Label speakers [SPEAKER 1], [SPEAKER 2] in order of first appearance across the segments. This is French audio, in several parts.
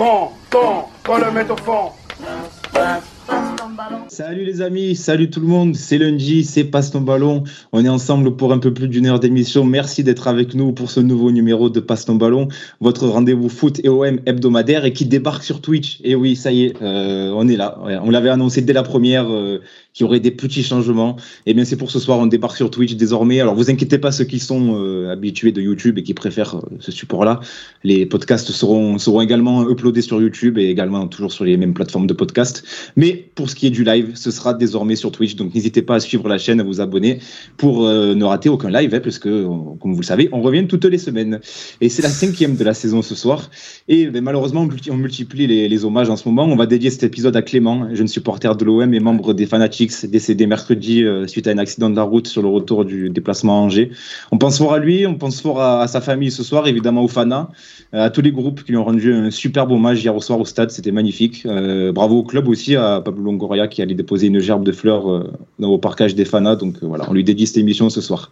[SPEAKER 1] Fond, fond, qu'on le mette au fond.
[SPEAKER 2] Salut les amis, salut tout le monde, c'est lundi, c'est Passe ton ballon. On est ensemble pour un peu plus d'une heure d'émission. Merci d'être avec nous pour ce nouveau numéro de Passe ton ballon, votre rendez-vous foot et OM hebdomadaire et qui débarque sur Twitch. Et oui, ça y est, euh, on est là. on l'avait annoncé dès la première. Euh, qu'il y aurait des petits changements. Et eh bien c'est pour ce soir, on débarque sur Twitch désormais. Alors vous inquiétez pas ceux qui sont euh, habitués de YouTube et qui préfèrent ce support-là. Les podcasts seront, également uploadés sur YouTube et également toujours sur les mêmes plateformes de podcast. Mais pour ce qui est du live, ce sera désormais sur Twitch. Donc n'hésitez pas à suivre la chaîne, à vous abonner pour euh, ne rater aucun live, hein, parce que comme vous le savez, on revient toutes les semaines. Et c'est la cinquième de la saison ce soir. Et ben, malheureusement, on multiplie les, hommages en ce moment. On va dédier cet épisode à Clément, jeune supporter de l'OM et membre des Fanatics décédé mercredi euh, suite à un accident de la route sur le retour du déplacement à Angers. On pense fort à lui, on pense fort à, sa famille ce soir, évidemment aux Fana, à tous les groupes qui lui ont rendu un super hommage hier au soir au stade, c'était magnifique. Euh, bravo au club aussi, à Pablo Longoria qui allait déposer une gerbe de fleurs au parcage des Fana. Donc voilà, on lui dédie cette émission ce soir.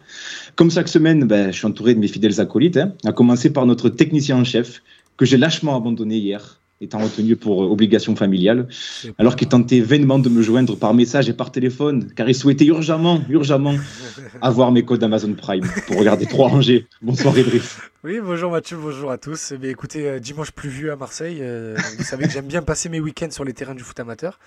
[SPEAKER 2] Comme chaque semaine, ben, je suis entouré de mes fidèles acolytes, hein, à commencer par notre technicien en chef que j'ai lâchement abandonné hier étant retenu pour euh, obligation familiale, alors qu'il tentait vainement de me joindre par message et par téléphone, car il souhaitait urgemment, urgemment avoir mes codes Amazon Prime pour regarder trois rangées. Bonsoir Idriss.
[SPEAKER 3] Oui, bonjour Mathieu, bonjour à tous. Eh écoutez, euh, dimanche pluvieux à Marseille, euh, vous savez que j'aime bien passer mes week-ends sur les terrains du foot amateur.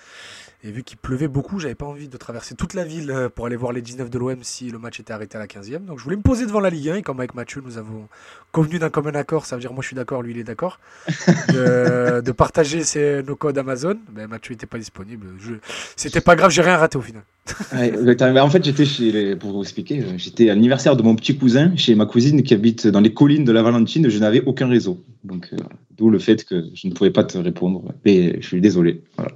[SPEAKER 3] Et vu qu'il pleuvait beaucoup, j'avais pas envie de traverser toute la ville euh, pour aller voir les 19 de l'OM si le match était arrêté à la 15e. Donc je voulais me poser devant la Ligue 1 et comme avec Mathieu, nous avons convenu d'un commun accord, ça veut dire moi je suis d'accord, lui il est d'accord, de, partager nos codes Amazon. Ben, Mathieu n'était pas disponible. Je... C'était pas grave, j'ai rien raté au final.
[SPEAKER 2] en fait, j'étais chez pour vous expliquer, euh, j'étais à l'anniversaire de mon petit cousin chez ma cousine qui habite dans les collines de la Valentine. Je n'avais aucun réseau, donc euh, d'où le fait que je ne pouvais pas te répondre. Mais je suis désolé. Voilà.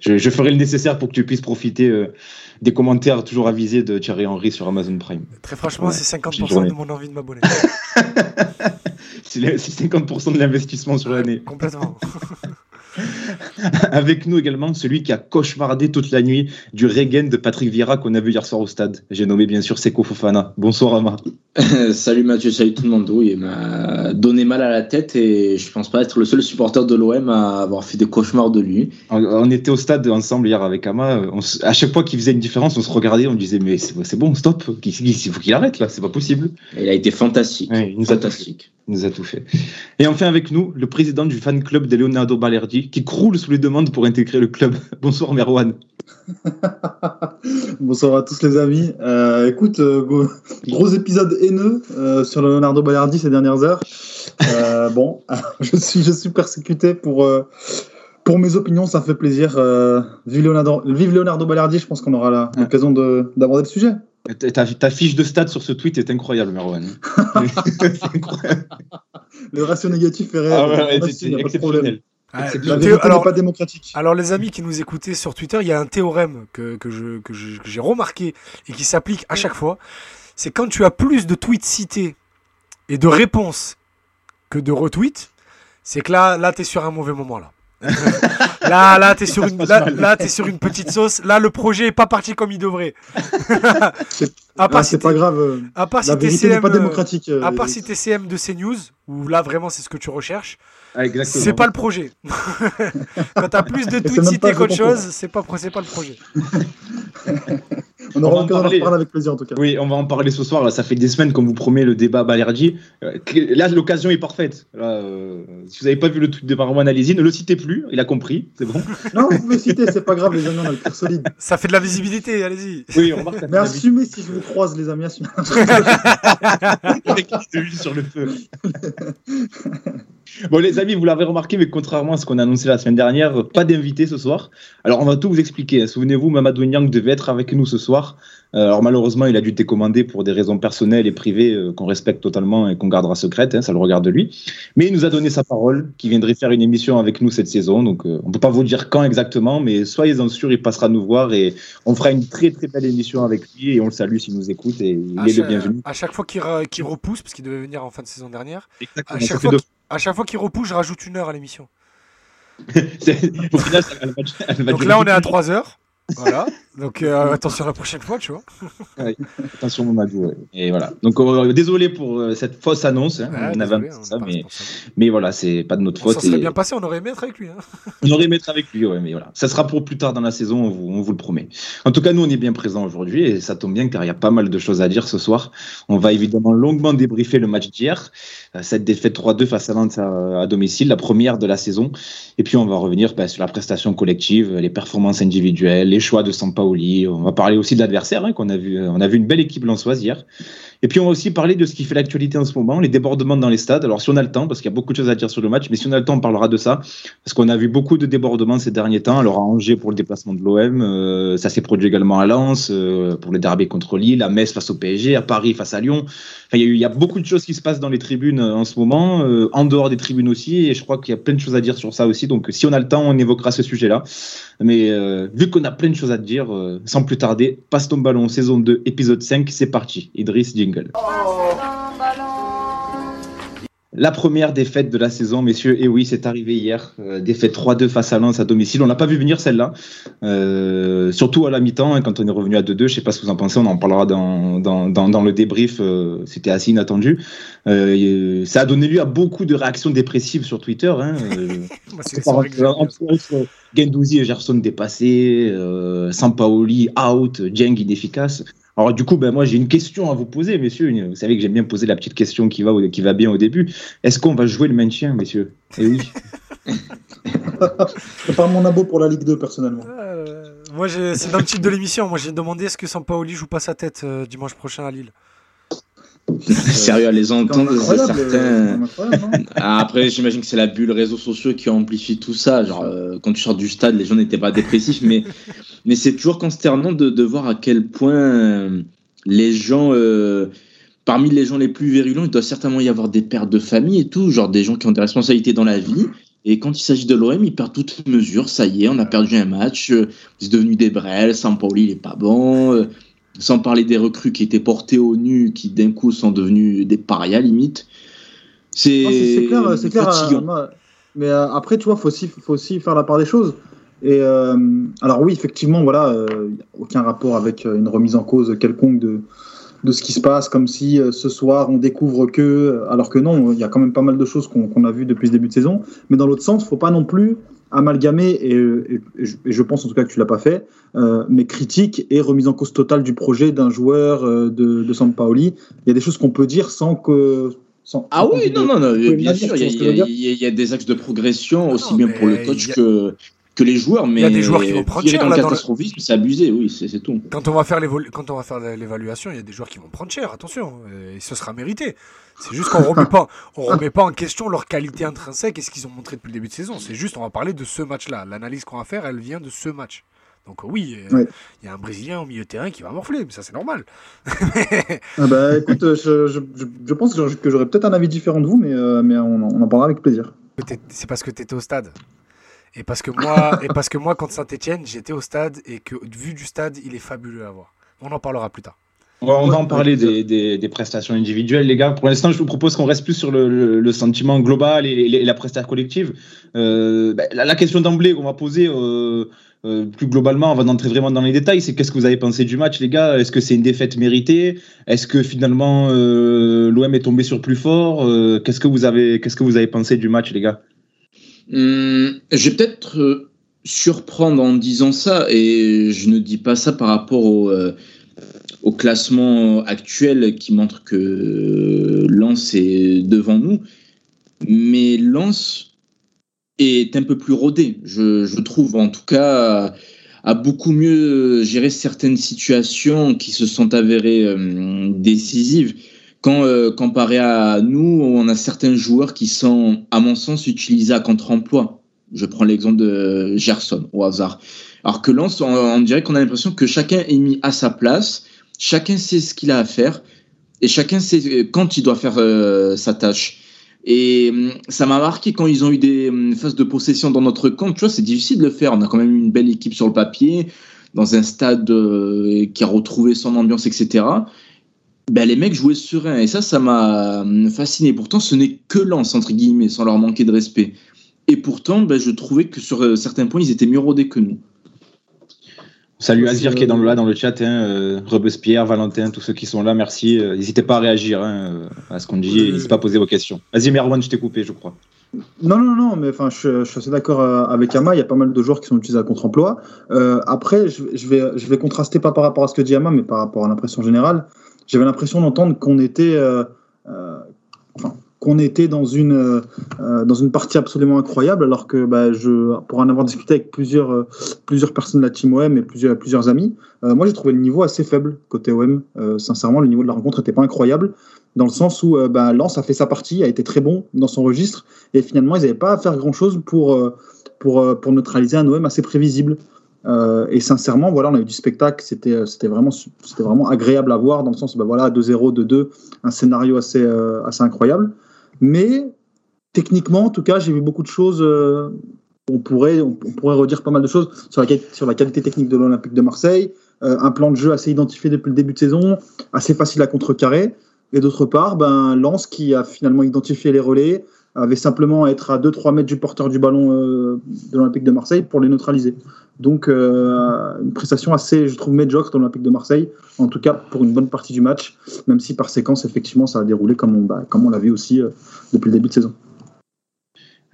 [SPEAKER 2] Je, ferai le nécessaire pour que tu puisses profiter euh, des commentaires toujours avisés de Thierry Henry sur Amazon Prime.
[SPEAKER 3] Très franchement, c'est 50% de mon envie de m'abonner.
[SPEAKER 2] c'est 50% de l'investissement sur l'année.
[SPEAKER 3] Complètement.
[SPEAKER 2] Avec nous également celui qui a cauchemardé toute la nuit du Regen de Patrick Vieira qu'on a vu hier soir au stade. J'ai nommé bien sûr Seko Fofana. Bonsoir Ama.
[SPEAKER 4] salut Mathieu, salut tout le monde. Oui, il m'a donné mal à la tête et je pense pas être le seul supporter de l'OM à avoir fait des cauchemars de lui.
[SPEAKER 2] On, était au stade ensemble hier avec Ama. à chaque fois qu'il faisait une différence, on se regardait, on disait mais c'est bon, stop, il faut qu'il arrête là, c'est pas possible.
[SPEAKER 4] il a été fantastique. fantastique
[SPEAKER 2] nous a tout fait. Et enfin avec nous, le président du fan club de Leonardo Balerdi, qui croule sous les demandes pour intégrer le club. Bonsoir Merwan.
[SPEAKER 5] Bonsoir à tous les amis. Euh, écoute, euh, gros, épisode haineux euh, sur Leonardo Balerdi ces dernières heures. bon, je suis, je suis persécuté pour, pour mes opinions, ça fait plaisir. vive, Leonardo, vive Leonardo Balerdi, je pense qu'on aura l'occasion d'aborder le sujet.
[SPEAKER 2] Ta, fiche de stade sur ce tweet est incroyable, Merwan.
[SPEAKER 5] Le ratio négatif est réel.
[SPEAKER 2] Ah c'est exceptionnel.
[SPEAKER 5] Ah, alors, pas démocratique.
[SPEAKER 3] Alors, les amis qui nous écoutaient sur Twitter, il y a un théorème que, que, j'ai remarqué et qui s'applique à chaque fois. C'est quand tu as plus de tweets cités et de réponses que de retweets, c'est que là, là tu es sur un mauvais moment. là. là, là, t'es sur une, là, es sur une petite sauce. Là, le projet est pas parti comme il devrait.
[SPEAKER 5] à part c'est pas grave.
[SPEAKER 3] À part si
[SPEAKER 5] pas démocratique.
[SPEAKER 3] À part si t'es CM de CNews, où là vraiment c'est ce que tu recherches. Ah, c'est pas le projet. Quand t'as plus de tweets cités qu'autre chose, c'est pas, pas le projet.
[SPEAKER 5] On aura encore en parler avec plaisir en tout cas.
[SPEAKER 2] Oui, on va en parler ce soir. Là, ça fait des semaines qu'on vous promet le débat Balerdi. Euh, là, l'occasion est parfaite. Euh, si vous n'avez pas vu le tweet de Marwan Alési, ne le citez plus. Il a compris, c'est bon.
[SPEAKER 5] Non, vous pouvez citer, c'est pas grave, les amis, on a le cœur solide.
[SPEAKER 3] Ça fait de la visibilité, allez-y.
[SPEAKER 2] Oui, on
[SPEAKER 5] Mais assumez si je vous croise, les amis, assumez.
[SPEAKER 2] Avec sur le feu. Bon, les amis, vous l'avez remarqué, mais contrairement à ce qu'on a annoncé la semaine dernière, pas d'invité ce soir. Alors, on va tout vous expliquer. Souvenez-vous, Mamadou Niang devait être avec nous ce soir. Euh, alors, malheureusement, il a dû décommander pour des raisons personnelles et privées euh, qu'on respecte totalement et qu'on gardera secrètes. Hein, ça le regarde de lui. Mais il nous a donné sa parole qu'il viendrait faire une émission avec nous cette saison. Donc, euh, on ne peut pas vous dire quand exactement, mais soyez-en sûrs, il passera nous voir et on fera une très très belle émission avec lui et on le salue s'il nous écoute et il est le bienvenu.
[SPEAKER 3] À chaque fois qu'il repousse, parce qu'il devait venir en fin de saison dernière, à chaque fois à chaque fois qu'il repousse, je rajoute une heure à l'émission. Donc là, on est à 3 heures. Voilà. Donc euh, attention la prochaine fois, tu vois.
[SPEAKER 2] Ouais, attention Mamadou. Ouais. Et voilà. Donc euh, désolé pour euh, cette fausse annonce. Hein.
[SPEAKER 3] Ouais,
[SPEAKER 2] on avait
[SPEAKER 3] désolé,
[SPEAKER 2] annoncé
[SPEAKER 3] on
[SPEAKER 2] ça,
[SPEAKER 3] est pas
[SPEAKER 2] mais, mais voilà, c'est pas de notre faute.
[SPEAKER 3] ça serait
[SPEAKER 2] et
[SPEAKER 3] bien passé, on aurait aimé être avec lui. Hein.
[SPEAKER 2] On aurait aimé être avec lui, ouais, mais voilà. Ça sera pour plus tard dans la saison, on vous, on vous le promet. En tout cas, nous, on est bien présents aujourd'hui et ça tombe bien car il y a pas mal de choses à dire ce soir. On va évidemment longuement débriefer le match d'hier, cette défaite 3-2 face à à, à domicile, la première de la saison. Et puis, on va revenir bah, sur la prestation collective, les performances individuelles, les choix de Sampaoli. On va parler aussi de l'adversaire, hein, qu'on a vu. On a vu une belle équipe lançoise hier. Et puis on va aussi parler de ce qui fait l'actualité en ce moment, les débordements dans les stades. Alors si on a le temps, parce qu'il y a beaucoup de choses à dire sur le match, mais si on a le temps, on parlera de ça, parce qu'on a vu beaucoup de débordements ces derniers temps. Alors à Angers pour le déplacement de l'OM, euh, ça s'est produit également à Lens euh, pour le derby contre Lille, à Metz face au PSG, à Paris face à Lyon. Enfin, il y, a beaucoup de choses qui se passent dans les tribunes euh, en ce moment, en dehors des tribunes aussi, et je crois qu'il y a plein de choses à dire sur ça aussi. Donc si on a le temps, on évoquera ce sujet-là. Mais vu qu'on a plein de choses à dire, sans plus tarder, passe ton ballon, saison 2, épisode 5, c'est parti. Idriss Jingle. La première défaite de la saison, messieurs, et oui, c'est arrivé hier. Euh, défaite 3-2 face à Lens à domicile. On l'a pas vu venir celle-là. Euh, surtout à la mi-temps, hein, quand on est revenu à 2-2. Je sais pas ce que vous en pensez, on en parlera dans, dans, dans, dans le débrief. euh, C'était assez inattendu. Ça a donné lieu à beaucoup de réactions dépressives sur Twitter. Hein,
[SPEAKER 3] Moi,
[SPEAKER 2] Gendouzi et Gerson dépassés, Sampaoli out, Jeng inefficace. Alors du coup, ben moi j'ai une question à vous poser, messieurs. Vous savez que j'aime bien poser la petite question qui va, qui va bien au début. Est-ce qu'on va jouer le maintien, messieurs? Eh oui.
[SPEAKER 5] C'est pas mon abo pour la Ligue 2, personnellement.
[SPEAKER 3] Euh, moi, j'ai- c'est dans le titre de l'émission. Moi, j'ai demandé est-ce que Sampaoli joue pas sa tête euh, dimanche prochain à Lille?
[SPEAKER 4] Sérieux, à les entendre, c'est
[SPEAKER 5] euh,
[SPEAKER 4] certain.
[SPEAKER 5] incroyable, non
[SPEAKER 4] Ah, Après, j'imagine que c'est la bulle réseaux sociaux qui amplifie tout ça. Genre, euh, quand tu sors du stade, les gens n'étaient pas dépressifs, mais, mais c'est toujours consternant de, de voir à quel point euh, les gens, euh, parmi les gens les plus virulents, il doit certainement y avoir des pères de famille et tout, genre des gens qui ont des responsabilités dans la vie. Et quand il s'agit de l'OM, ils perdent toute mesure. Ça y est, on a perdu un match. euh, C'est devenu des brels. Sampaoli, il est pas bon. Sans parler des recrues qui étaient portés au nu, qui d'un coup sont devenus des parias limite. C'est
[SPEAKER 5] clair, c'est clair. euh, mais euh, après, tu vois, faut aussi, faut aussi faire la part des choses. Et euh, alors oui, effectivement, voilà, aucun rapport avec une remise en cause quelconque de de ce qui se passe, comme si ce soir on découvre que, alors que non, il y a quand même pas mal de choses qu'on qu'on a vues depuis ce début de saison. Mais dans l'autre sens, faut pas non plus amalgamer, et, et- et je, pense en tout cas que tu l'as pas fait, euh, mais critique et remise en cause totale du projet d'un joueur euh, de, de Sampaoli. Il y a des choses qu'on peut dire sans que. Sans,
[SPEAKER 4] Ah
[SPEAKER 5] sans
[SPEAKER 4] oui, non, non, non, bien sûr, il y, a- y y des axes de progression, aussi bien pour le coach
[SPEAKER 3] a-
[SPEAKER 4] que, que les joueurs, mais
[SPEAKER 3] y a des joueurs qui vont prendre cher,
[SPEAKER 4] dans
[SPEAKER 3] là,
[SPEAKER 4] le
[SPEAKER 3] dans le-
[SPEAKER 4] catastrophisme, c'est abusé, oui, c'est c'est tout.
[SPEAKER 3] Quand on va faire l'évo- quand on va faire l'évaluation, il y a des joueurs qui vont prendre cher. Attention, euh, et ce sera mérité. C'est juste qu'on remet pas, on remet pas en question leur qualité intrinsèque et ce qu'ils ont montré depuis le début de saison. C'est juste, on va parler de ce match-là. L'analyse qu'on va faire, elle vient de ce match. Donc oui, euh, il
[SPEAKER 5] Ouais.
[SPEAKER 3] y a un Brésilien au milieu de terrain qui va morfler, mais ça c'est normal.
[SPEAKER 5] Ah bah, écoute, euh, je, je, je- je pense que j'aurais- peut-être un avis différent de vous, mais, euh, mais on, en- on en parlera avec plaisir.
[SPEAKER 3] C'est parce que tu étais au stade. Et parce que moi, et parce que moi contre Saint-Etienne, j'étais au stade et que vu du stade, il est fabuleux à voir. On en parlera plus tard.
[SPEAKER 2] On va, on va en parler des, des, des prestations individuelles, les gars. Pour l'instant, je vous propose qu'on reste plus sur le, le- le sentiment global et, et la prestation collective. Euh, ben, la, la question d'emblée qu'on va poser euh, euh, plus globalement, avant d'entrer vraiment dans les détails, c'est qu'est-ce que vous avez pensé du match, les gars? Est-ce que c'est une défaite méritée? Est-ce que finalement euh, l'OM est tombé sur plus fort? Euh, Qu'est-ce que vous avez Qu'est-ce que vous avez pensé du match, les gars?
[SPEAKER 4] Hum, je vais peut-être euh, surprendre en disant ça, et je ne dis pas ça par rapport au, euh, au classement actuel qui montre que Lens est devant nous, mais Lens est un peu plus rodé, je, je trouve, en tout cas, a beaucoup mieux géré certaines situations qui se sont avérées euh, décisives. Quand euh, comparé à nous, on a certains joueurs qui sont, à mon sens, utilisés à contre-emploi. Je prends l'exemple de Gerson au hasard. Alors que Lens, on, on dirait qu'on a l'impression que chacun est mis à sa place, chacun sait ce qu'il a à faire et chacun sait euh, quand il doit faire euh, sa tâche. Et hum, ça m'a marqué quand ils ont eu des hum, phases de possession dans notre camp. Tu vois, c'est difficile de le faire. On a quand même une belle équipe sur le papier, dans un stade qui a retrouvé son ambiance, etc ben, les mecs jouaient serein. Et ça, ça m'a hum, fasciné. Pourtant, ce n'est que Lens, entre guillemets, sans leur manquer de respect. Et pourtant, ben, je trouvais que sur euh, certains points, ils étaient mieux rodés que nous.
[SPEAKER 2] Salut Azir qui est dans le,
[SPEAKER 5] euh,
[SPEAKER 2] là dans le chat, hein, euh, Robespierre, Valentin, tous ceux qui sont là, merci. Euh, N'hésitez pas à réagir hein, euh, à ce qu'on dit, n'hésitez pas à poser vos questions. Vas-y Merwan, je t'ai coupé, je crois.
[SPEAKER 5] Non, non, non, mais enfin, je, je suis assez d'accord euh, avec Ama. Il y a pas mal de joueurs qui sont utilisés à contre-emploi. Euh, après, je, je vais, je vais contraster pas par rapport à ce que dit Ama, mais par rapport à l'impression générale. J'avais l'impression d'entendre qu'on était, euh, euh, qu'on était dans une, euh, dans une partie absolument incroyable, alors que bah, pour en avoir discuté avec plusieurs, plusieurs personnes de la team OM et plusieurs, plusieurs amis, moi j'ai trouvé le niveau assez faible côté OM. Sincèrement, le niveau de la rencontre n'était pas incroyable, dans le sens où euh, bah, Lens a fait sa partie, a été très bon dans son registre, et finalement ils n'avaient pas à faire grand-chose pour, pour neutraliser un OM assez prévisible. Euh, et sincèrement, voilà, on a eu du spectacle, c'était euh, vraiment, agréable à voir, dans le sens, bah, voilà, 2-0, 2-2, un scénario assez, euh, assez incroyable. Mais techniquement, en tout cas, j'ai vu beaucoup de choses. on, pourrait, redire pas mal de choses sur la, qualité technique de l'Olympique de Marseille, un plan de jeu assez identifié depuis le début de saison, assez facile à contrecarrer. Et d'autre part, ben, Lens qui a finalement identifié les relais, avait simplement à être à 2-3 mètres du porteur du ballon de l'Olympique de Marseille pour les neutraliser. Donc, euh, une prestation assez, je trouve, médiocre de l'Olympique de Marseille, en tout cas pour une bonne partie du match, même si par séquence, effectivement, ça a déroulé comme on, bah, comme on l'a vu aussi euh, depuis le début de saison.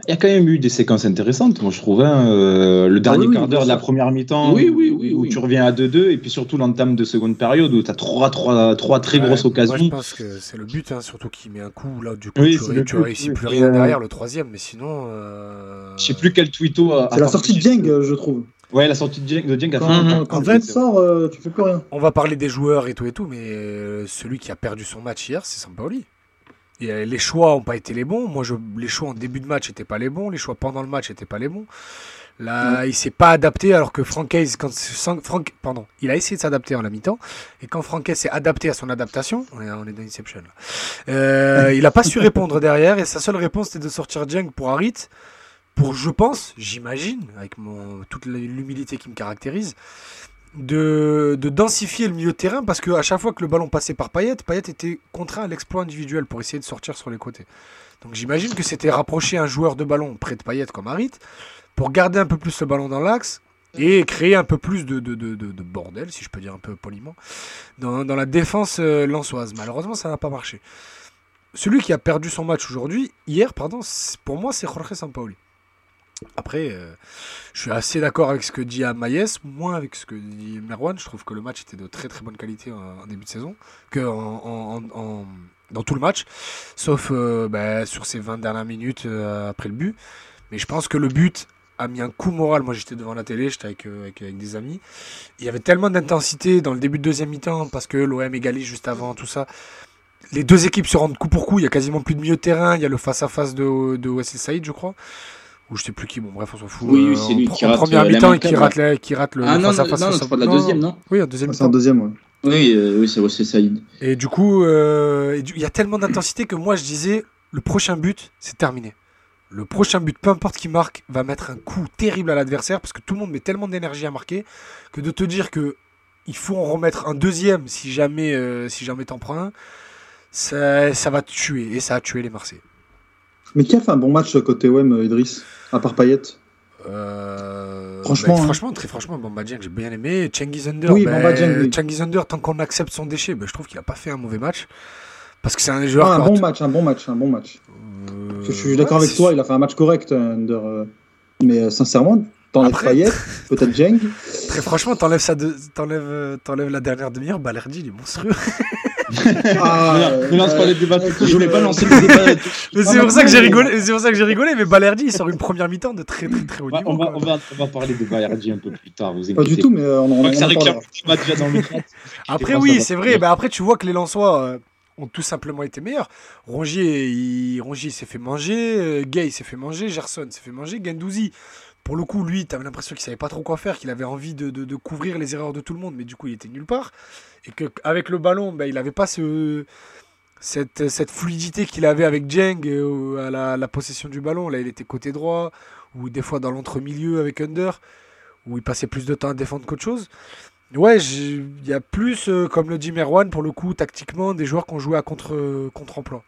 [SPEAKER 2] Il y a quand même eu des séquences intéressantes, moi je trouve. hein, euh, le dernier
[SPEAKER 5] oui,
[SPEAKER 2] quart d'heure de la première mi-temps,
[SPEAKER 4] Oui, oui, oui,
[SPEAKER 2] où
[SPEAKER 4] oui.
[SPEAKER 2] tu reviens à 2-2, et puis surtout l'entame de seconde période où tu as trois, trois, trois très
[SPEAKER 3] Ouais,
[SPEAKER 2] grosses
[SPEAKER 3] Moi,
[SPEAKER 2] occasions.
[SPEAKER 3] je pense que c'est le but, hein, surtout qui met un coup. Là, du coup,
[SPEAKER 2] Oui,
[SPEAKER 3] tu,
[SPEAKER 2] le
[SPEAKER 3] tu réussis plus rien derrière le troisième, mais sinon. euh,
[SPEAKER 2] Je sais plus quel tweeto a.
[SPEAKER 5] C'est la sortie de Dieng, je trouve.
[SPEAKER 2] Ouais, la sortie de a
[SPEAKER 5] Quand, sort, euh, tu fais plus rien.
[SPEAKER 3] On va parler des joueurs et tout et tout, mais euh, celui qui a perdu son match hier, c'est Sampaoli. Et, euh, les choix n'ont pas été les bons. Moi, je, les choix en début de match n'étaient pas les bons. Les choix pendant le match n'étaient pas les bons. Là, il s'est pas adapté alors que Francaise, quand sans- Franck, pardon, il a essayé de s'adapter en la mi-temps. Et quand Francaise s'est adapté à son adaptation, on est, on est dans Inception là. Euh, il a pas su répondre derrière et sa seule réponse c'était de sortir Dieng pour Harit. Pour, je pense, j'imagine, avec mon, toute l'humilité qui me caractérise, de, de densifier le milieu de terrain parce qu'à chaque fois que le ballon passait par Payet, Payet était contraint à l'exploit individuel pour essayer de sortir sur les côtés. Donc j'imagine que c'était rapprocher un joueur de ballon près de Payet comme Harit pour garder un peu plus le ballon dans l'axe et créer un peu plus de, de, de, de- de bordel, si je peux dire un peu poliment, dans, la défense euh, lançoise. Malheureusement, ça n'a pas marché. Celui qui a perdu son match aujourd'hui, hier, pardon, pour moi, c'est Jorge Sampaoli. Après, euh, je suis assez d'accord avec ce que dit Amaïs, moins avec ce que dit Merwan. Je trouve que le match était de très très bonne qualité en, début de saison, que dans tout le match, sauf euh, bah, sur ces 20 dernières minutes euh, après le but. Mais je pense que le but a mis un coup moral. Moi, j'étais devant la télé, j'étais avec, avec, des amis. Il y avait tellement d'intensité dans le début de deuxième mi-temps parce que l'OM égalise juste avant, tout ça. Les deux équipes se rendent coup pour coup. Il y a quasiment plus de milieu terrain. Il y a le face-à-face de, de Wesley Saïd, je crois. Ou je sais plus qui. Bon, bref, on s'en fout.
[SPEAKER 4] Oui, oui,
[SPEAKER 3] Euh,
[SPEAKER 4] c'est
[SPEAKER 3] en
[SPEAKER 4] lui
[SPEAKER 3] pre-
[SPEAKER 4] qui
[SPEAKER 3] en
[SPEAKER 4] rate,
[SPEAKER 3] première
[SPEAKER 4] euh, la
[SPEAKER 3] mi-temps et qui
[SPEAKER 4] câble.
[SPEAKER 3] rate, la- qui rate le
[SPEAKER 4] Ah non, non, non, parle de la deuxième, non
[SPEAKER 3] Oui, en deuxième
[SPEAKER 5] C'est en
[SPEAKER 3] mi-temps.
[SPEAKER 5] deuxième, ouais.
[SPEAKER 4] Oui, euh, oui c'est Saïd.
[SPEAKER 3] Et du coup, euh, il y a tellement d'intensité que moi je disais le prochain but, c'est terminé. Le prochain but, peu importe qui marque, va mettre un coup terrible à l'adversaire parce que tout le monde met tellement d'énergie à marquer que de te dire que il faut en remettre un deuxième si jamais euh, si jamais t'en prends un, ça, ça va te tuer et ça a tué les Marseillais.
[SPEAKER 5] Mais qui a fait un bon match côté OM, euh, Idriss À part Payet?
[SPEAKER 3] Euh,
[SPEAKER 5] Franchement,
[SPEAKER 3] bah,
[SPEAKER 5] hein.
[SPEAKER 3] franchement, très franchement, Bamba Dieng, j'ai bien aimé. Cengiz Under,
[SPEAKER 5] Oui,
[SPEAKER 3] bah,
[SPEAKER 5] Bamba Dieng, oui.
[SPEAKER 3] Cengiz Under, tant qu'on accepte son déchet, bah, je trouve qu'il a pas fait un mauvais match. Parce que c'est un joueur
[SPEAKER 5] Ah, Un bon match, un bon match, un bon match.
[SPEAKER 3] Euh,
[SPEAKER 5] Je suis d'accord
[SPEAKER 3] ouais,
[SPEAKER 5] avec toi, il a fait un match correct, Under. euh, Mais sincèrement, t'enlèves Payet, peut-être Dieng.
[SPEAKER 3] Très franchement, t'enlèves ça de... t'enlèves, t'enlèves la dernière demi-heure, Balerdi, il est monstrueux.
[SPEAKER 5] Ah,
[SPEAKER 2] Ne lance- pas les débats.
[SPEAKER 4] Je voulais pas lancer le débat.
[SPEAKER 3] Mais
[SPEAKER 5] Non,
[SPEAKER 3] c'est pour ça que j'ai rigolé, c'est pour ça que j'ai rigolé, mais Balerdi, il sort une première mi-temps de très très très haut
[SPEAKER 2] Ouais,
[SPEAKER 3] niveau.
[SPEAKER 2] on, va, on, on parler de Bayardi un peu plus tard, vous
[SPEAKER 5] Pas du tout, mais euh, on on
[SPEAKER 2] que ça réclame déjà dans le chat.
[SPEAKER 3] Après, oui, c'est vrai, bah, après, tu vois que les Lensois euh, ont tout simplement été meilleurs. Rongier, il, Rongier s'est fait manger, euh, Gay s'est fait manger, Gerson s'est fait manger, Gendouzi. Pour le coup, lui, t'avais l'impression qu'il savait pas trop quoi faire, qu'il avait envie de, de- de couvrir les erreurs de tout le monde, mais du coup, il était nulle part. Et qu'avec le ballon, bah, il avait pas ce, cette, fluidité qu'il avait avec Jeng euh, à la, possession du ballon. Là, il était côté droit, ou des fois dans l'entre-milieu avec Under, où il passait plus de temps à défendre qu'autre chose. Ouais, il y a plus, euh, comme le dit Merwan, pour le coup, tactiquement, des joueurs qui ont joué à contre, contre-emploi.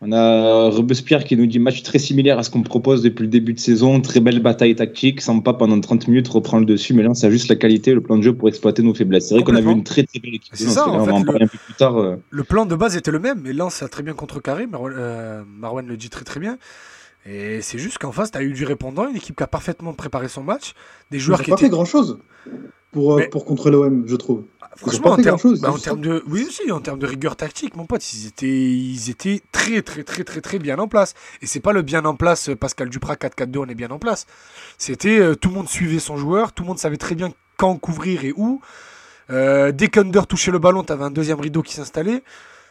[SPEAKER 2] On a Robespierre qui nous dit match très similaire à ce qu'on propose depuis le début de saison. Très belle bataille tactique. pas pendant 30 minutes reprend le dessus, mais là, c'est juste la qualité, le plan de jeu pour exploiter nos faiblesses. C'est vrai qu'on a vu une très très belle équipe.
[SPEAKER 3] C'est ça, on va en parler un peu plus tard. Euh. Le plan de base était le même, mais Lens a très bien contrecarré. Euh, Marwan le dit très très bien. Et c'est juste qu'en face, tu as eu du répondant, une équipe qui a parfaitement préparé son match. Des joueurs qui
[SPEAKER 5] pas
[SPEAKER 3] étaient.
[SPEAKER 5] fait grand chose pour, euh, pour contrer l'OM, je trouve.
[SPEAKER 3] Franchement, en, bah, en termes de, oui aussi, en termes de rigueur tactique, mon pote, ils étaient, ils étaient très, très, très, très, très bien en place. Et c'est pas le bien en place, euh, Pascal Duprat 4-4-2, on est bien en place. C'était euh, tout le monde suivait son joueur, tout le monde savait très bien quand couvrir et où. dès qu'Under touchait le ballon, tu avais un deuxième rideau qui s'installait.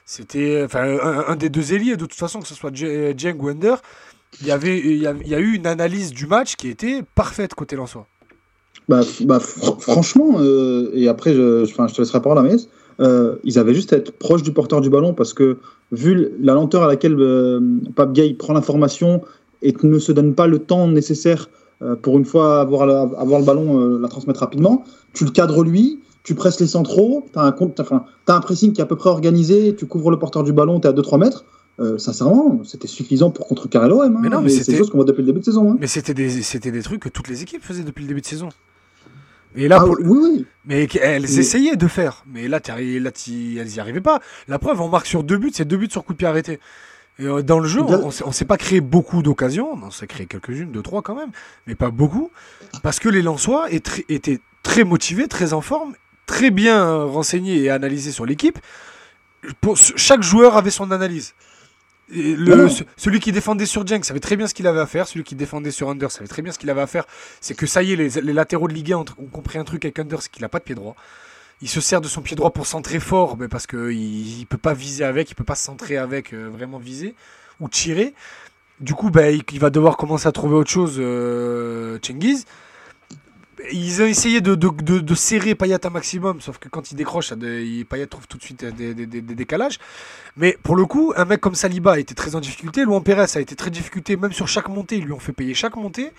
[SPEAKER 3] C'était, enfin, un, des deux ailiers, de toute façon, que ce soit Jeng ou Under. Il y avait, il y, a, il y a eu une analyse du match qui était parfaite côté Lensois.
[SPEAKER 5] Bah, bah franchement, euh, et après, je, je, je te laisserai parler à la messe, euh, ils avaient juste à être proche du porteur du ballon parce que, vu la lenteur à laquelle euh, Pape Gay prend l'information et ne se donne pas le temps nécessaire euh, pour une fois avoir, avoir le ballon, euh, la transmettre rapidement, tu le cadres lui, tu presses les centraux, tu as, as, un pressing qui est à peu près organisé, tu couvres le porteur du ballon, tu es à 2-3 mètres. Euh, sincèrement, c'était suffisant pour contrecarrer l'OM. Hein, mais non, mais, c'est des choses qu'on voit depuis le début de saison. Hein.
[SPEAKER 3] Mais c'était des, des trucs que toutes les équipes faisaient depuis le début de saison. Et là,
[SPEAKER 5] ah, oui, oui.
[SPEAKER 3] Mais elles essayaient de faire. Mais là, là elles n'y arrivaient pas. La preuve, on marque sur deux buts, c'est deux buts sur coup de pied arrêté. Et euh, dans le jeu, on ne s'est pas créé beaucoup d'occasions. On s'est créé quelques-unes, deux, trois quand même, mais pas beaucoup. Parce que les Lensois étaient très motivés, très en forme, très bien renseignés et analysés sur l'équipe. Chaque joueur avait son analyse. Le, celui qui défendait sur Jenk savait très bien ce qu'il avait à faire. Celui qui défendait sur Under savait très bien ce qu'il avait à faire. C'est que ça y est, les, latéraux de Ligue 1 ont, compris un truc avec Under, c'est qu'il n'a pas de pied droit. Il se sert de son pied droit pour centrer fort, mais parce qu'il ne peut pas viser avec, il peut pas centrer avec, euh, vraiment viser ou tirer. Du coup, bah, il, va devoir commencer à trouver autre chose, euh, ils ont essayé de, de, de, serrer Payet un maximum, sauf que quand il décroche, Payet trouve tout de suite des, des, des, décalages. Mais pour le coup, un mec comme Saliba a été très en difficulté. Luan Pérez a été très difficulté, même sur chaque montée. Ils lui ont fait payer chaque montée.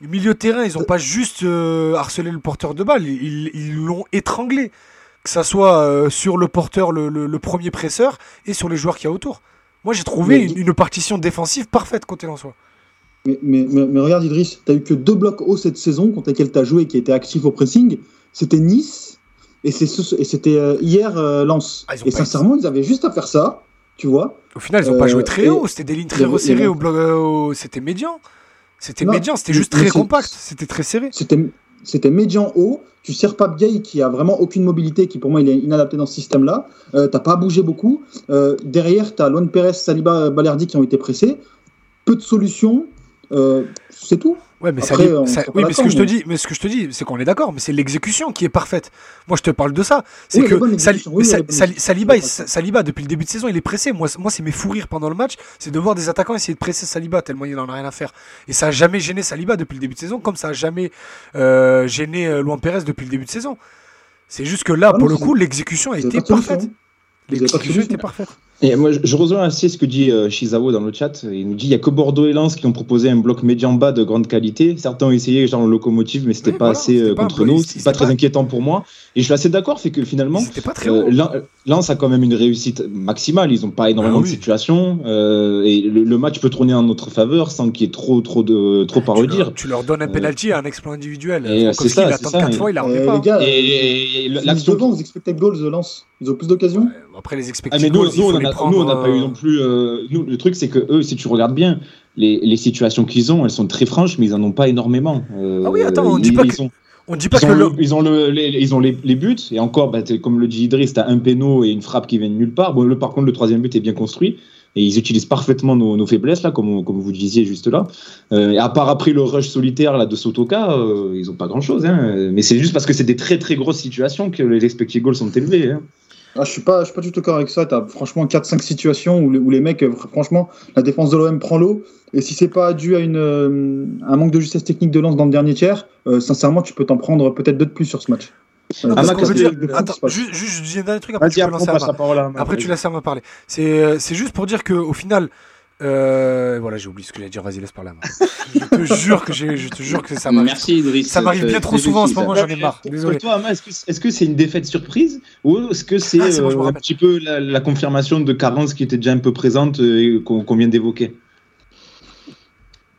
[SPEAKER 3] Le milieu de terrain, ils n'ont pas juste euh, harcelé le porteur de balle, ils l'ont étranglé. Que ça soit euh, sur le porteur, le, le, premier presseur, et sur les joueurs qu'il y a autour. Moi, j'ai trouvé une, une, partition défensive parfaite côté Lensois.
[SPEAKER 5] Mais, mais, regarde, Idriss, tu as eu que deux blocs hauts cette saison contre lesquels tu as joué qui étaient actifs au pressing. C'était Nice et c'était euh, hier euh, Lens. Ah, et sincèrement, ils avaient juste à faire ça, tu vois.
[SPEAKER 3] Au final, ils n'ont pas joué très euh, haut. C'était des lignes très resserrées au bloc. C'était médian. C'était médian, c'était juste très compact. C'était très serré.
[SPEAKER 5] C'était médian haut. Tu sers pas Gay qui a vraiment aucune mobilité, qui pour moi il est inadapté dans ce système-là. Euh, t'as pas bougé beaucoup. derrière, tu as Luan Perez, Saliba, Balerdi qui ont été pressés. Peu de solutions. Euh, c'est tout.
[SPEAKER 3] Ouais, mais, ça, oui, mais ce que je te dis, mais ce que je te dis, c'est qu'on est d'accord, mais c'est l'exécution qui est parfaite. Moi, je te parle de ça. C'est que Saliba, Saliba, depuis le début de saison, il est pressé. Moi, moi, c'est mes fous rires pendant le match, c'est de voir des attaquants essayer de presser Saliba tellement il en a rien à faire. Et ça a jamais gêné Saliba depuis le début de saison, comme ça a jamais euh, gêné euh, Luan Pérez depuis le début de saison. C'est juste que là, ah pour le coup, l'exécution a été parfaite. L'exécution était parfaite.
[SPEAKER 2] Et moi, je, rejoins assez ce que dit euh, Shizawa dans le chat. Il nous dit il n'y a que Bordeaux et Lens qui ont proposé un bloc médian bas de grande qualité. Certains ont essayé, genre le locomotive, mais c'était pas assez euh, contre nous. C'est pas, pas très inquiétant pour moi. Et je suis assez d'accord, c'est que finalement,
[SPEAKER 3] pas très euh,
[SPEAKER 2] Lens a quand même une réussite maximale. Ils n'ont pas énormément ah de situations. Euh, et le, match peut tourner en notre faveur sans qu'il y ait trop, trop, de, trop à redire.
[SPEAKER 3] tu leur donnes un penalty à un exploit individuel.
[SPEAKER 2] C'est ça. Il attend 4
[SPEAKER 3] fois, il
[SPEAKER 5] a pas. Les gars, et, et, devant aux expected goals de Lens. Ils ont plus d'occasions.
[SPEAKER 3] après, les expected
[SPEAKER 2] nous, on n'a pas eu non plus. Euh, nous, le truc, c'est que eux, si tu regardes bien, les, les situations qu'ils ont, elles sont très franches, mais ils en ont pas énormément.
[SPEAKER 3] Euh, ah oui, attends, on dit pas que. on dit pas
[SPEAKER 2] ils
[SPEAKER 3] que
[SPEAKER 2] ont ils ont, le, les, ils ont les, les, buts et encore bah, comme le dit Idriss t'as un péno et une frappe qui vient de nulle part bon le, par contre le troisième but est bien construit et ils utilisent parfaitement nos, nos faiblesses là comme, comme vous disiez juste là euh, et à part après le rush solitaire là de Sotoka euh, ils ont pas grand chose hein. mais c'est juste parce que c'est des très très grosses situations que les expected goals sont élevés hein.
[SPEAKER 5] Ah, je suis pas, je suis pas du tout d'accord avec ça. Tu as franchement 4-5 situations où, où, les mecs, euh, franchement, la défense de l'OM prend l'eau. Et si c'est pas dû à une, euh, un manque de justesse technique de lance dans le dernier tiers, euh, sincèrement, tu peux t'en prendre peut-être deux de plus sur ce match.
[SPEAKER 3] attends, juste, juste, un dernier truc, après, tu, après,
[SPEAKER 5] la
[SPEAKER 3] après tu laisses à me parler. C'est juste pour dire qu'au final, Euh, voilà, j'ai oublié ce que j'allais dire. Vas-y, laisse parler. je te jure que j'ai, je te jure que ça m'arrive.
[SPEAKER 4] Merci Idriss.
[SPEAKER 3] Ça m'arrive bien trop souvent en ce moment. J'en ai marre.
[SPEAKER 2] Pour
[SPEAKER 3] Désolé.
[SPEAKER 2] toi, Ama, est-ce que est-ce que c'est une défaite surprise ou est-ce que c'est
[SPEAKER 3] Ah, bon,
[SPEAKER 2] euh, un petit peu la, la confirmation de carence qui était déjà un peu présente euh, et qu'on qu'on vient d'évoquer?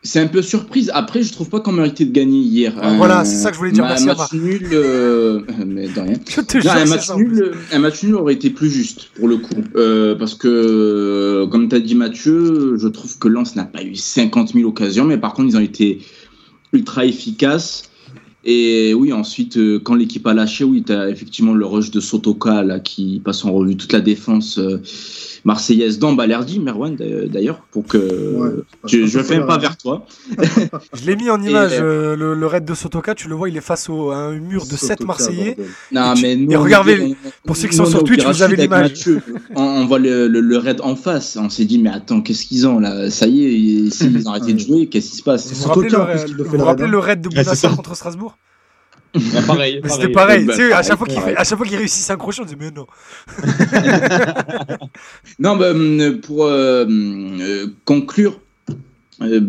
[SPEAKER 4] C'est un peu surprise. Après, je trouve pas qu'on méritait de gagner hier.
[SPEAKER 3] Ah, voilà, c'est ça que je voulais dire.
[SPEAKER 4] Un match nul, euh, mais de rien.
[SPEAKER 3] Je te
[SPEAKER 4] Non,
[SPEAKER 3] jure.
[SPEAKER 4] un, match
[SPEAKER 3] ça,
[SPEAKER 4] nul, un match nul aurait été plus juste pour le coup. Euh, parce que, euh, comme tu as dit Mathieu, je trouve que Lens n'a pas eu 50 000 occasions, mais par contre, ils ont été ultra efficaces. Et oui, ensuite, euh, quand l'équipe a lâché, oui, tu as effectivement le rush de Sotoka là, qui passe en revue toute la défense euh, marseillaise dans Balerdi, Merwan d'ailleurs, pour que
[SPEAKER 5] Ouais.
[SPEAKER 4] je, je fais un pas vers toi.
[SPEAKER 3] Je l'ai mis en image.
[SPEAKER 4] euh,
[SPEAKER 3] euh, le, le raid de Sotoka, tu le vois, il est face au, à un mur de 7
[SPEAKER 5] Sotoka,
[SPEAKER 3] Marseillais.
[SPEAKER 4] Non,
[SPEAKER 3] Et tu-
[SPEAKER 4] mais nous,
[SPEAKER 3] et regardez, pour ceux qui sont
[SPEAKER 4] on
[SPEAKER 3] sur Twitch, vous avez l'image.
[SPEAKER 4] On, on voit le, le, le raid en face. On s'est dit, mais attends, qu'est-ce qu'ils ont là? Ça y est, ils, ils ont arrêté de jouer, qu'est-ce qui se passe?
[SPEAKER 3] Vous vous
[SPEAKER 5] Sotoka,
[SPEAKER 3] rappelez, le,
[SPEAKER 5] raid,
[SPEAKER 3] le raid de
[SPEAKER 2] ça.
[SPEAKER 3] contre Strasbourg?
[SPEAKER 2] Ah, Pareil.
[SPEAKER 3] C'était pareil.
[SPEAKER 4] Bah,
[SPEAKER 3] tu sais, à chaque fois qu'il à chaque fois qu'il réussissait un crochet, on disait mais non.
[SPEAKER 4] Non, bah, hum, pour euh, euh, conclure, euh,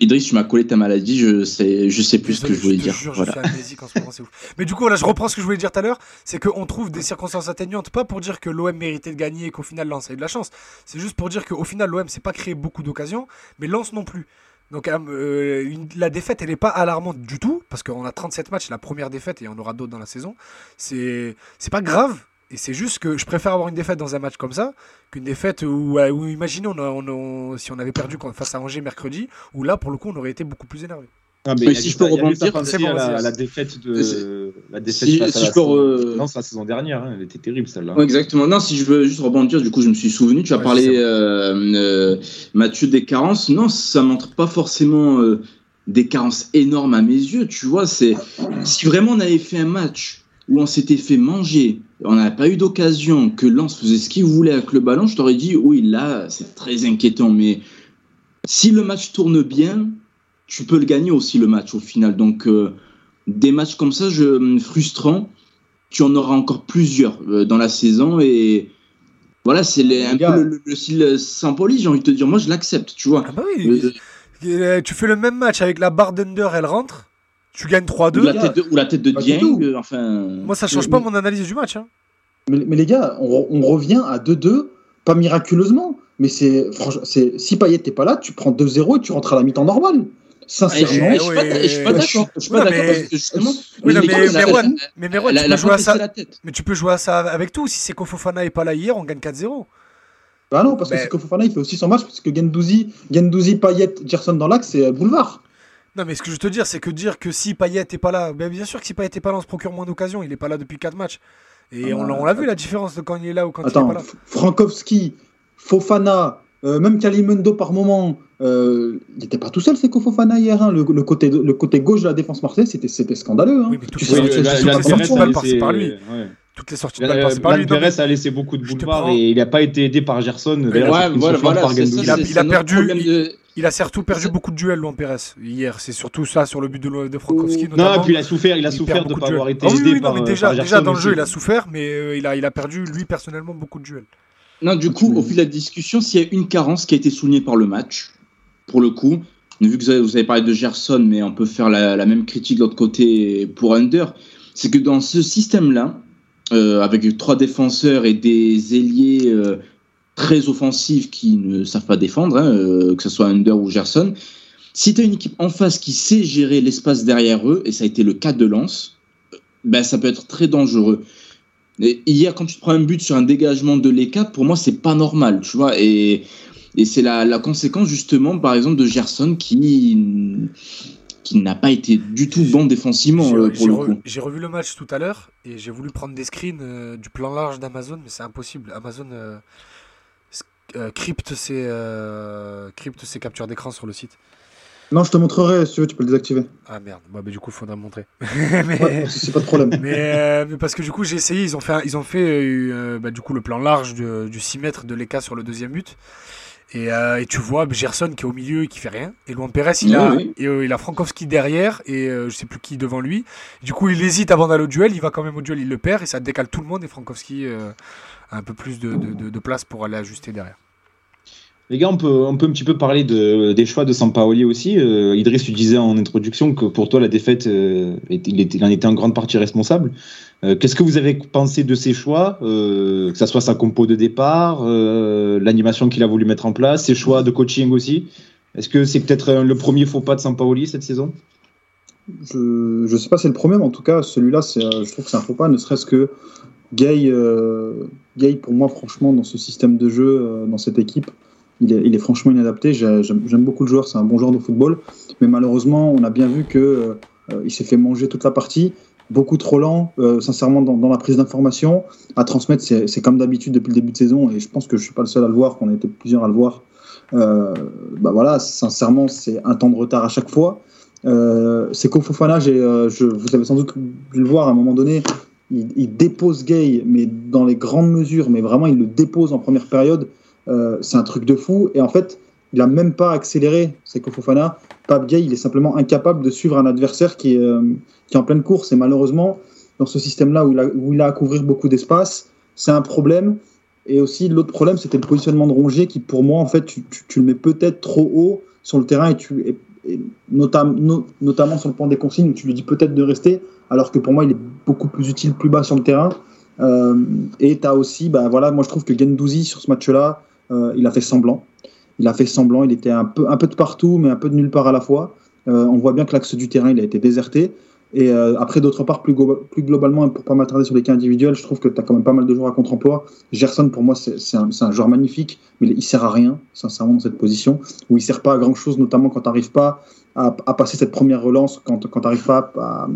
[SPEAKER 4] Idriss, tu m'as collé ta maladie, je sais, je sais plus ce que je voulais
[SPEAKER 3] te
[SPEAKER 4] dire.
[SPEAKER 3] jure,
[SPEAKER 4] Voilà.
[SPEAKER 3] je suis amnésique en ce moment, c'est ouf. Mais du coup, là, je reprends ce que je voulais dire tout à l'heure, c'est qu'on trouve des circonstances atténuantes, pas pour dire que l'OM méritait de gagner et qu'au final Lens a eu de la chance. C'est juste pour dire qu'au final l'OM s'est pas créé beaucoup d'occasions, mais Lens non plus. Donc euh, une- la défaite, elle n'est pas alarmante du tout, parce qu'on a 37 matchs, la première défaite, et il y en aura d'autres dans la saison. C'est pas grave, et c'est juste que je préfère avoir une défaite dans un match comme ça qu'une défaite où, euh, où imaginez, on si on avait perdu face à Angers mercredi, où là, pour le coup, on aurait été beaucoup plus énervé.
[SPEAKER 2] Ah, mais
[SPEAKER 4] si je peux rebondir,
[SPEAKER 3] c'est bon,
[SPEAKER 2] à la, la défaite de la défaite
[SPEAKER 4] Si-
[SPEAKER 2] face à
[SPEAKER 4] si
[SPEAKER 2] la
[SPEAKER 4] je peux
[SPEAKER 2] saison-
[SPEAKER 4] re-
[SPEAKER 2] Non, c'est la saison dernière, hein, elle était terrible celle-là.
[SPEAKER 4] Ouais, exactement. Non, si je veux juste rebondir, du coup, je me suis souvenu. Tu as
[SPEAKER 3] Ouais,
[SPEAKER 4] parlé, euh, euh, Mathieu, des carences. Non, ça montre pas forcément euh, des carences énormes à mes yeux. Tu vois, c'est si vraiment on avait fait un match où on s'était fait manger, on n'avait pas eu d'occasion, que Lens faisait ce qu'il voulait avec le ballon, je t'aurais dit, oui, là, c'est très inquiétant. Mais si le match tourne bien, tu peux le gagner aussi le match au final. Donc, euh, des matchs comme ça, je, frustrants, tu en auras encore plusieurs euh, dans la saison et voilà, c'est les- un
[SPEAKER 5] gars.
[SPEAKER 4] peu le, le- le style Saint-Pauli, j'ai envie de te dire. Moi, je l'accepte, tu vois.
[SPEAKER 3] Ah bah oui,
[SPEAKER 4] Euh,
[SPEAKER 3] Euh, tu fais le même match avec la barre d'under, elle rentre, tu gagnes
[SPEAKER 4] ou,
[SPEAKER 3] 3-2.
[SPEAKER 4] la tête de, ou la tête de Dieng, euh, enfin.
[SPEAKER 3] Moi, ça change
[SPEAKER 5] Mais-
[SPEAKER 3] pas mon analyse du match. Hein.
[SPEAKER 5] Mais, mais les gars, on revient à 2-2, pas miraculeusement, mais c'est franchement, c'est si Payet t'es pas là, tu prends 2-0 et tu rentres à la mi-temps normale. Sincèrement,
[SPEAKER 4] je suis pas, et je suis pas d'accord. Je suis pas d'accord
[SPEAKER 3] mais-
[SPEAKER 4] parce que justement.
[SPEAKER 3] Oui, non,
[SPEAKER 4] l'équipe,
[SPEAKER 3] mais
[SPEAKER 4] elle a-
[SPEAKER 3] Merwan, mais tu peux jouer à ça.
[SPEAKER 4] la tête.
[SPEAKER 3] Mais tu peux jouer à ça avec tout. Si c'est Fofana est pas là hier, on gagne 4-0.
[SPEAKER 5] bah non, parce que Fofana il fait aussi son match, parce que Gendouzi, Gendouzi, Payet, Gerson dans l'axe, c'est boulevard.
[SPEAKER 3] Non, mais ce que je veux te dire, c'est que dire que si Payet est pas là, ben bien sûr que si Payet est pas là, on se procure moins d'occasions. Il est pas là depuis 4 matchs. Et
[SPEAKER 5] Ah
[SPEAKER 3] on, l'a- on l'a vu la différence de quand il est là ou quand il est pas là.
[SPEAKER 5] Frankowski, Fofana, euh, même Kalimundo par moment, euh, il n'était pas tout seul, c'est Fofana hier. hein. Le, le côté, le côté gauche de la défense marseillaise, c'était, c'était scandaleux. hein.
[SPEAKER 3] Oui, mais toutes les par lui.
[SPEAKER 2] ouais.
[SPEAKER 3] Toutes les sorties de balle passées par lui.
[SPEAKER 2] Pérez a laissé beaucoup de boulevards et il n'a pas été aidé par Gerson.
[SPEAKER 4] Ouais, voilà, voilà,
[SPEAKER 2] par
[SPEAKER 4] ça.
[SPEAKER 3] Il a- il perdu- il- a surtout perdu beaucoup de duels, Luan Pérez, hier. C'est surtout ça sur le but de, de Frankowski.
[SPEAKER 2] Non, et puis il a souffert, il a
[SPEAKER 3] Il
[SPEAKER 2] souffert de ne pas
[SPEAKER 3] duels.
[SPEAKER 2] avoir été
[SPEAKER 3] Ah oui,
[SPEAKER 2] aidé
[SPEAKER 3] non,
[SPEAKER 2] par,
[SPEAKER 3] mais déjà,
[SPEAKER 2] par
[SPEAKER 3] déjà
[SPEAKER 2] Gerson
[SPEAKER 3] dans le jeu,
[SPEAKER 2] aussi.
[SPEAKER 3] il a souffert, mais euh, il, a, il a perdu, lui, personnellement, beaucoup de duels.
[SPEAKER 4] Non, du coup, au fil de la discussion, s'il y a une carence qui a été soulignée par le match, pour le coup, vu que vous avez, parlé de Gerson, mais on peut faire la, même critique de l'autre côté pour Under, c'est que dans ce système-là, euh, avec trois défenseurs et des ailiers euh, très offensifs qui ne savent pas défendre, hein, euh, que ce soit Under ou Gerson, si tu as une équipe en face qui sait gérer l'espace derrière eux, et ça a été le cas de Lens, ben, ça peut être très dangereux. Et hier, quand tu te prends un but sur un dégagement de l'ECA, pour moi, c'est pas normal, tu vois. Et, et c'est la, la conséquence, justement, par exemple, de Gerson qui, qui n'a pas été du tout bon défensivement,
[SPEAKER 3] J'ai-
[SPEAKER 4] euh, pour le coup.
[SPEAKER 3] j'ai revu le match tout à l'heure et j'ai voulu prendre des screens euh, du plan large d'Amazon, mais c'est impossible. Amazon euh, crypte, ses, crypte ses captures d'écran sur le site.
[SPEAKER 5] Non, je te montrerai, si tu veux, tu peux le désactiver.
[SPEAKER 3] Ah merde, bah, bah, du coup, il faudra me montrer. mais,
[SPEAKER 5] Ouais, c'est pas de problème.
[SPEAKER 3] mais, euh, mais parce que du coup, j'ai essayé, ils ont fait, ils ont fait euh, bah, du, coup, le plan large de- du 6 mètres de l'EK sur le deuxième but. Et, euh, et tu vois Gerson qui est au milieu et qui fait rien. Et Luan Pérez, il,
[SPEAKER 4] Oui,
[SPEAKER 3] a,
[SPEAKER 4] oui.
[SPEAKER 3] et, euh, il a Frankowski derrière et euh, je sais plus qui devant lui. Du coup, il hésite avant d'aller au duel. Il va quand même au duel, il le perd et ça décale tout le monde. Et Frankowski euh, a un peu plus de, de- de- de place pour aller ajuster derrière.
[SPEAKER 2] Les gars, on peut, un petit peu parler de, des choix de Sampaoli aussi. Euh, Idriss, tu disais en introduction que pour toi, la défaite, euh, il, en était en grande partie responsable. Euh, Qu'est-ce que vous avez pensé de ces choix, euh, que ce soit sa compo de départ, l'animation qu'il a voulu mettre en place, ses choix de coaching aussi? Est-ce que c'est peut-être le premier faux pas de Sampaoli cette saison?
[SPEAKER 5] Je ne sais pas c'est le premier, mais en tout cas, celui-là, je trouve que c'est un faux pas, ne serait-ce que Gay, Gay, pour moi, franchement, dans ce système de jeu, dans cette équipe, il est, franchement inadapté. J'ai- J'aime beaucoup le joueur, c'est un bon joueur de football, mais malheureusement, on a bien vu que euh, il s'est fait manger toute la partie. Beaucoup trop lent, euh, sincèrement, dans, la prise d'information. À transmettre, c'est comme d'habitude depuis le début de saison, et je pense que je suis pas le seul à le voir, qu'on a été plusieurs à le voir. Euh, bah voilà, sincèrement, c'est un temps de retard à chaque fois. Euh, c'est Fofana, j'ai, euh, je, vous avez sans doute dû le voir à un moment donné, il dépose Gay, mais dans les grandes mesures, mais vraiment il le dépose en première période. Euh, c'est un truc de fou. Et en fait, il a même pas accéléré, c'est Fofana. Pape Gay, il est simplement incapable de suivre un adversaire qui est, euh, qui est en pleine course. Et malheureusement, dans ce système-là où, il a- où il a à couvrir beaucoup d'espace, c'est un problème. Et aussi, l'autre problème, c'était le positionnement de Rongier qui, pour moi, en fait, tu, tu- le mets peut-être trop haut sur le terrain et tu, et- et notam- no- notamment sur le point des consignes où tu lui dis peut-être de rester, alors que pour moi, il est beaucoup plus utile plus bas sur le terrain. Euh, et tu as aussi, bah, voilà, moi je trouve que Gendouzi sur ce match-là, il a fait semblant. Il a fait semblant, il était un peu, un peu de partout, mais un peu de nulle part à la fois. Euh, on voit bien que l'axe du terrain, a été déserté. Et euh, après, d'autre part, plus, glo- plus globalement, pour pas m'attarder sur les cas individuels, je trouve que tu as quand même pas mal de joueurs à contre-emploi. Gerson, pour moi, c'est un, un joueur magnifique, mais il sert à rien, sincèrement, dans cette position, où il sert pas à grand-chose, notamment quand tu n'arrives pas à, passer cette première relance, quand, quand tu n'arrives pas à,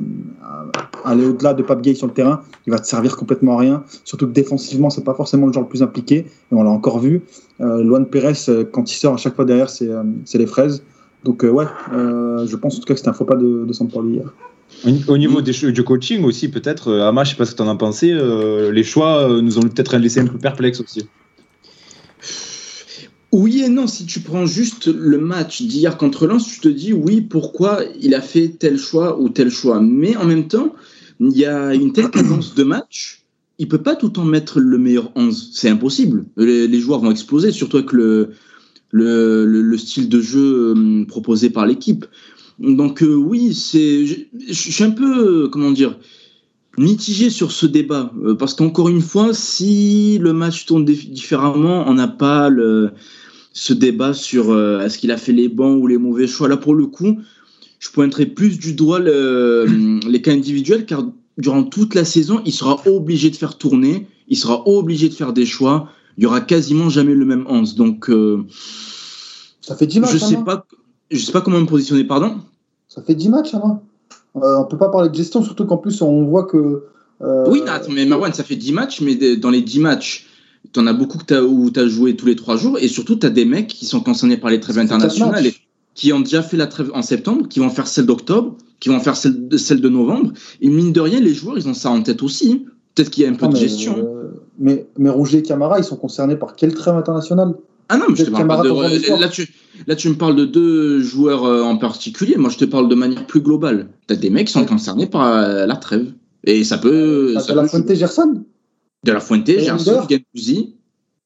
[SPEAKER 5] aller au-delà de Pape Gay sur le terrain, il va te servir complètement à rien. Surtout que défensivement, c'est pas forcément le genre le plus impliqué, et on l'a encore vu. Euh, Luan Pérez, euh, quand il sort à chaque fois derrière, c'est euh, les fraises. Donc, euh, ouais, euh, je pense en tout cas que c'était un faux pas de, de Sampaoli hier.
[SPEAKER 2] Au au niveau des, du coaching aussi, peut-être, euh, Ama, je sais pas ce que tu en as pensé, euh, les choix nous ont peut-être laissé un peu perplexes aussi.
[SPEAKER 4] Oui et non, si tu prends juste le match d'hier contre Lens, tu te dis oui, pourquoi il a fait tel choix ou tel choix. Mais en même temps, il y a une telle cadence de match, il peut pas tout le temps mettre le meilleur 11. C'est impossible. Les, les joueurs vont exploser, surtout avec le, le, le- le style de jeu euh, proposé par l'équipe. Donc euh, oui, c'est, je, suis un peu, euh, comment dire, mitigé sur ce débat. parce qu'encore une fois, si le match tourne dif- différemment, on n'a pas le, ce débat sur est-ce qu'il a fait les bons ou les mauvais choix. Là, pour le coup, je pointerai plus du doigt le- les cas individuels, car durant toute la saison, il sera obligé de faire tourner, il sera obligé de faire des choix. Il y aura quasiment jamais le même 11. Donc, euh,
[SPEAKER 5] Ça fait 10 matchs,
[SPEAKER 4] je sais
[SPEAKER 5] Alain.
[SPEAKER 4] pas, je sais pas comment me positionner. Pardon.
[SPEAKER 5] Ça fait 10 matchs, Alain. Euh, on peut pas parler de gestion, surtout qu'en plus, on voit que. euh,
[SPEAKER 4] Oui, attends, mais Marwan, ça fait 10 matchs, mais dans les 10 matchs, tu en as beaucoup que t'as- où tu as joué tous les 3 jours, et surtout, tu as des mecs qui sont concernés par les trêves internationales, et qui ont déjà fait la trêve en septembre, qui vont faire celle d'octobre, qui vont faire celle de, celle de novembre, et mine de rien, les joueurs, ils ont ça en tête aussi. hein. Peut-être qu'il y a un peu
[SPEAKER 5] non,
[SPEAKER 4] de gestion.
[SPEAKER 5] Mais, mais Rongier et Camara, ils sont concernés par quelle trêve internationale
[SPEAKER 4] Ah non, mais je te parle pas de. Là tu, là, tu me parles de deux joueurs euh, en particulier. Moi, je te parle de manière plus globale. Tu as des mecs qui sont concernés par euh, la trêve. Et ça peut.
[SPEAKER 5] T'as
[SPEAKER 4] ça
[SPEAKER 5] De la Fuente Gerson?
[SPEAKER 4] De la Fuente,
[SPEAKER 5] Et
[SPEAKER 4] Gerson, Gendouzi.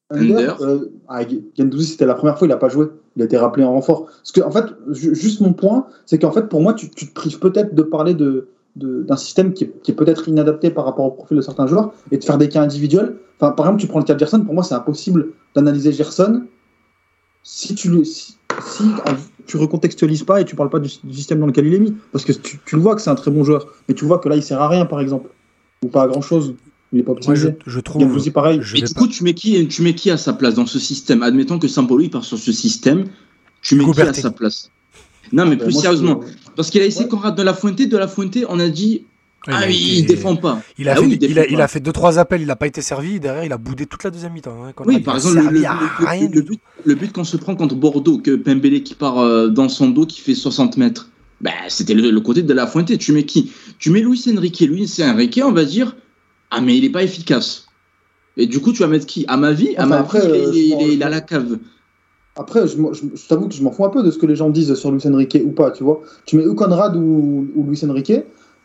[SPEAKER 5] Under, euh, ah, Gendouzi, c'était la première fois, il n'a pas joué. Il a été rappelé en renfort. Parce que, en fait, ju- juste mon point, c'est qu'en fait, pour moi, tu, tu te prives peut-être de parler de- d'un système qui est, qui est peut-être inadapté par rapport au profil de certains joueurs et de faire des cas individuels. Enfin, par exemple, tu prends le cas de Gerson, pour moi, c'est impossible d'analyser Gerson si tu le, si, si, tu recontextualises pas et tu parles pas du, du système dans lequel il est mis. Parce que tu, tu le vois que c'est un très bon joueur, mais tu vois que là, il sert à rien, par exemple. Ou pas à grand chose. Il est pas
[SPEAKER 3] Moi, je,
[SPEAKER 5] optimisé.
[SPEAKER 3] je trouve.
[SPEAKER 5] Pareil.
[SPEAKER 3] je
[SPEAKER 4] Et du
[SPEAKER 3] pas-
[SPEAKER 4] coup, tu mets, qui, tu mets qui à sa place dans ce système? Admettons que Sampolo il part sur ce système, tu mets qui à sa place? Non, mais
[SPEAKER 5] Euh,
[SPEAKER 4] plus
[SPEAKER 5] moi,
[SPEAKER 4] sérieusement.
[SPEAKER 5] je-
[SPEAKER 4] Parce qu'il a essayé
[SPEAKER 5] Ouais.
[SPEAKER 4] Conrad de la Fuente. De la Fuente, on a dit
[SPEAKER 3] Ouais,
[SPEAKER 4] Ah,
[SPEAKER 3] il a
[SPEAKER 4] il défend pas.
[SPEAKER 3] Il a,
[SPEAKER 4] Ah
[SPEAKER 3] fait,
[SPEAKER 4] oui,
[SPEAKER 3] il, a, il
[SPEAKER 4] pas.
[SPEAKER 3] a fait deux trois appels, il n'a pas été servi. Derrière, il a boudé toute la deuxième mi-temps. hein.
[SPEAKER 4] Oui,
[SPEAKER 3] Il
[SPEAKER 4] par
[SPEAKER 3] a
[SPEAKER 4] exemple, le, but, le but qu'on se prend contre Bordeaux, que Pembele qui part euh, dans son dos, qui fait 60 mètres, bah, c'était le, le côté de la Fuente. Tu mets qui? Tu mets Luis Enrique. Luis Enrique, on va dire Ah, mais il n'est pas efficace. Et du coup, tu vas mettre qui? À ma vie, à
[SPEAKER 5] Enfin,
[SPEAKER 4] ma
[SPEAKER 5] après,
[SPEAKER 4] vie, il est-
[SPEAKER 5] euh,
[SPEAKER 4] il, il il à la cave.
[SPEAKER 5] Après, je, t'avoue que je m'en fous un peu de ce que les gens disent sur Luis Enrique ou pas, tu vois. Tu mets ou Conrad ou, Luis Enrique,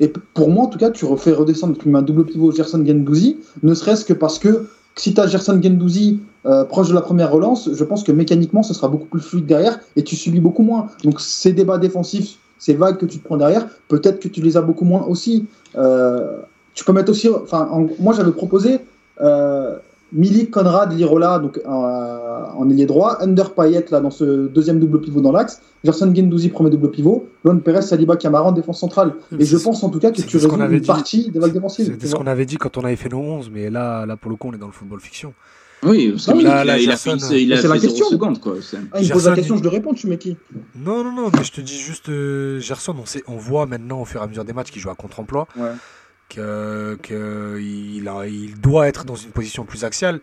[SPEAKER 5] et pour moi, en tout cas, tu refais redescendre, tu mets un double pivot Gerson Gendouzi, ne serait-ce que parce que si tu as Gerson Gendouzi euh, proche de la première relance, je pense que mécaniquement, ce sera beaucoup plus fluide derrière et tu subis beaucoup moins. Donc ces débats défensifs, ces vagues que tu te prends derrière, peut-être que tu les as beaucoup moins aussi. Euh, tu peux mettre aussi, enfin, moi j'avais proposé euh, Milik, Conrad, Lirola, donc euh, en ailier droit, Under Payet là dans ce deuxième double pivot dans l'axe, Gerson Gendouzi premier double pivot, Lon Perez, Saliba, Camara en défense centrale. Et je pense en tout cas que tu résous une
[SPEAKER 3] dit.
[SPEAKER 5] partie des vagues défensives.
[SPEAKER 3] C'est ce qu'on avait dit quand on avait fait nos 11, mais là, là pour le coup on est dans le football fiction.
[SPEAKER 4] Oui, parce que
[SPEAKER 3] Là,
[SPEAKER 4] il a fait, il a
[SPEAKER 5] c'est
[SPEAKER 4] fait
[SPEAKER 5] la question.
[SPEAKER 4] seconde, quoi. C'est-
[SPEAKER 5] Ah, il pose la question,
[SPEAKER 3] il-
[SPEAKER 5] je lui réponds, tu mets qui?
[SPEAKER 3] Non, non, non, mais je te dis juste, euh, Gerson, on, sait, on voit maintenant au fur et à mesure des matchs qu'il joue à contre-emploi,
[SPEAKER 5] Ouais.
[SPEAKER 3] Que, que il, doit être dans une position plus axiale.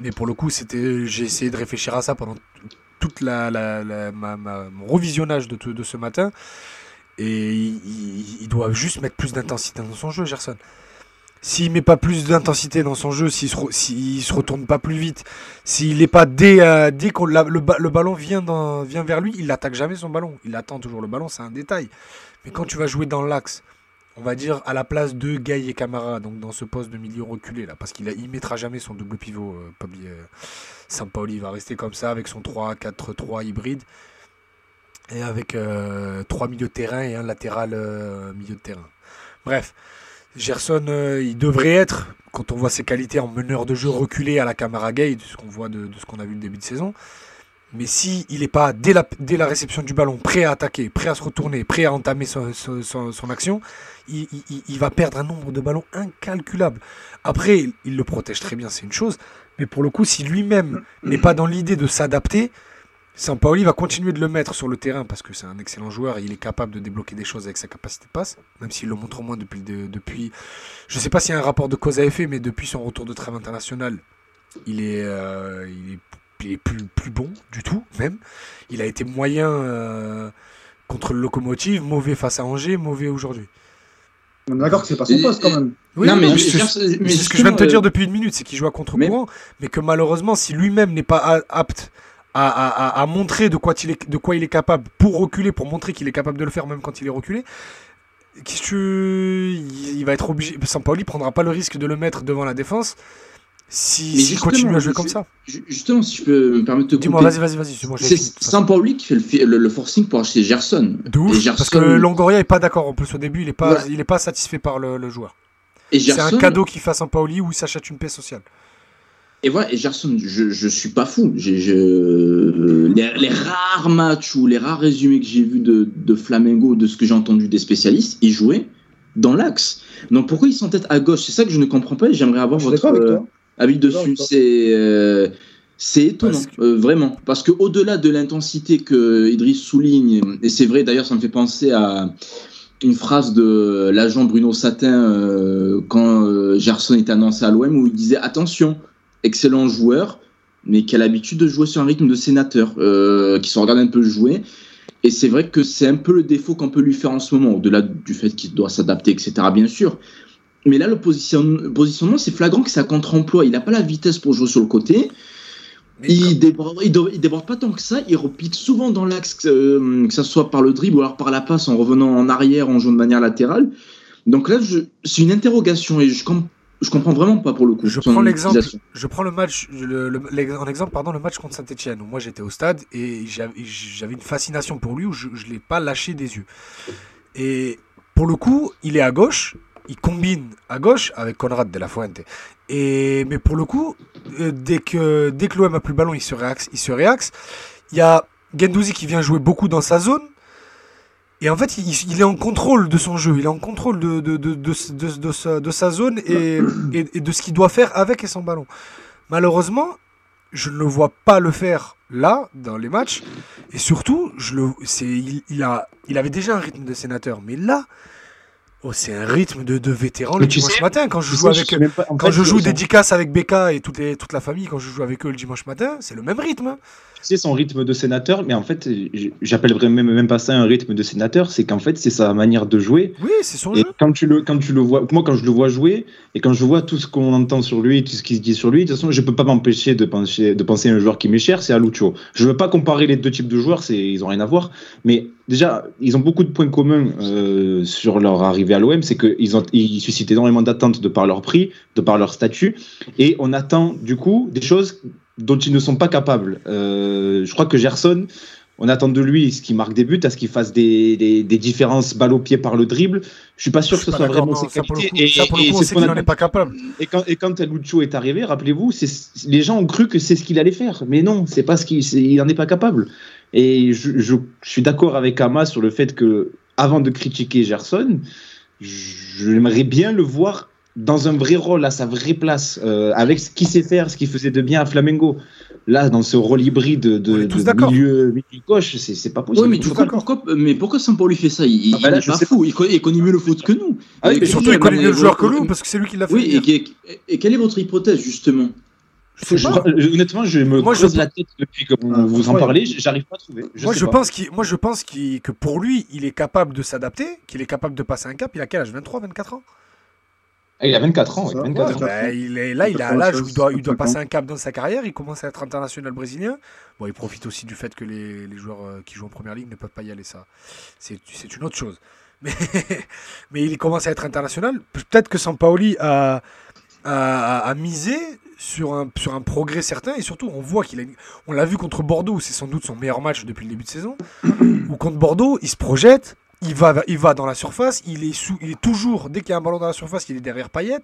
[SPEAKER 3] Mais pour le coup, c'était, j'ai essayé de réfléchir à ça pendant toute la, mon revisionnage de, ce matin. Et il, doit juste mettre plus d'intensité dans son jeu, Gerson. S'il met pas plus d'intensité dans son jeu, s'il se, se retourne pas plus vite, s'il n'est pas dès, euh, dès que le, ba- le ballon vient, vient vers lui, il n'attaque jamais son ballon. Il attend toujours le ballon, c'est un détail. Mais quand tu vas jouer dans l'axe, on va dire à la place de Gay et Camara, donc dans ce poste de milieu reculé là, parce qu'il il mettra jamais son double pivot. Euh, euh, Sampaoli va rester comme ça avec son 3-4-3 hybride et avec euh, trois milieux de terrain et un latéral euh, milieu de terrain. Bref, Gerson, euh, il devrait être, quand on voit ses qualités en meneur de jeu reculé à la Camara Gay, de ce qu'on voit de ce qu'on a vu le début de saison. Mais si il n'est pas dès la, dès la réception du ballon prêt à attaquer, prêt à se retourner, prêt à entamer son, son- action, il, il- va perdre un nombre de ballons incalculable. Après, il le protège très bien, c'est une chose. Mais pour le coup, si lui-même n'est pas dans l'idée de s'adapter, Sampaoli va continuer de le mettre sur le terrain parce que c'est un excellent joueur et il est capable de débloquer des choses avec sa capacité de passe, même s'il le montre moins depuis. depuis je ne sais pas s'il y a un rapport de cause à effet, mais depuis son retour de trêve international, il est, euh, il est, il est plus, plus bon du tout, même. Il a été moyen euh, contre le locomotive, mauvais face à Angers, mauvais aujourd'hui.
[SPEAKER 5] On est d'accord que c'est pas son poste quand même.
[SPEAKER 3] Oui,
[SPEAKER 4] non, mais,
[SPEAKER 3] c'est ce que je viens de te dire
[SPEAKER 4] euh,
[SPEAKER 3] depuis une minute, c'est qu'il joue à contre-courant, mais... que malheureusement, si lui-même n'est pas a- apte à, à- à- à montrer de quoi, il est, de quoi il est capable pour reculer, pour montrer qu'il est capable de le faire même quand il est reculé, qu'est-ce que il, il va être obligé. Sampaoli prendra pas le risque de le mettre devant la défense si,
[SPEAKER 4] justement,
[SPEAKER 3] continue à jouer comme ça.
[SPEAKER 4] Ju- Justement, si je peux me permettre de te
[SPEAKER 3] Dis-moi, vas-y, vas-y, vas-y. c'est.
[SPEAKER 4] Sampaoli qui fait le, le- le forcing pour acheter Gerson.
[SPEAKER 3] De ouf,
[SPEAKER 4] Gerson-
[SPEAKER 3] parce que Longoria est pas d'accord en plus au début, il est pas,
[SPEAKER 4] Voilà.
[SPEAKER 3] il est pas satisfait par le, le joueur. C'est un cadeau qu'il fasse en Paoli où il s'achète une paix sociale.
[SPEAKER 4] Et voilà, et Gerson, je, je suis pas fou. Je- les, les rares matchs ou les rares résumés que j'ai vus de, de Flamengo, de ce que j'ai entendu des spécialistes, il jouait dans l'axe. Donc pourquoi ils sont tête à gauche? C'est ça que je ne comprends pas et j'aimerais avoir
[SPEAKER 5] Je suis
[SPEAKER 4] votre
[SPEAKER 5] d'accord
[SPEAKER 4] dessus. C'est euh, c'est étonnant,
[SPEAKER 3] Parce que-
[SPEAKER 4] euh, vraiment. Parce que au-delà de l'intensité que Idriss souligne, et c'est vrai d'ailleurs, ça me fait penser à une phrase de l'agent Bruno Satin euh, quand euh, Gerson était annoncé à l'OM où il disait attention, excellent joueur, mais qui a l'habitude de jouer sur un rythme de sénateur, qui se regarde un peu jouer. Et c'est vrai que c'est un peu le défaut qu'on peut lui faire en ce moment, au-delà du fait qu'il doit s'adapter, etc. Bien sûr. Mais là, le position- positionnement, c'est flagrant que c'est à contre-emploi. Il n'a pas la vitesse pour jouer sur le côté. Il déborde, il, déborde pas tant que ça, il repique souvent dans l'axe, euh, que ce soit par le dribble ou alors par la passe en revenant en arrière, en jouant de manière latérale. Donc là, je- c'est une interrogation et je, com- je comprends vraiment pas pour le coup.
[SPEAKER 3] Je prends l'exemple. Je prends le match, le, le- l'ex- en exemple, pardon, le match contre Saint-Etienne, où moi j'étais au stade et j'avais j'avais une fascination pour lui où je ne l'ai pas lâché des yeux. Et pour le coup, il est à gauche, il combine à gauche avec Conrad de la Fuente. Et, mais pour le coup, euh, dès que, dès que l'OM a plus le ballon, il se réaxe. Il, se réaxe. il y a Gendouzi qui vient jouer beaucoup dans sa zone. Et en fait, il, est en contrôle de son jeu, il est en contrôle de, de, de, de, sa, sa zone et, et, de ce qu'il doit faire avec et sans ballon. Malheureusement, je ne le vois pas le faire là, dans les matchs. Et surtout, je le, il, il a, il avait déjà un rythme de sénateur. Mais là, oh, c'est un rythme de, de vétéran le dimanche
[SPEAKER 2] sais-
[SPEAKER 3] matin. Quand je joue
[SPEAKER 2] sais,
[SPEAKER 3] avec,
[SPEAKER 2] pas- en
[SPEAKER 3] quand
[SPEAKER 2] fait,
[SPEAKER 3] je joue dédicace avec Becca et toute, les, toute la famille, quand je joue avec eux le dimanche matin, c'est le même rythme.
[SPEAKER 2] Tu sais, son rythme de sénateur, mais en fait, j'appellerais même, même pas ça un rythme de sénateur, c'est qu'en fait, c'est sa manière de jouer.
[SPEAKER 3] Oui, c'est son
[SPEAKER 2] Et
[SPEAKER 3] jeu.
[SPEAKER 2] quand tu, le, quand tu le vois, moi, quand je le vois jouer, et quand je vois tout ce qu'on entend sur lui, tout ce qui se dit sur lui, de toute façon, je peux pas m'empêcher de penser, de penser à un joueur qui m'est cher, c'est Alucho. Je veux pas comparer les deux types de joueurs, ils ont rien à voir, mais déjà, ils ont beaucoup de points communs euh, sur leur arrivée à l'OM, c'est qu'ils ont, ils suscitent énormément d'attentes de par leur prix, de par leur statut, et on attend du coup des choses dont ils ne sont pas capables. Euh, je crois que Gerson, on attend de lui ce qui marque des buts, à ce qu'il fasse des, des, des, différences balles au pied par le dribble. Je suis pas sûr
[SPEAKER 3] Je
[SPEAKER 2] que ce soit vraiment ses qualités.
[SPEAKER 3] on
[SPEAKER 2] c'est qu'on
[SPEAKER 3] qu'il en
[SPEAKER 2] attend-
[SPEAKER 3] est pas capable.
[SPEAKER 2] et quand, et quand Lucho est arrivé, rappelez-vous, les gens ont cru que c'est ce qu'il allait faire. Mais non, c'est pas ce qu'il il en est pas capable. Et je, je- je suis d'accord avec Ama sur le fait que, avant de critiquer Gerson, j'aimerais bien le voir dans un vrai rôle, à sa vraie place, euh, avec ce qu'il sait faire, ce qu'il faisait de bien à Flamengo. Là, dans ce rôle hybride de, de,
[SPEAKER 3] tous
[SPEAKER 2] de
[SPEAKER 3] d'accord.
[SPEAKER 2] milieu, milieu gauche, c'est c'est pas possible.
[SPEAKER 4] Oui, mais
[SPEAKER 2] pas-
[SPEAKER 4] pourquoi, mais pourquoi Sampaoli fait ça? Il,
[SPEAKER 2] Ah bah
[SPEAKER 4] il est
[SPEAKER 2] je
[SPEAKER 4] pas
[SPEAKER 2] sais
[SPEAKER 4] fou, il connaît, il connaît mieux le foot que nous.
[SPEAKER 2] Ah oui, mais
[SPEAKER 3] surtout, il connaît mieux le joueur que nous parce que c'est lui qui l'a fait.
[SPEAKER 4] Oui, et quelle est votre hypothèse, justement?
[SPEAKER 3] Je
[SPEAKER 2] Je- honnêtement, je me
[SPEAKER 3] Moi, je-
[SPEAKER 2] la tête depuis que vous, vous en parlez, j'arrive pas à trouver.
[SPEAKER 3] moi,
[SPEAKER 2] sais
[SPEAKER 3] je
[SPEAKER 2] pas.
[SPEAKER 3] pense moi, je pense qu'il- que pour lui, il est capable de s'adapter, qu'il est capable de passer un cap. Il a quel âge? 23, 24 ans?
[SPEAKER 2] Ah, il a 24 ans, ouais,
[SPEAKER 5] C'est ça,
[SPEAKER 2] 24
[SPEAKER 5] ouais,
[SPEAKER 2] ans.
[SPEAKER 3] Bah, il est là, il est à l'âge où il doit, il doit
[SPEAKER 5] 55
[SPEAKER 3] passer un cap dans sa carrière. Il commence à être international brésilien. Bon, il profite aussi du fait que les, les joueurs euh, qui jouent en première ligue ne peuvent pas y aller. Ça, c'est c'est une autre chose. Mais, mais il commence à être international. Peut-être que Sampaoli a, a, a misé sur un, sur un progrès certain et surtout on voit qu'il a une- on l'a vu contre Bordeaux c'est sans doute son meilleur match depuis le début de saison où contre Bordeaux il se projette il va, il va dans la surface il est, sous, il est toujours dès qu'il y a un ballon dans la surface il est derrière Payet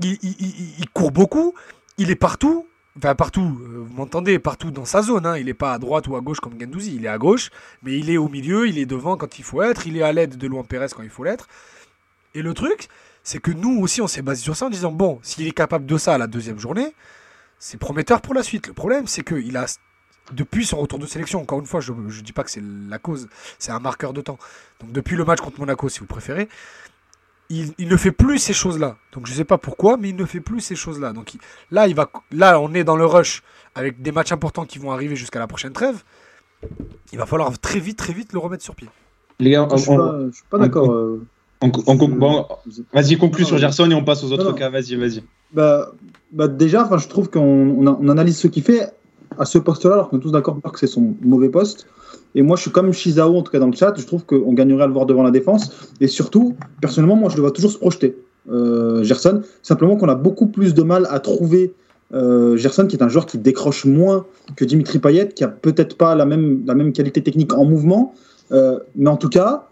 [SPEAKER 3] il, il- il- il court beaucoup il est partout enfin partout euh, vous m'entendez partout dans sa zone hein. il est pas à droite ou à gauche comme Gendouzi il est à gauche mais il est au milieu il est devant quand il faut être il est à l'aide de Luan Pérez quand il faut l'être et le truc c'est que nous aussi on s'est basé sur ça en disant bon s'il est capable de ça à la deuxième journée c'est prometteur pour la suite. Le problème c'est que il a depuis son retour de sélection encore une fois je ne dis pas que c'est la cause c'est un marqueur de temps. Donc depuis le match contre Monaco si vous préférez il, il ne fait plus ces choses là donc je sais pas pourquoi mais il ne fait plus ces choses là donc il- là il va là on est dans le rush avec des matchs importants qui vont arriver jusqu'à la prochaine trêve. Il va falloir très vite très vite le remettre sur pied.
[SPEAKER 2] Les gars,
[SPEAKER 5] Je suis
[SPEAKER 2] on-
[SPEAKER 5] pas, je suis pas d'accord. euh,
[SPEAKER 2] on- on- on- bon, vas-y, conclus
[SPEAKER 5] Non,
[SPEAKER 2] sur Gerson et on passe aux autres
[SPEAKER 5] non,
[SPEAKER 2] cas. Vas-y, vas-y.
[SPEAKER 5] Bah, bah déjà, je trouve qu'on on analyse ce qu'il fait à ce poste-là, alors qu'on est tous d'accord que c'est son mauvais poste. Et moi, je suis comme Shizao, en tout cas dans le chat, je trouve qu'on gagnerait à le voir devant la défense. Et surtout, personnellement, moi, je le vois toujours se projeter. Euh, Gerson, simplement qu'on a beaucoup plus de mal à trouver euh, Gerson, qui est un joueur qui décroche moins que Dimitri Payet, qui a peut-être pas la même, la même qualité technique en mouvement. Euh, mais en tout cas,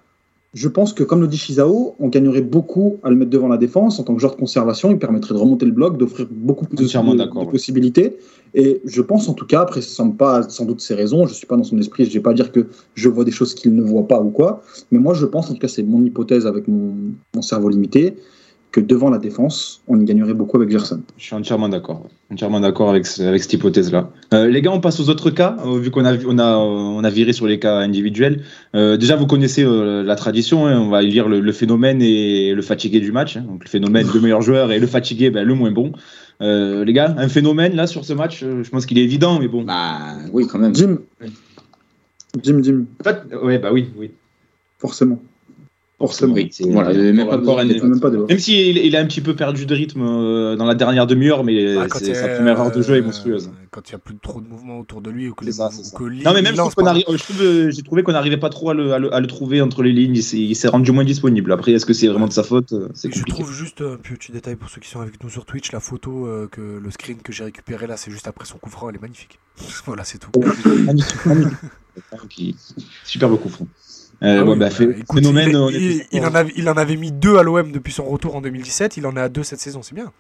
[SPEAKER 5] je pense que, comme le dit Shizao, on gagnerait beaucoup à le mettre devant la défense en tant que joueur de conservation. Il permettrait de remonter le bloc, d'offrir beaucoup plus de, possibilités. Et je pense en tout cas, après, ne sont pas sans doute ses raisons, je ne suis pas dans son esprit, je ne vais pas dire que je vois des choses qu'il ne voit pas ou quoi, mais moi je pense, en tout cas c'est mon hypothèse avec mon, mon cerveau limité, que devant la défense, on y gagnerait beaucoup avec Gerson.
[SPEAKER 2] Je suis entièrement d'accord. Entièrement d'accord avec, ce- avec cette hypothèse-là. Euh, les gars, on passe aux autres cas, euh, vu qu'on a, on a, on a viré sur les cas individuels. Euh, déjà, vous connaissez euh, la tradition, hein, on va lire le, le phénomène et le fatigué du match. hein. Donc, le phénomène, le meilleur joueur, et le fatigué, ben, le moins bon. Euh, les gars, un phénomène là sur ce match, euh, je pense qu'il est évident, mais bon.
[SPEAKER 4] Bah oui, quand même.
[SPEAKER 5] Jim, Jim, Jim,
[SPEAKER 2] En fait, ouais, bah oui, oui.
[SPEAKER 5] forcément. Forcément.
[SPEAKER 4] Oui,
[SPEAKER 2] C'est-
[SPEAKER 4] voilà, même pas
[SPEAKER 5] même pas de
[SPEAKER 2] Même s'il il a un petit peu perdu de rythme euh, dans la dernière demi-heure, mais
[SPEAKER 3] Ah, quand
[SPEAKER 2] c'est-
[SPEAKER 3] il y a,
[SPEAKER 2] sa première heure de jeu est
[SPEAKER 3] euh,
[SPEAKER 2] monstrueuse.
[SPEAKER 3] Quand il n'y a plus trop de mouvements autour de lui ou que, les
[SPEAKER 2] ça, ça.
[SPEAKER 3] que
[SPEAKER 2] Non, mais même
[SPEAKER 3] lance
[SPEAKER 2] si je trouve, euh, j'ai trouvé qu'on n'arrivait pas trop à le, à le- à le trouver entre les lignes. Il s'est- rendu moins disponible. Après, est-ce que c'est vraiment de sa faute C'est
[SPEAKER 3] je trouve juste un petit détail pour ceux qui sont avec nous sur Twitch, la photo, euh, que le screen que j'ai récupéré là, c'est juste après son coup franc, elle est magnifique. voilà, c'est tout.
[SPEAKER 2] Magnifique, Superbe coup franc. Euh,
[SPEAKER 3] Ah
[SPEAKER 2] ouais,
[SPEAKER 3] oui,
[SPEAKER 2] bah,
[SPEAKER 3] bah,
[SPEAKER 2] fait-
[SPEAKER 3] écoute,
[SPEAKER 2] phénomène.
[SPEAKER 3] il, en avait, il en avait mis deux à l'OM depuis son retour en 2017, il en est à deux cette saison, c'est bien.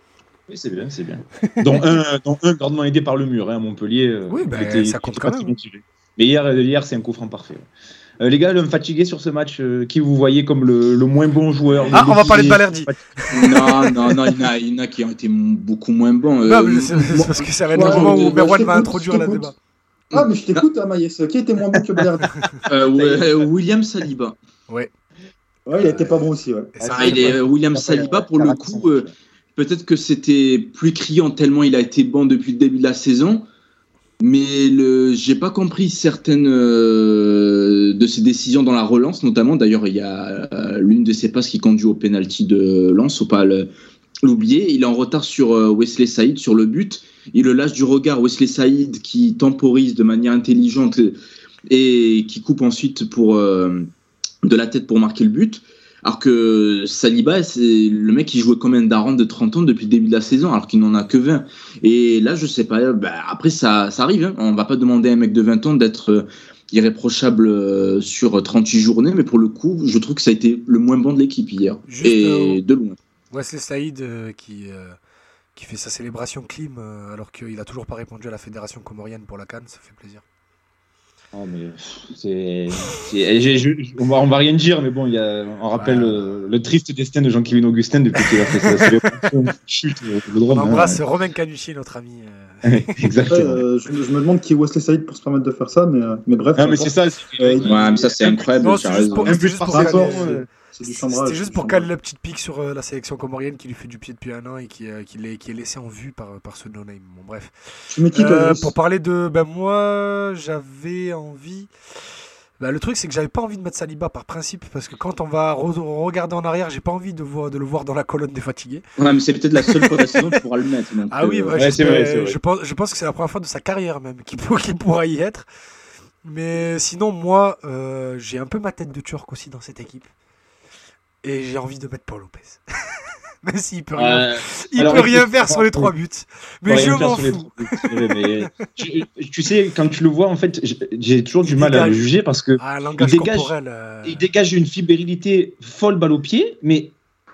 [SPEAKER 2] Oui, c'est bien, c'est bien. dont, un, dont un grandement aidé par le mur, hein, à Montpellier. euh,
[SPEAKER 3] Oui, bah,
[SPEAKER 2] était-
[SPEAKER 3] ça compte quand même.
[SPEAKER 2] Mais hier, hier c'est un coup franc parfait. ouais. Euh, les gars, l'homme fatigué sur ce match, euh, qui vous voyez comme le, le moins bon joueur
[SPEAKER 3] Ah,
[SPEAKER 2] le
[SPEAKER 3] on va parler de Balerdi.
[SPEAKER 4] non, non, non, il y, en a, il y en a qui ont été beaucoup moins bons. Euh,
[SPEAKER 3] Non, mais c'est parce que ça va être
[SPEAKER 5] Ouais,
[SPEAKER 3] le moment où Merwan va introduire la
[SPEAKER 5] t'écoute.
[SPEAKER 3] débat.
[SPEAKER 5] Ah, mais je t'écoute, hein, Maïs. Qui était moins bon que Balerdi
[SPEAKER 4] euh, ouais, euh, William Saliba.
[SPEAKER 5] Ouais, il était pas bon aussi, ouais.
[SPEAKER 3] Ça
[SPEAKER 4] Ah, il est, euh, William Saliba, pour le coup, euh, peut-être que c'était plus criant tellement il a été bon depuis le début de la saison. Mais le, j'ai pas compris certaines euh, de ses décisions dans la relance, notamment. D'ailleurs, il y a l'une de ses passes qui conduit au penalty de Lens, faut pas le- l'oublier. Il est en retard sur euh, Wesley Saïd sur le but. Il le lâche du regard Wesley Saïd qui temporise de manière intelligente et qui coupe ensuite pour euh, de la tête pour marquer le but. Alors que Saliba, c'est le mec qui jouait combien d'arômes de 30 ans depuis le début de la saison, alors qu'il n'en a que 20. Et là, je sais pas. Bah, après, ça, ça arrive. Hein. On va pas demander à un mec de 20 ans d'être euh, irréprochable euh, sur 38 journées, mais pour le coup, je trouve que ça a été le moins bon de l'équipe hier.
[SPEAKER 3] Juste,
[SPEAKER 4] et de loin.
[SPEAKER 3] Wesley Saïd euh, qui, euh, qui fait sa célébration clim euh, alors qu'il a toujours pas répondu à la fédération comorienne pour la Cannes, ça fait plaisir.
[SPEAKER 2] Oh, mais c'est, c'est- j'ai- je- on, va, on va rien dire, mais bon, il y a, on rappelle
[SPEAKER 3] Ouais.
[SPEAKER 2] le, le triste destin de Jean-Kévin Augustin depuis qu'il a fait sa célébration chute au
[SPEAKER 3] On
[SPEAKER 2] Vélodrome, hein.
[SPEAKER 3] embrasse Romain Canucci, notre ami. euh.
[SPEAKER 2] Exactement.
[SPEAKER 5] euh, je, je me demande qui est Wesley Saïd pour se permettre de faire ça, mais, mais bref.
[SPEAKER 2] Ah, mais c'est ça. c'est-
[SPEAKER 4] Ouais, mais ça, c'est incroyable.
[SPEAKER 3] Non, juste pour- juste C'était juste pour caler la petite pique sur euh, la sélection comorienne qui lui fait du pied depuis un an et qui, euh, qui, l'est, qui est laissé en vue par, par ce no-name. Bon, bref. Euh, pour parler de. Ben, moi, j'avais envie. Ben, le truc, c'est que j'avais pas envie de mettre Saliba par principe parce que quand on va re- regarder en arrière, j'ai pas envie de, voir, de le voir dans la colonne des fatigués.
[SPEAKER 4] Ouais, mais c'est peut-être la seule fois de la saison tu pourras le mettre. donc,
[SPEAKER 3] Ah oui,
[SPEAKER 4] euh,
[SPEAKER 3] ouais,
[SPEAKER 2] c'est vrai.
[SPEAKER 3] Je, pense, je pense que c'est la première fois de sa carrière même qu'il pour- qu'il pourra y être. Mais sinon, moi, euh, j'ai un peu ma tête de turc aussi dans cette équipe. Et j'ai envie de mettre Paul Lopez. Même s'il peut rien,
[SPEAKER 2] Euh,
[SPEAKER 3] il peut rien faire sur les trois buts. Mais je m'en fous.
[SPEAKER 2] mais, tu, tu sais, quand tu le vois, en fait, j'ai- toujours du mal à le juger parce que
[SPEAKER 3] Ah,
[SPEAKER 2] il dégage-
[SPEAKER 3] corporel. euh,
[SPEAKER 2] il dégage une fibrilité folle balle au pied, mais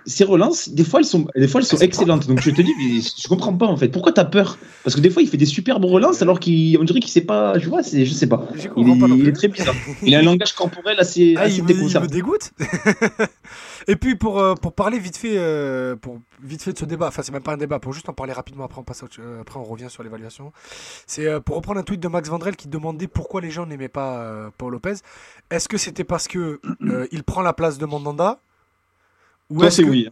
[SPEAKER 2] ses relances, des fois, elles sont, des fois, elles sont excellentes. Donc je te dis, mais je comprends pas en fait. Pourquoi t'as peur? Parce que des fois, il fait des superbes relances alors qu'on dirait qu'il sait pas. Je vois, je sais pas. Il est,
[SPEAKER 3] pas non
[SPEAKER 2] il
[SPEAKER 3] plus.
[SPEAKER 2] est très bizarre. Il a un langage corporel assez,
[SPEAKER 3] Ah,
[SPEAKER 2] assez
[SPEAKER 3] il, me, il me dégoûte. Et puis pour, euh, pour parler vite fait, euh, pour vite fait de ce débat, enfin c'est même pas un débat, pour juste en parler rapidement après on passe, au- euh, après on revient sur l'évaluation. C'est euh, pour reprendre un tweet de Max Vandrel qui demandait pourquoi les gens n'aimaient pas Paul Lopez. Est-ce que c'était parce que il prend la place de Mandanda? Ou
[SPEAKER 2] Toi, c'est
[SPEAKER 3] que-
[SPEAKER 2] oui.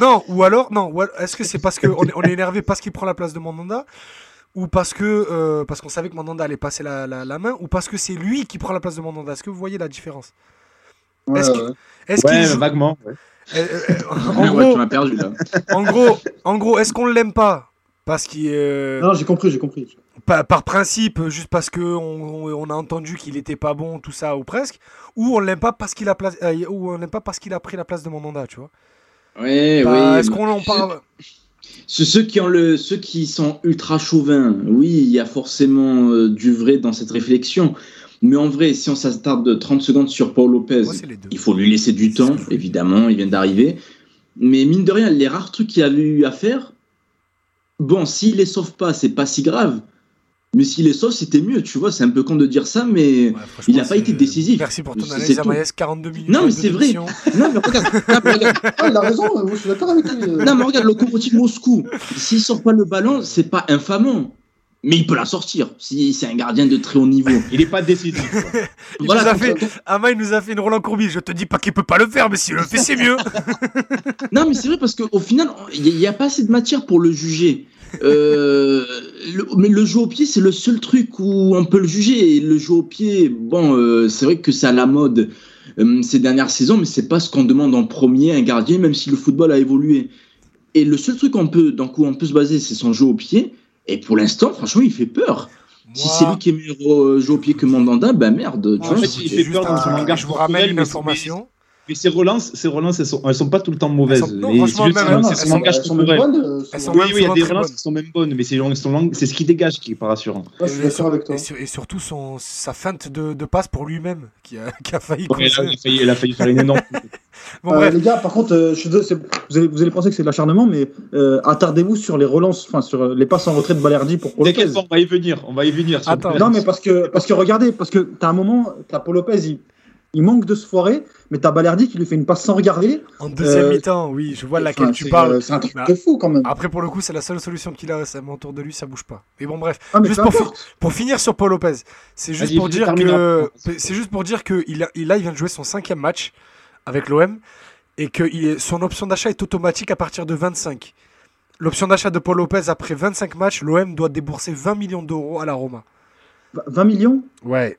[SPEAKER 3] Non, ou alors non, est-ce que c'est parce que on est, on est énervé parce qu'il prend la place de Mandanda? Ou parce que parce qu'on savait que Mandanda allait passer la, la- la main? Ou parce que c'est lui qui prend la place de Mandanda? Est-ce que vous voyez la différence?
[SPEAKER 5] Ouais,
[SPEAKER 3] est-ce
[SPEAKER 5] ouais,
[SPEAKER 3] que-
[SPEAKER 5] ouais.
[SPEAKER 2] Vaguement. ouais.
[SPEAKER 3] euh, euh, en,
[SPEAKER 4] Ouais,
[SPEAKER 3] gros,
[SPEAKER 4] tu m'as perdu là.
[SPEAKER 3] en gros, en gros, est-ce qu'on l'aime pas? Parce qu'il euh,
[SPEAKER 5] Non, j'ai compris, j'ai compris.
[SPEAKER 3] par, par principe, juste parce que on, on- on a entendu qu'il était pas bon, tout ça ou presque, ou on l'aime pas parce qu'il a place, euh, ou on l'aime pas parce qu'il a pris la place de Mandanda, tu vois
[SPEAKER 4] Ouais,
[SPEAKER 3] Bah,
[SPEAKER 4] oui.
[SPEAKER 3] Est-ce qu'on en parle?
[SPEAKER 4] Ce- Ceux qui, ont le, ceux qui sont ultra chauvins, oui, il y a forcément euh, du vrai dans cette réflexion. Mais en vrai, si on s'attarde 30 secondes sur Paul Lopez,
[SPEAKER 3] Moi,
[SPEAKER 4] il faut lui laisser du temps, évidemment, il vient d'arriver. Mais mine de rien, les rares trucs qu'il avait eu à faire, bon, s'il les sauve pas, c'est pas si grave. Mais s'il les sauve, c'était mieux, tu vois. C'est un peu con de dire ça, mais.
[SPEAKER 3] Ouais,
[SPEAKER 4] il a pas été décisif.
[SPEAKER 3] Merci pour ton analyse,
[SPEAKER 4] tout.
[SPEAKER 3] Amaïs. 42 minutes.
[SPEAKER 4] Non, mais c'est vrai. Non, mais regarde, non, mais regarde,
[SPEAKER 5] Ah, il a raison, moi je suis d'accord avec lui. euh.
[SPEAKER 4] non, mais regarde, le Lokomotiv Moscou, s'il sort pas le ballon, c'est pas infamant. Mais il peut la sortir, si c'est un gardien de très haut niveau.
[SPEAKER 2] Il est pas décisif. quoi.
[SPEAKER 3] Il
[SPEAKER 4] Voilà,
[SPEAKER 3] nous a
[SPEAKER 4] donc-
[SPEAKER 3] fait,
[SPEAKER 4] donc-
[SPEAKER 3] Amaï nous a fait une Roland Courbis. Je te dis pas qu'il peut pas le faire, mais s'il le fait, c'est mieux.
[SPEAKER 4] Non, mais c'est vrai parce qu'au final, il n'y a, pas assez de matière pour le juger. Euh, le- mais le jeu au pied, c'est le seul truc où on peut le juger. Et le jeu au pied, bon, euh, c'est vrai que c'est à la mode euh, ces dernières saisons, mais c'est pas ce qu'on demande en premier à un gardien, même si le football a évolué. Et le seul truc qu'on peut, dans quoi on peut se baser, c'est son jeu au pied. Et pour l'instant, franchement, il fait peur. Si
[SPEAKER 3] Moi-
[SPEAKER 4] c'est lui qui est meilleur au jeu au pied que Mandanda, bah merde. Tu
[SPEAKER 2] En
[SPEAKER 4] vois,
[SPEAKER 2] fait, il fait peur dans son
[SPEAKER 3] un-
[SPEAKER 2] langage
[SPEAKER 3] Je vous ramène une
[SPEAKER 2] mais-
[SPEAKER 3] information.
[SPEAKER 2] Mais ses relances, ses relances, elles sont, elles sont pas tout le temps mauvaises.
[SPEAKER 3] Elles sont- non, franchement, même-
[SPEAKER 2] c'est
[SPEAKER 3] elles
[SPEAKER 2] son
[SPEAKER 3] sont-
[SPEAKER 5] elles sont bonnes. euh,
[SPEAKER 3] Elles sont
[SPEAKER 2] Oui, oui, il y a des relances qui sont même bonnes, mais c'est ce qui dégage qui est pas rassurant.
[SPEAKER 5] Ouais, je suis d'accord avec toi.
[SPEAKER 3] Et, sur- et surtout son, sa feinte de, de passe pour lui-même qui a, qui a failli.
[SPEAKER 2] Ouais, là, il, a failli, il a failli faire une énorme.
[SPEAKER 3] Bon,
[SPEAKER 5] Euh,
[SPEAKER 3] bref.
[SPEAKER 5] les gars, par contre, euh, je vous, allez, vous allez penser que c'est de l'acharnement, mais euh, attardez-vous sur les relances, enfin sur euh, les passes en retrait de Balerdi pour Paul Lopez.
[SPEAKER 2] on va y venir. On va y venir.
[SPEAKER 3] Attends.
[SPEAKER 5] Non, mais parce que, parce que regardez, parce que t'as un moment, t'as Paul Lopez, il, il manque de se foirer, mais t'as Balerdi qui lui fait une passe sans regarder.
[SPEAKER 3] En deuxième
[SPEAKER 5] euh,
[SPEAKER 3] mi-temps, oui, je vois
[SPEAKER 5] Enfin,
[SPEAKER 3] laquelle tu parles.
[SPEAKER 5] euh, C'est un truc
[SPEAKER 3] Bah,
[SPEAKER 5] de fou quand même.
[SPEAKER 3] Après, pour le coup, c'est la seule solution qu'il a. Ça autour de lui, ça bouge pas. Mais bon, bref.
[SPEAKER 5] Ah, mais
[SPEAKER 3] juste pour, fi-
[SPEAKER 5] importe.
[SPEAKER 3] pour finir sur Paul Lopez, c'est juste pour dire que juste pour dire que il a, il, là, il vient de jouer son cinquième match avec l'OM et que son option d'achat est automatique à partir de 25. L'option d'achat de Paul Lopez après 25 matchs, l'OM doit débourser 20 millions d'euros à la Roma.
[SPEAKER 5] 20 millions?
[SPEAKER 3] Ouais.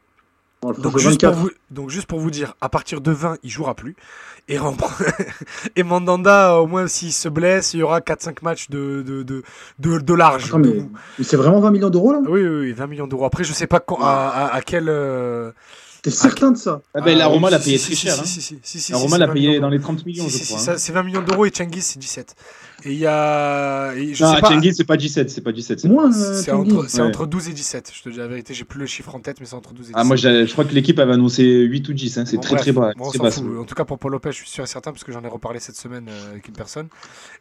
[SPEAKER 5] Bon, le
[SPEAKER 3] Donc juste, pour
[SPEAKER 5] 24.
[SPEAKER 3] vous, donc juste pour vous dire, à partir de 20, il jouera plus. Et, Mandanda, au moins s'il se blesse, il y aura 4-5 matchs de, de, de, de, de large.
[SPEAKER 5] Attends, mais, c'est vraiment 20 millions d'euros là?
[SPEAKER 3] Oui, oui, oui, 20 millions d'euros. Après, je sais pas quand- à, à- à quel, euh,
[SPEAKER 5] T'es certain de ça
[SPEAKER 2] Ah ben, la
[SPEAKER 3] Ah,
[SPEAKER 2] Roma l'a payé très cher. hein.
[SPEAKER 3] si, si, si, si,
[SPEAKER 2] La
[SPEAKER 3] si,
[SPEAKER 2] Roma l'a
[SPEAKER 3] 20
[SPEAKER 2] payé dans les
[SPEAKER 3] d'euros.
[SPEAKER 2] 30 millions, je crois. hein.
[SPEAKER 3] c'est 20 millions d'euros et Cengiz, c'est 17. Et il y a. et je
[SPEAKER 2] Non,
[SPEAKER 3] sais pas.
[SPEAKER 2] C'est pas 17, c'est pas 17. c'est-
[SPEAKER 5] Moins, euh,
[SPEAKER 3] C'est entre,
[SPEAKER 2] Ouais.
[SPEAKER 3] entre 12 et 17. Je te dis la vérité, j'ai plus le chiffre en tête, mais c'est entre 12 et 17.
[SPEAKER 2] Ah, moi, je crois que l'équipe avait annoncé 8 ou 10. hein. C'est
[SPEAKER 3] Bon,
[SPEAKER 2] très,
[SPEAKER 3] bref,
[SPEAKER 2] très bas.
[SPEAKER 3] bon, on
[SPEAKER 2] très
[SPEAKER 3] s'en
[SPEAKER 2] bas,
[SPEAKER 3] fout. En tout cas, pour Paul Lopez, je suis sûr et certain, parce que j'en ai reparlé cette semaine euh, avec une personne.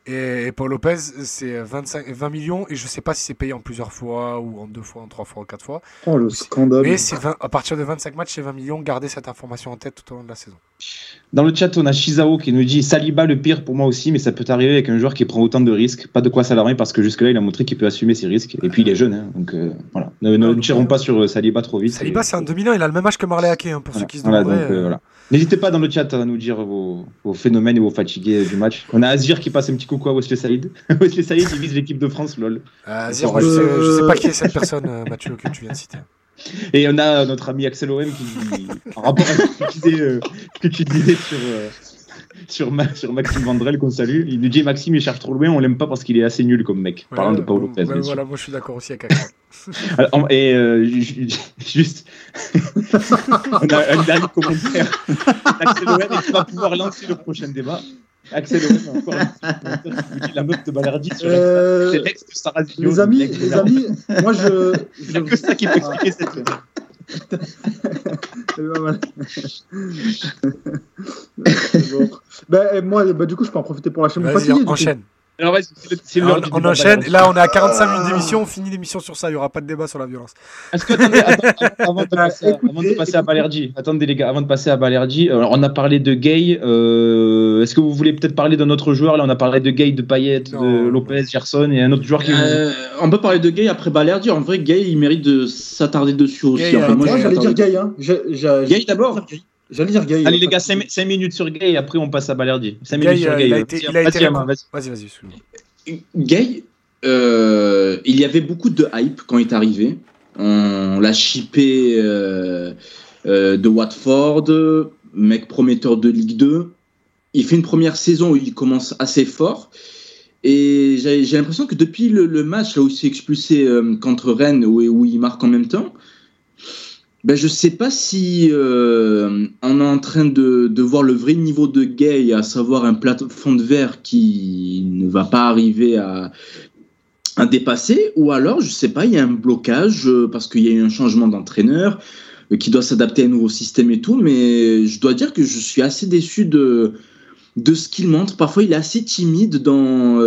[SPEAKER 3] Et, et Paul Lopez, c'est 25, 20 millions, et je sais pas si c'est payé en plusieurs fois, ou en deux fois, en trois fois, en quatre fois.
[SPEAKER 5] Oh, le scandale.
[SPEAKER 3] Mais c'est 20 à partir de 25 matchs, c'est 20 millions. Gardez cette information en tête tout au long de la saison.
[SPEAKER 2] Dans le chat, on a Shizao qui nous dit Saliba le pire pour moi aussi, mais ça peut arriver avec un joueur qui prend autant de risques. Pas de quoi s'alarmer parce que jusque-là, il a montré qu'il peut assumer ses risques. Et puis, il est jeune, hein, donc euh, voilà. Ne, ne tirons
[SPEAKER 3] euh,
[SPEAKER 2] pas sur euh, Saliba trop vite.
[SPEAKER 3] Saliba, c'est un 2001, il a le même âge que Marley Ake, hein, pour
[SPEAKER 2] Voilà,
[SPEAKER 3] ceux qui se
[SPEAKER 2] voilà,
[SPEAKER 3] demanderaient.
[SPEAKER 2] donc, euh, voilà. N'hésitez pas dans le chat à nous dire vos, vos phénomènes et vos fatigués du match. On a Azir qui passe un petit coucou à Wesley Saïd. Wesley Saïd, il vise l'équipe de France, lol.
[SPEAKER 3] euh, Azir, je, sais, je sais pas qui est cette personne, Mathieu, que tu viens de citer.
[SPEAKER 2] Et on a notre ami Axel OM qui, en rapport avec ce que tu disais, euh, que tu disais sur, euh, sur, Ma- sur Maxime Vandrel, qu'on salue, il nous dit Maxime, il cherche trop loin, on l'aime pas parce qu'il est assez nul comme mec. Parlant de Paolo Lopez.
[SPEAKER 3] Ouais, voilà, moi je suis d'accord aussi avec Axel.
[SPEAKER 2] Alors, et euh, ju- ju- juste, on a un dernier commentaire. Axel OM, et tu vas pouvoir lancer le prochain débat. Axel encore la meuf de Balerdi sur
[SPEAKER 5] Euh,
[SPEAKER 2] C'est l'ex de
[SPEAKER 5] les amis, les amis, moi je.
[SPEAKER 2] Il n'y a que ça qui peut expliquer cette.
[SPEAKER 5] Bon. Ben, moi, bah, du coup, je peux en profiter pour lâcher mon
[SPEAKER 3] Vas-y,
[SPEAKER 5] fatigué. coup.
[SPEAKER 2] Alors, c'est
[SPEAKER 3] on enchaîne. Là, on est à 45 minutes d'émission. On finit l'émission sur ça. Il n'y aura pas de débat sur la violence.
[SPEAKER 2] Est-ce que, attendez, attends, avant, de passer, à-
[SPEAKER 5] écoutez,
[SPEAKER 2] avant de passer à attendez les gars, avant de passer à Balerdi, alors on a parlé de Gay. euh, Est-ce que vous voulez peut-être parler d'un autre joueur? Là, on a parlé de Gay, de Payet, de. Lopez, Gerson et un autre joueur qui.
[SPEAKER 4] Euh, on peut parler de Gay après Balerdi. En vrai, Gay, il mérite de s'attarder dessus aussi.
[SPEAKER 3] Gay,
[SPEAKER 4] Enfin,
[SPEAKER 3] euh,
[SPEAKER 4] moi,
[SPEAKER 5] j'allais dire Gay. Hein.
[SPEAKER 4] Gay d'abord.
[SPEAKER 5] J'allais dire Gay.
[SPEAKER 2] Allez les gars, 5, minutes sur Gay et après on passe à Balerdi. 5
[SPEAKER 3] Gay,
[SPEAKER 2] minutes sur Gay.
[SPEAKER 3] il a
[SPEAKER 2] Vas-y,
[SPEAKER 3] été- il a
[SPEAKER 2] vas-y,
[SPEAKER 3] été
[SPEAKER 2] Amand,
[SPEAKER 3] récom-
[SPEAKER 2] vas-y.
[SPEAKER 3] Vas-y, vas-y. excuse-moi.
[SPEAKER 4] Gay, euh, il y avait beaucoup de hype quand il est arrivé. On l'a shippé euh, euh, de Watford, mec prometteur de Ligue 2. Il fait une première saison où il commence assez fort. Et j'ai l'impression que depuis le, le match là où il s'est expulsé euh, contre Rennes, où, où il marque en même temps, ben je sais pas si euh, on est en train de, de voir le vrai niveau de Gay, à savoir un plafond de verre qui ne va pas arriver à, à dépasser, ou alors, je sais pas, il y a un blocage euh, parce qu'il y a eu un changement d'entraîneur euh, qui doit s'adapter à un nouveau système et tout, mais je dois dire que je suis assez déçu de, de ce qu'il montre. Parfois, il est assez timide dans,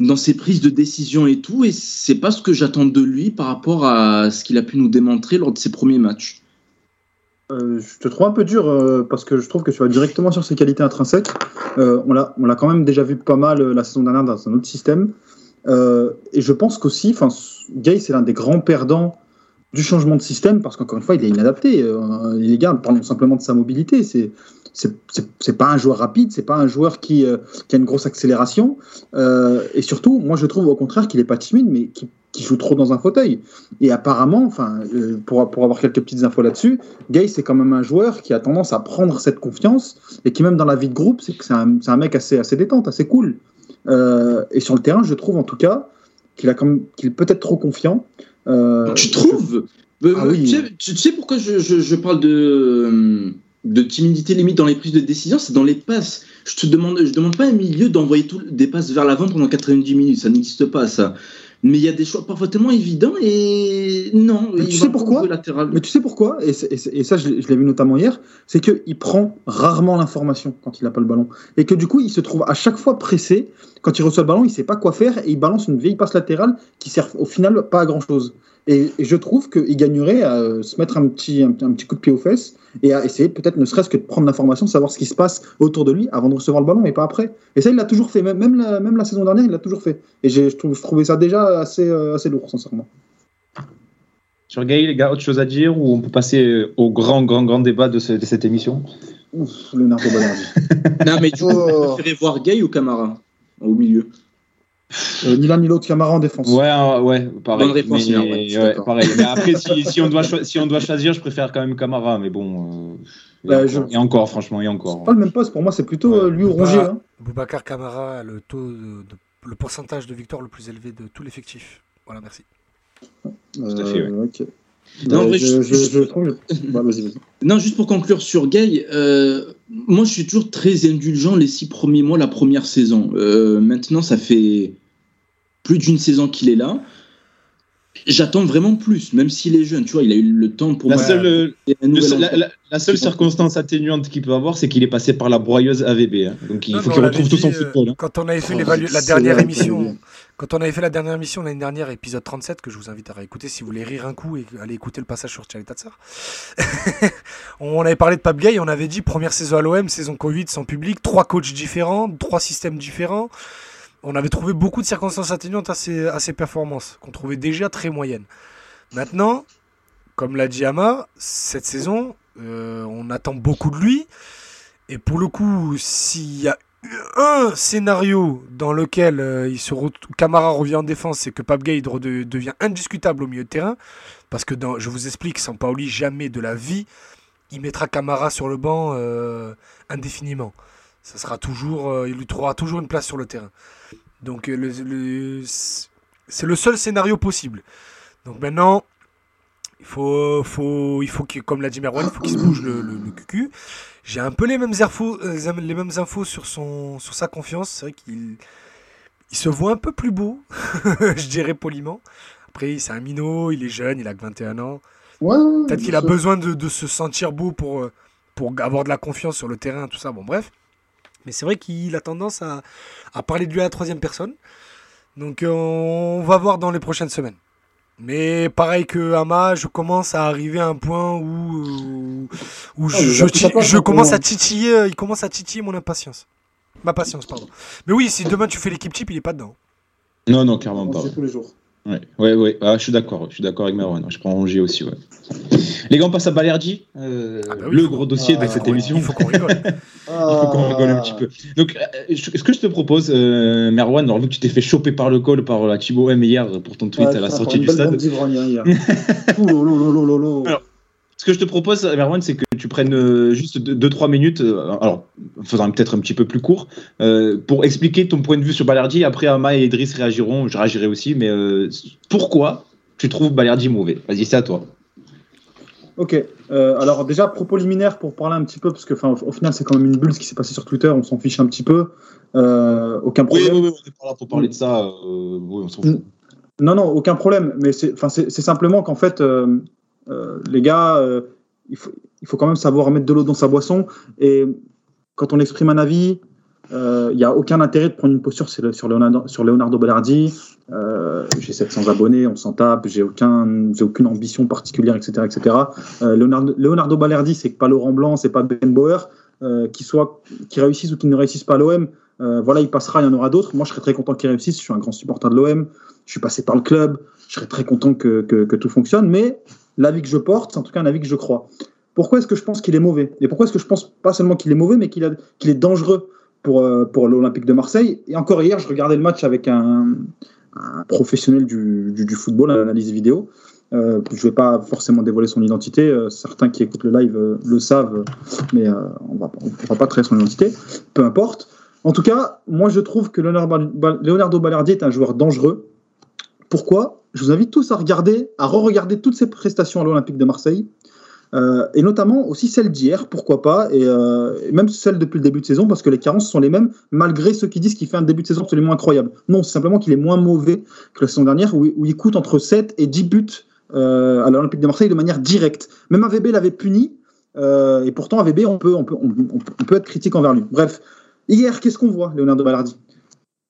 [SPEAKER 4] dans ses prises de décision et tout, et c'est pas ce que j'attends de lui par rapport à ce qu'il a pu nous démontrer lors de ses premiers matchs.
[SPEAKER 5] Euh, je te trouve un peu dur euh, parce que je trouve que tu vas directement sur ses qualités intrinsèques. Euh, on l'a quand même déjà vu pas mal euh, la saison dernière dans un autre système. Et je pense qu'aussi, Gay, c'est l'un des grands perdants du changement de système parce qu'encore une fois, il est inadapté. Les gars, parlons simplement de sa mobilité. C'est c'est- pas un joueur rapide, c'est pas un joueur qui, euh, qui a une grosse accélération. Euh, et surtout, moi, je trouve au contraire qu'il est pas timide, mais qui, qui joue trop dans un fauteuil. Et apparemment, enfin, euh, pour, pour avoir quelques petites infos là-dessus, Gay, c'est quand même un joueur qui a tendance à prendre cette confiance et qui, même dans la vie de groupe, c'est un, un mec assez, assez détente, assez cool. Et sur le terrain, je trouve en tout cas qu'il a qu'il est peut-être trop confiant.
[SPEAKER 4] Tu trouves?
[SPEAKER 5] Ah oui.
[SPEAKER 4] tu, sais, tu sais pourquoi je, je- je parle de, de timidité limite dans les prises de décision C'est dans les passes. Je te demande, je demande pas à un milieu d'envoyer tout- des passes vers l'avant pendant 90 minutes. Ça n'existe pas, ça. Mais il y a des choix parfois tellement évidents et non.
[SPEAKER 5] Mais tu sais pourquoi. Mais tu sais pourquoi et, ça, je, l'ai- je l'ai vu notamment hier, c'est qu'il prend rarement l'information quand il n'a pas le ballon. Et que du coup, il se trouve à chaque fois pressé. Quand il reçoit le ballon, il ne sait pas quoi faire et il balance une vieille passe latérale qui sert au final pas à grand chose. Et, et je trouve qu'il gagnerait à euh, se mettre un petit, un, un petit coup de pied aux fesses et à essayer peut-être ne serait-ce que de prendre l'information, de savoir ce qui se passe autour de lui avant de recevoir le ballon et pas après. Et ça, il l'a toujours fait. Même, même, la, même la saison dernière, il l'a toujours fait. Et je, trouve, je trouvais ça déjà assez, euh, assez lourd, sincèrement.
[SPEAKER 2] Sur Gay, les gars, autre chose à dire ou on peut passer au grand, grand, grand débat de, ce- de cette émission?
[SPEAKER 5] Ouf, Leonardo Balerdi.
[SPEAKER 4] Non, mais coup,
[SPEAKER 5] Oh.
[SPEAKER 4] préférez voir Gay ou Camara au milieu?
[SPEAKER 5] Euh, ni l'un ni l'autre, Camara en défense.
[SPEAKER 2] Ouais, euh, ouais, pareil.
[SPEAKER 4] Bonne réponse,
[SPEAKER 2] mais,
[SPEAKER 4] ouais,
[SPEAKER 2] ouais,
[SPEAKER 4] d'accord.
[SPEAKER 2] pareil. Mais après, si, si on doit si on doit choisir, je préfère quand même Camara. Mais bon, euh, et,
[SPEAKER 5] Bah,
[SPEAKER 2] encore,
[SPEAKER 5] je-
[SPEAKER 2] et encore, franchement, et
[SPEAKER 5] C'est
[SPEAKER 2] encore.
[SPEAKER 5] pas le même poste, pour moi, c'est plutôt euh, lui ou Rongier. Hein.
[SPEAKER 3] Boubacar Camara a le taux de, de- le pourcentage de victoire le plus élevé de tout l'effectif. Voilà, merci.
[SPEAKER 2] Tout à fait,
[SPEAKER 5] Euh, ok.
[SPEAKER 4] Non,
[SPEAKER 5] je,
[SPEAKER 4] je-
[SPEAKER 5] je-
[SPEAKER 4] juste pour conclure sur Gay, euh, moi je suis toujours très indulgent les six premiers mois, la première saison. Euh, maintenant, ça fait plus d'une saison qu'il est là. J'attends vraiment plus, même s'il est jeune. Tu vois, il a eu le temps pour
[SPEAKER 2] La
[SPEAKER 4] moi
[SPEAKER 2] seule, euh, le seul- la,
[SPEAKER 4] enfant.
[SPEAKER 2] la- la seule circonstance atténuante qu'il peut avoir, c'est qu'il est passé par la broyeuse AVB. hein. Donc il
[SPEAKER 3] Non,
[SPEAKER 2] faut qu'il
[SPEAKER 3] on
[SPEAKER 2] retrouve tout son
[SPEAKER 3] euh,
[SPEAKER 2] football. hein.
[SPEAKER 3] Quand on avait fait
[SPEAKER 5] Oh,
[SPEAKER 3] l'évalu- la dernière
[SPEAKER 5] vrai,
[SPEAKER 3] émission, quand on avait fait la dernière émission l'année dernière, épisode 37, que je vous invite à réécouter si vous voulez rire un coup et aller écouter le passage sur Charlie Tatsar. on avait parlé de Pape Gay, on avait dit première saison à l'OM, saison Covid sans public, trois coachs différents, trois systèmes différents. On avait trouvé beaucoup de circonstances atténuantes à ses, performances, qu'on trouvait déjà très moyennes. Maintenant, comme l'a dit Ama, cette saison, euh, on attend beaucoup de lui. Et pour le coup, s'il y a un scénario dans lequel euh, il se Camara revient en défense, c'est que Pape de- devient indiscutable au milieu de terrain. Parce que je vous explique, sans Paoli, jamais de la vie, il mettra Camara sur le banc euh, indéfiniment. Ça sera toujours, euh, il lui trouvera toujours une place sur le terrain. Donc euh, le- le- c'est le seul scénario possible. Donc maintenant, il faut, faut, il faut qu'il, comme l'a dit Merwan, il faut qu'il se bouge le, le, le cucu. J'ai un peu les mêmes infos, euh, les mêmes infos sur, son, sur sa confiance. C'est vrai qu'il il se voit un peu plus beau, je dirais poliment. Après, c'est un minot, il est jeune, il a que 21 ans.
[SPEAKER 5] Ouais,
[SPEAKER 3] Peut-être qu'il a besoin de, de se sentir beau pour, euh, pour avoir de la confiance sur le terrain, tout ça. Bon, bref. Mais c'est vrai qu'il a tendance à, à parler de lui à la troisième personne. Donc, euh, on va voir dans les prochaines semaines. Mais pareil que Ama, je commence à arriver à un point où, où
[SPEAKER 5] Ah,
[SPEAKER 3] je, commence à titiller, euh, il commence à titiller mon impatience. Ma patience, pardon. Mais oui, si demain tu fais l'équipe type, il est pas dedans.
[SPEAKER 2] Non, non, clairement pas.
[SPEAKER 5] tous les jours.
[SPEAKER 2] Ouais, ouais, ouais. Ah, je suis d'accord. Je suis d'accord avec Marwan. Je prends Angers aussi. Ouais. Les gars, on passe à Balerdi, euh,
[SPEAKER 3] Ah bah oui,
[SPEAKER 2] le gros dossier
[SPEAKER 5] Ah,
[SPEAKER 2] de cette
[SPEAKER 3] Ouais,
[SPEAKER 2] émission.
[SPEAKER 3] Il faut qu'on rigole.
[SPEAKER 2] Il faut qu'on rigole un petit peu. Donc, euh, ce que je te propose, euh, Merwan, alors vu que tu t'es fait choper par le col par la Thibaut M hier pour ton tweet
[SPEAKER 5] Ouais,
[SPEAKER 2] à la sortie du stade,
[SPEAKER 5] hier. Ouh, lolo, lolo, lolo.
[SPEAKER 2] Alors, que je te propose, Merwan, c'est que tu prennes euh, juste 2-3 minutes, euh, alors, faudra peut-être un petit peu plus court, euh, pour expliquer ton point de vue sur Balerdi. Après, Ama et Idriss réagiront, je réagirai aussi, mais euh, pourquoi tu trouves Balerdi mauvais? Vas-y, c'est à toi.
[SPEAKER 5] Ok. Euh, alors déjà, propos liminaire pour parler un petit peu, parce que enfin, au, au final, c'est quand même une bulle ce qui s'est passé sur Twitter, on s'en fiche un petit peu. Aucun problème.
[SPEAKER 2] oui, oui, on est pas là pour parler de ça. oui, on s'en fout.
[SPEAKER 5] Non, non, aucun problème. Mais c'est simplement qu'en fait, les gars, euh, il, faut, quand même savoir mettre de l'eau dans sa boisson. Et quand on exprime un avis, euh, il n'y a aucun intérêt de prendre une posture sur, le- sur Leonardo, sur Leonardo Ballardi. Euh, j'ai 700 abonnés, on s'en tape, j'ai aucun, aucune ambition particulière, etc. etc. Euh, Leonardo, Leonardo Ballardi, c'est pas Laurent Blanc, c'est pas Ben Bauer. Euh, qui soit réussissent ou qui ne réussissent pas l'OM, euh, voilà, il passera, il y en aura d'autres. Moi, je serais très content qu'il réussisse. Je suis un grand supporter de l'OM. Je suis passé par le club. Je serais très content que, que tout fonctionne. Mais l'avis que je porte, c'est en tout cas un avis que je crois. Pourquoi est-ce que je pense qu'il est mauvais? Et pourquoi est-ce que je pense pas seulement qu'il est mauvais, mais qu'il est dangereux pour, euh, pour l'Olympique de Marseille? Et encore hier, je regardais le match avec un, un professionnel du, du, football, à l'analyse vidéo. Euh, je ne vais pas forcément dévoiler son identité. euh, certains qui écoutent le live le savent, mais on on va pas trahir son identité. Peu importe. En tout cas, moi je trouve que Leonardo, Bal- Leonardo Ballardi est un joueur dangereux. Pourquoi? Je vous invite tous à regarder, à re-regarder toutes ses prestations à l'Olympique de Marseille, euh, et notamment aussi celles d'hier, pourquoi pas, et, euh, et même celles depuis le début de saison, parce que les carences sont les mêmes, malgré ceux qui disent qu'il fait un début de saison absolument incroyable. Non, c'est simplement qu'il est moins mauvais que la saison dernière, où, il coûte entre 7 et 10 buts euh, à l'Olympique de Marseille de manière directe. Même AVB l'avait puni, et pourtant AVB, on peut, on, peut, on peut être critique envers lui. Bref, hier, qu'est-ce qu'on voit, Leonardo Ballardi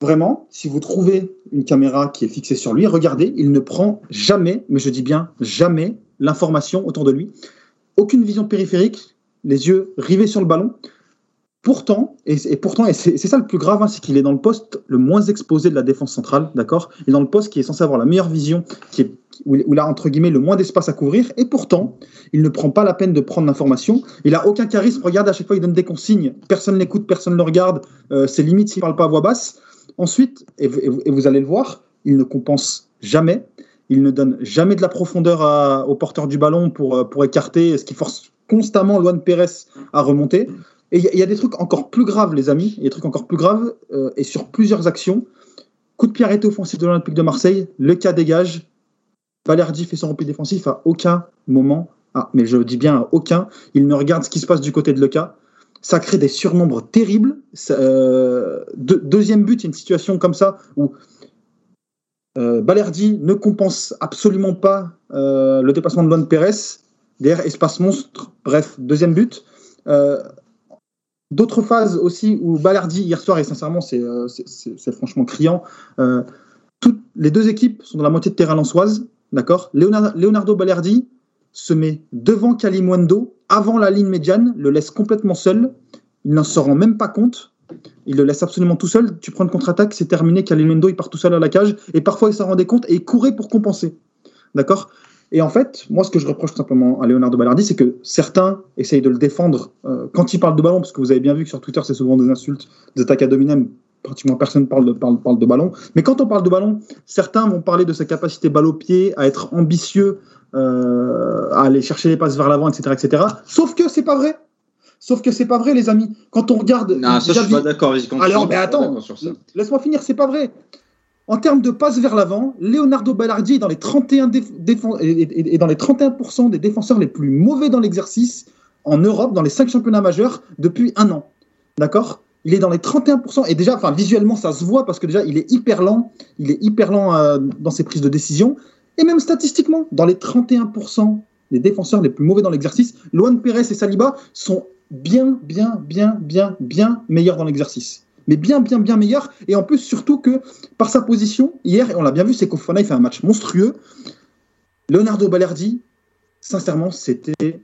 [SPEAKER 5] Vraiment, si vous trouvez une caméra qui est fixée sur lui, regardez, il ne prend jamais, mais je dis bien jamais, l'information autour de lui. Aucune vision périphérique, les yeux rivés sur le ballon. Pourtant, et, pourtant, et c'est ça le plus grave, hein, c'est qu'il est dans le poste le moins exposé de la défense centrale, d'accord? Il est dans le poste qui est censé avoir la meilleure vision, qui est, où, il- a entre guillemets le moins d'espace à couvrir, et pourtant, il ne prend pas la peine de prendre l'information. Il a aucun charisme. Regarde, à chaque fois, il donne des consignes. Personne l'écoute, personne ne le regarde. Euh, c'est limite s'il parle pas à voix basse. Ensuite, et, vous- allez le voir, il ne compense jamais. Il ne donne jamais de la profondeur au porteur du ballon pour, euh, pour écarter, ce qui force constamment Luan Pérez à remonter. Et il y, a- des trucs encore plus graves, les amis, y a des trucs encore plus graves, euh, et sur plusieurs actions. Coup de pied arrêté offensif de l'Olympique de Marseille, le cas dégage, Balerdi fait son repli défensif à aucun moment, ah, mais je dis bien à aucun, il ne regarde ce qui se passe du côté de Leca. Ça crée des surnombres terribles. Euh, deuxième but, une situation comme ça où euh, Balerdi ne compense absolument pas euh, le dépassement de Luan Pérez. Derrière, espace monstre. Bref, deuxième but. Euh, d'autres phases aussi où Balerdi, hier soir, et sincèrement, c'est franchement criant. toutes les deux équipes sont dans la moitié de terrain lançoise. D'accord? Leonardo, Leonardo Balerdi se met devant Kalimwendo, avant la ligne médiane, le laisse complètement seul. Il n'en se rend même pas compte. Il le laisse absolument tout seul. Tu prends une contre-attaque, c'est terminé. Kalimwendo, il part tout seul à la cage. Et parfois, il s'en rendait compte et il courait pour compenser. D'accord? Et en fait, moi, ce que je reproche simplement à Leonardo Balardi, c'est que certains essayent de le défendre euh, quand il parle de ballon, parce que vous avez bien vu que sur Twitter, c'est souvent des insultes, des attaques à dominem. Pratiquement personne parle de, parle, parle de ballon. Mais quand on parle de ballon, certains vont parler de sa capacité balle au pied, à être ambitieux, à aller chercher les passes vers l'avant, etc., etc. Sauf que c'est pas vrai. Sauf que c'est pas vrai, les amis. Quand on regarde.
[SPEAKER 4] Non, ça, je suis pas d'accord.
[SPEAKER 5] Alors, mais attends, laisse-moi finir, c'est pas vrai. En termes de passes vers l'avant, Leonardo Ballardi est dans les 31, et dans les 31% des défenseurs les plus mauvais dans l'exercice en Europe, dans les 5 championnats majeurs, depuis un an. D'accord? Il est dans les 31%. Et déjà, enfin, visuellement, ça se voit parce que déjà, il est hyper lent. Il est hyper lent euh, dans ses prises de décision. Et même statistiquement, dans les 31% des défenseurs les plus mauvais dans l'exercice, Luan Pérez et Saliba sont bien, bien, bien, bien, bien meilleurs dans l'exercice. Mais bien, bien, bien meilleurs. Et en plus, surtout que par sa position, hier, et on l'a bien vu, c'est qu'Ofana, il fait un match monstrueux. Leonardo Balerdi, sincèrement, c'était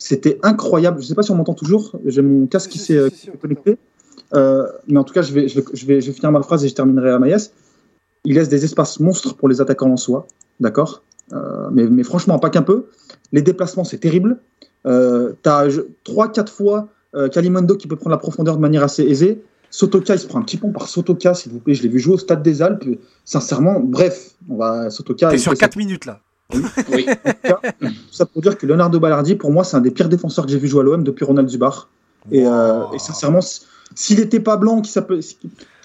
[SPEAKER 5] c'était incroyable. Je ne sais pas si on m'entend toujours. J'ai mon casque qui s'est connecté. Euh, mais en tout cas, je vais, je, vais, je, vais, finir ma phrase et je terminerai à Maïs. Il laisse des espaces monstres pour les attaquants en soi. D'accord euh, mais, mais, franchement, pas qu'un peu. Les déplacements, c'est terrible. Euh, tu as 3-4 fois euh, Kalimondo qui peut prendre la profondeur de manière assez aisée. Sotoka, il se prend un petit pont par Sotoka, s'il vous plaît. Je l'ai vu jouer au Stade des Alpes. Sincèrement, bref, on va Sotoka.
[SPEAKER 3] T'es sur 4 minutes là.
[SPEAKER 4] Oui.
[SPEAKER 5] ça pour dire que Leonardo Ballardi, pour moi, c'est un des pires défenseurs que j'ai vu jouer à l'OM depuis Ronald Zubar. Et, euh, et sincèrement, s'il n'était pas blanc,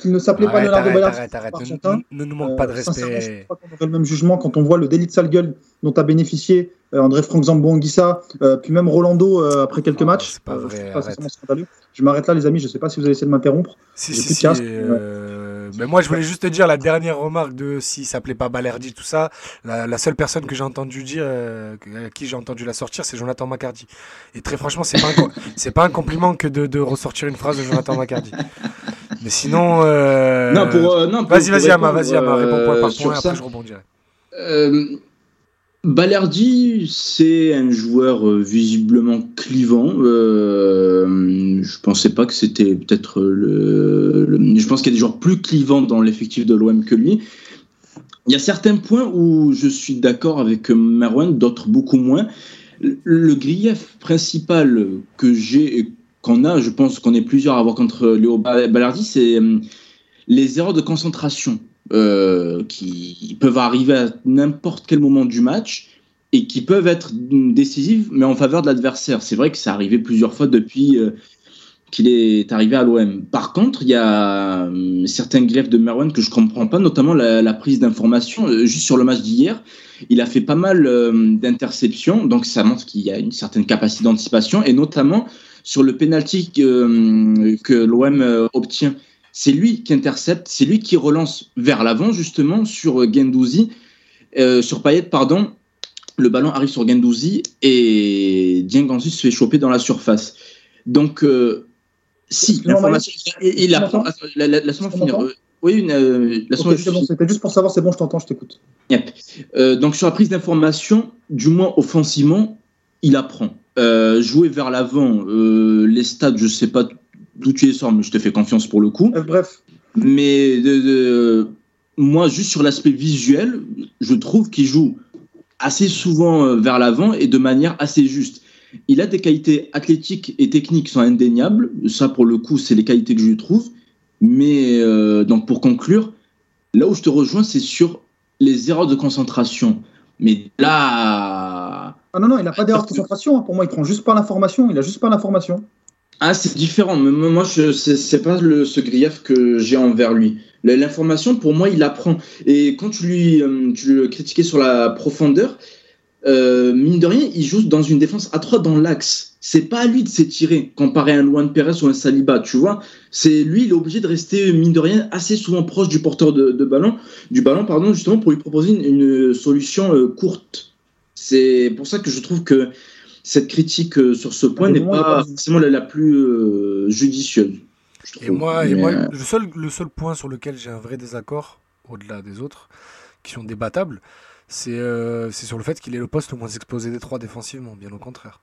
[SPEAKER 5] qu'il ne s'appelait pas Leonardo
[SPEAKER 3] arrête, arrête, ne, ne, nous manque pas de respect. Je
[SPEAKER 5] crois qu'on aurait le même jugement quand on voit le délit de sale gueule dont a bénéficié euh, André Franck Zambon-Anguissa, euh, puis même Rolando euh, après quelques oh, matchs.
[SPEAKER 3] C'est pas vrai.
[SPEAKER 5] Je m'arrête là, les amis. Je ne sais pas si vous allez essayer de m'interrompre.
[SPEAKER 3] Si, si, si, mais moi, je voulais juste te dire la dernière remarque de s'il s'appelait pas Balerdi, tout ça. La, seule personne que j'ai entendu dire, euh, à qui j'ai entendu la sortir, c'est Jonathan Macardy. Et très franchement, c'est pas c'est pas un compliment que de, de, ressortir une phrase de Jonathan Macardy. Mais sinon, euh...
[SPEAKER 4] non pour non.
[SPEAKER 3] Vas-y, vas-y, Ama, vas-y, Ama, réponds point par point, après je rebondirai.
[SPEAKER 4] Euh, Balerdi, c'est un joueur euh, visiblement clivant. Euh, je pensais pas que c'était peut-être le, Je pense qu'il y a des joueurs plus clivants dans l'effectif de l'OM que lui. Il y a certains points où je suis d'accord avec Merwan, d'autres beaucoup moins. Le grief principal que j'ai et qu'on a, je pense qu'on est plusieurs à avoir contre Léo Balerdi, c'est euh, les erreurs de concentration. Euh, qui peuvent arriver à n'importe quel moment du match et qui peuvent être décisives, mais en faveur de l'adversaire. C'est vrai que ça arrivé plusieurs fois depuis euh, qu'il est arrivé à l'OM. Par contre, il y a euh, certains griefs de Merwan que je comprends pas, notamment la, prise d'information. juste sur le match d'hier, il a fait pas mal d'interceptions, donc ça montre qu'il y a une certaine capacité d'anticipation, et notamment sur le penalty que, que l'OM obtient c'est lui qui intercepte, c'est lui qui relance vers l'avant justement sur euh, Gendouzi, euh, sur Payet, pardon. Le ballon arrive sur Gendouzi et Dieng se fait choper dans la surface. Donc, euh, si, l'information. Il apprend. Laisse-moi finir. Oui, une,
[SPEAKER 5] C'était juste pour savoir, c'est bon, je t'entends, je t'écoute.
[SPEAKER 4] donc, sur la prise d'information, du moins offensivement, il apprend. Jouer vers l'avant, les stades, je sais pas d'où tu es sort, mais je te fais confiance pour le coup.
[SPEAKER 5] Euh, bref.
[SPEAKER 4] Mais moi, juste sur l'aspect visuel, je trouve qu'il joue assez souvent euh, vers l'avant et de manière assez juste. Il a des qualités athlétiques et techniques qui sont indéniables. Ça, pour le coup, c'est les qualités que je lui trouve. Mais euh, donc, pour conclure, là où je te rejoins, c'est sur les erreurs de concentration. Mais là.
[SPEAKER 5] Ah non, non, il n'a pas d'erreur de concentration. Hein. Pour moi, il prend juste pas l'information. Il a juste pas l'information.
[SPEAKER 4] Ah, c'est différent. Mais moi, je, c'est, pas le, ce grief que j'ai envers lui. L'information, pour moi, il apprend. Et quand tu lui, euh, tu le critiquais sur la profondeur, euh, mine de rien, il joue dans une défense à 3 dans l'axe. C'est pas à lui de s'étirer comparé à un Luan Perez ou un Saliba, tu vois. C'est lui, il est obligé de rester mine de rien assez souvent proche du porteur de, de ballon, du ballon, pardon, justement pour lui proposer une, une solution euh, courte. C'est pour ça que je trouve que cette critique euh, sur ce point n'est pas forcément la, la plus euh, judicieuse.
[SPEAKER 3] Et moi, et
[SPEAKER 4] Mais,
[SPEAKER 3] moi
[SPEAKER 4] euh,
[SPEAKER 3] le, seul, le seul point sur lequel j'ai un vrai désaccord, au-delà des autres, qui sont débattables, c'est euh, c'est sur le fait qu'il est le poste le moins exposé des trois défensivement, bien au contraire.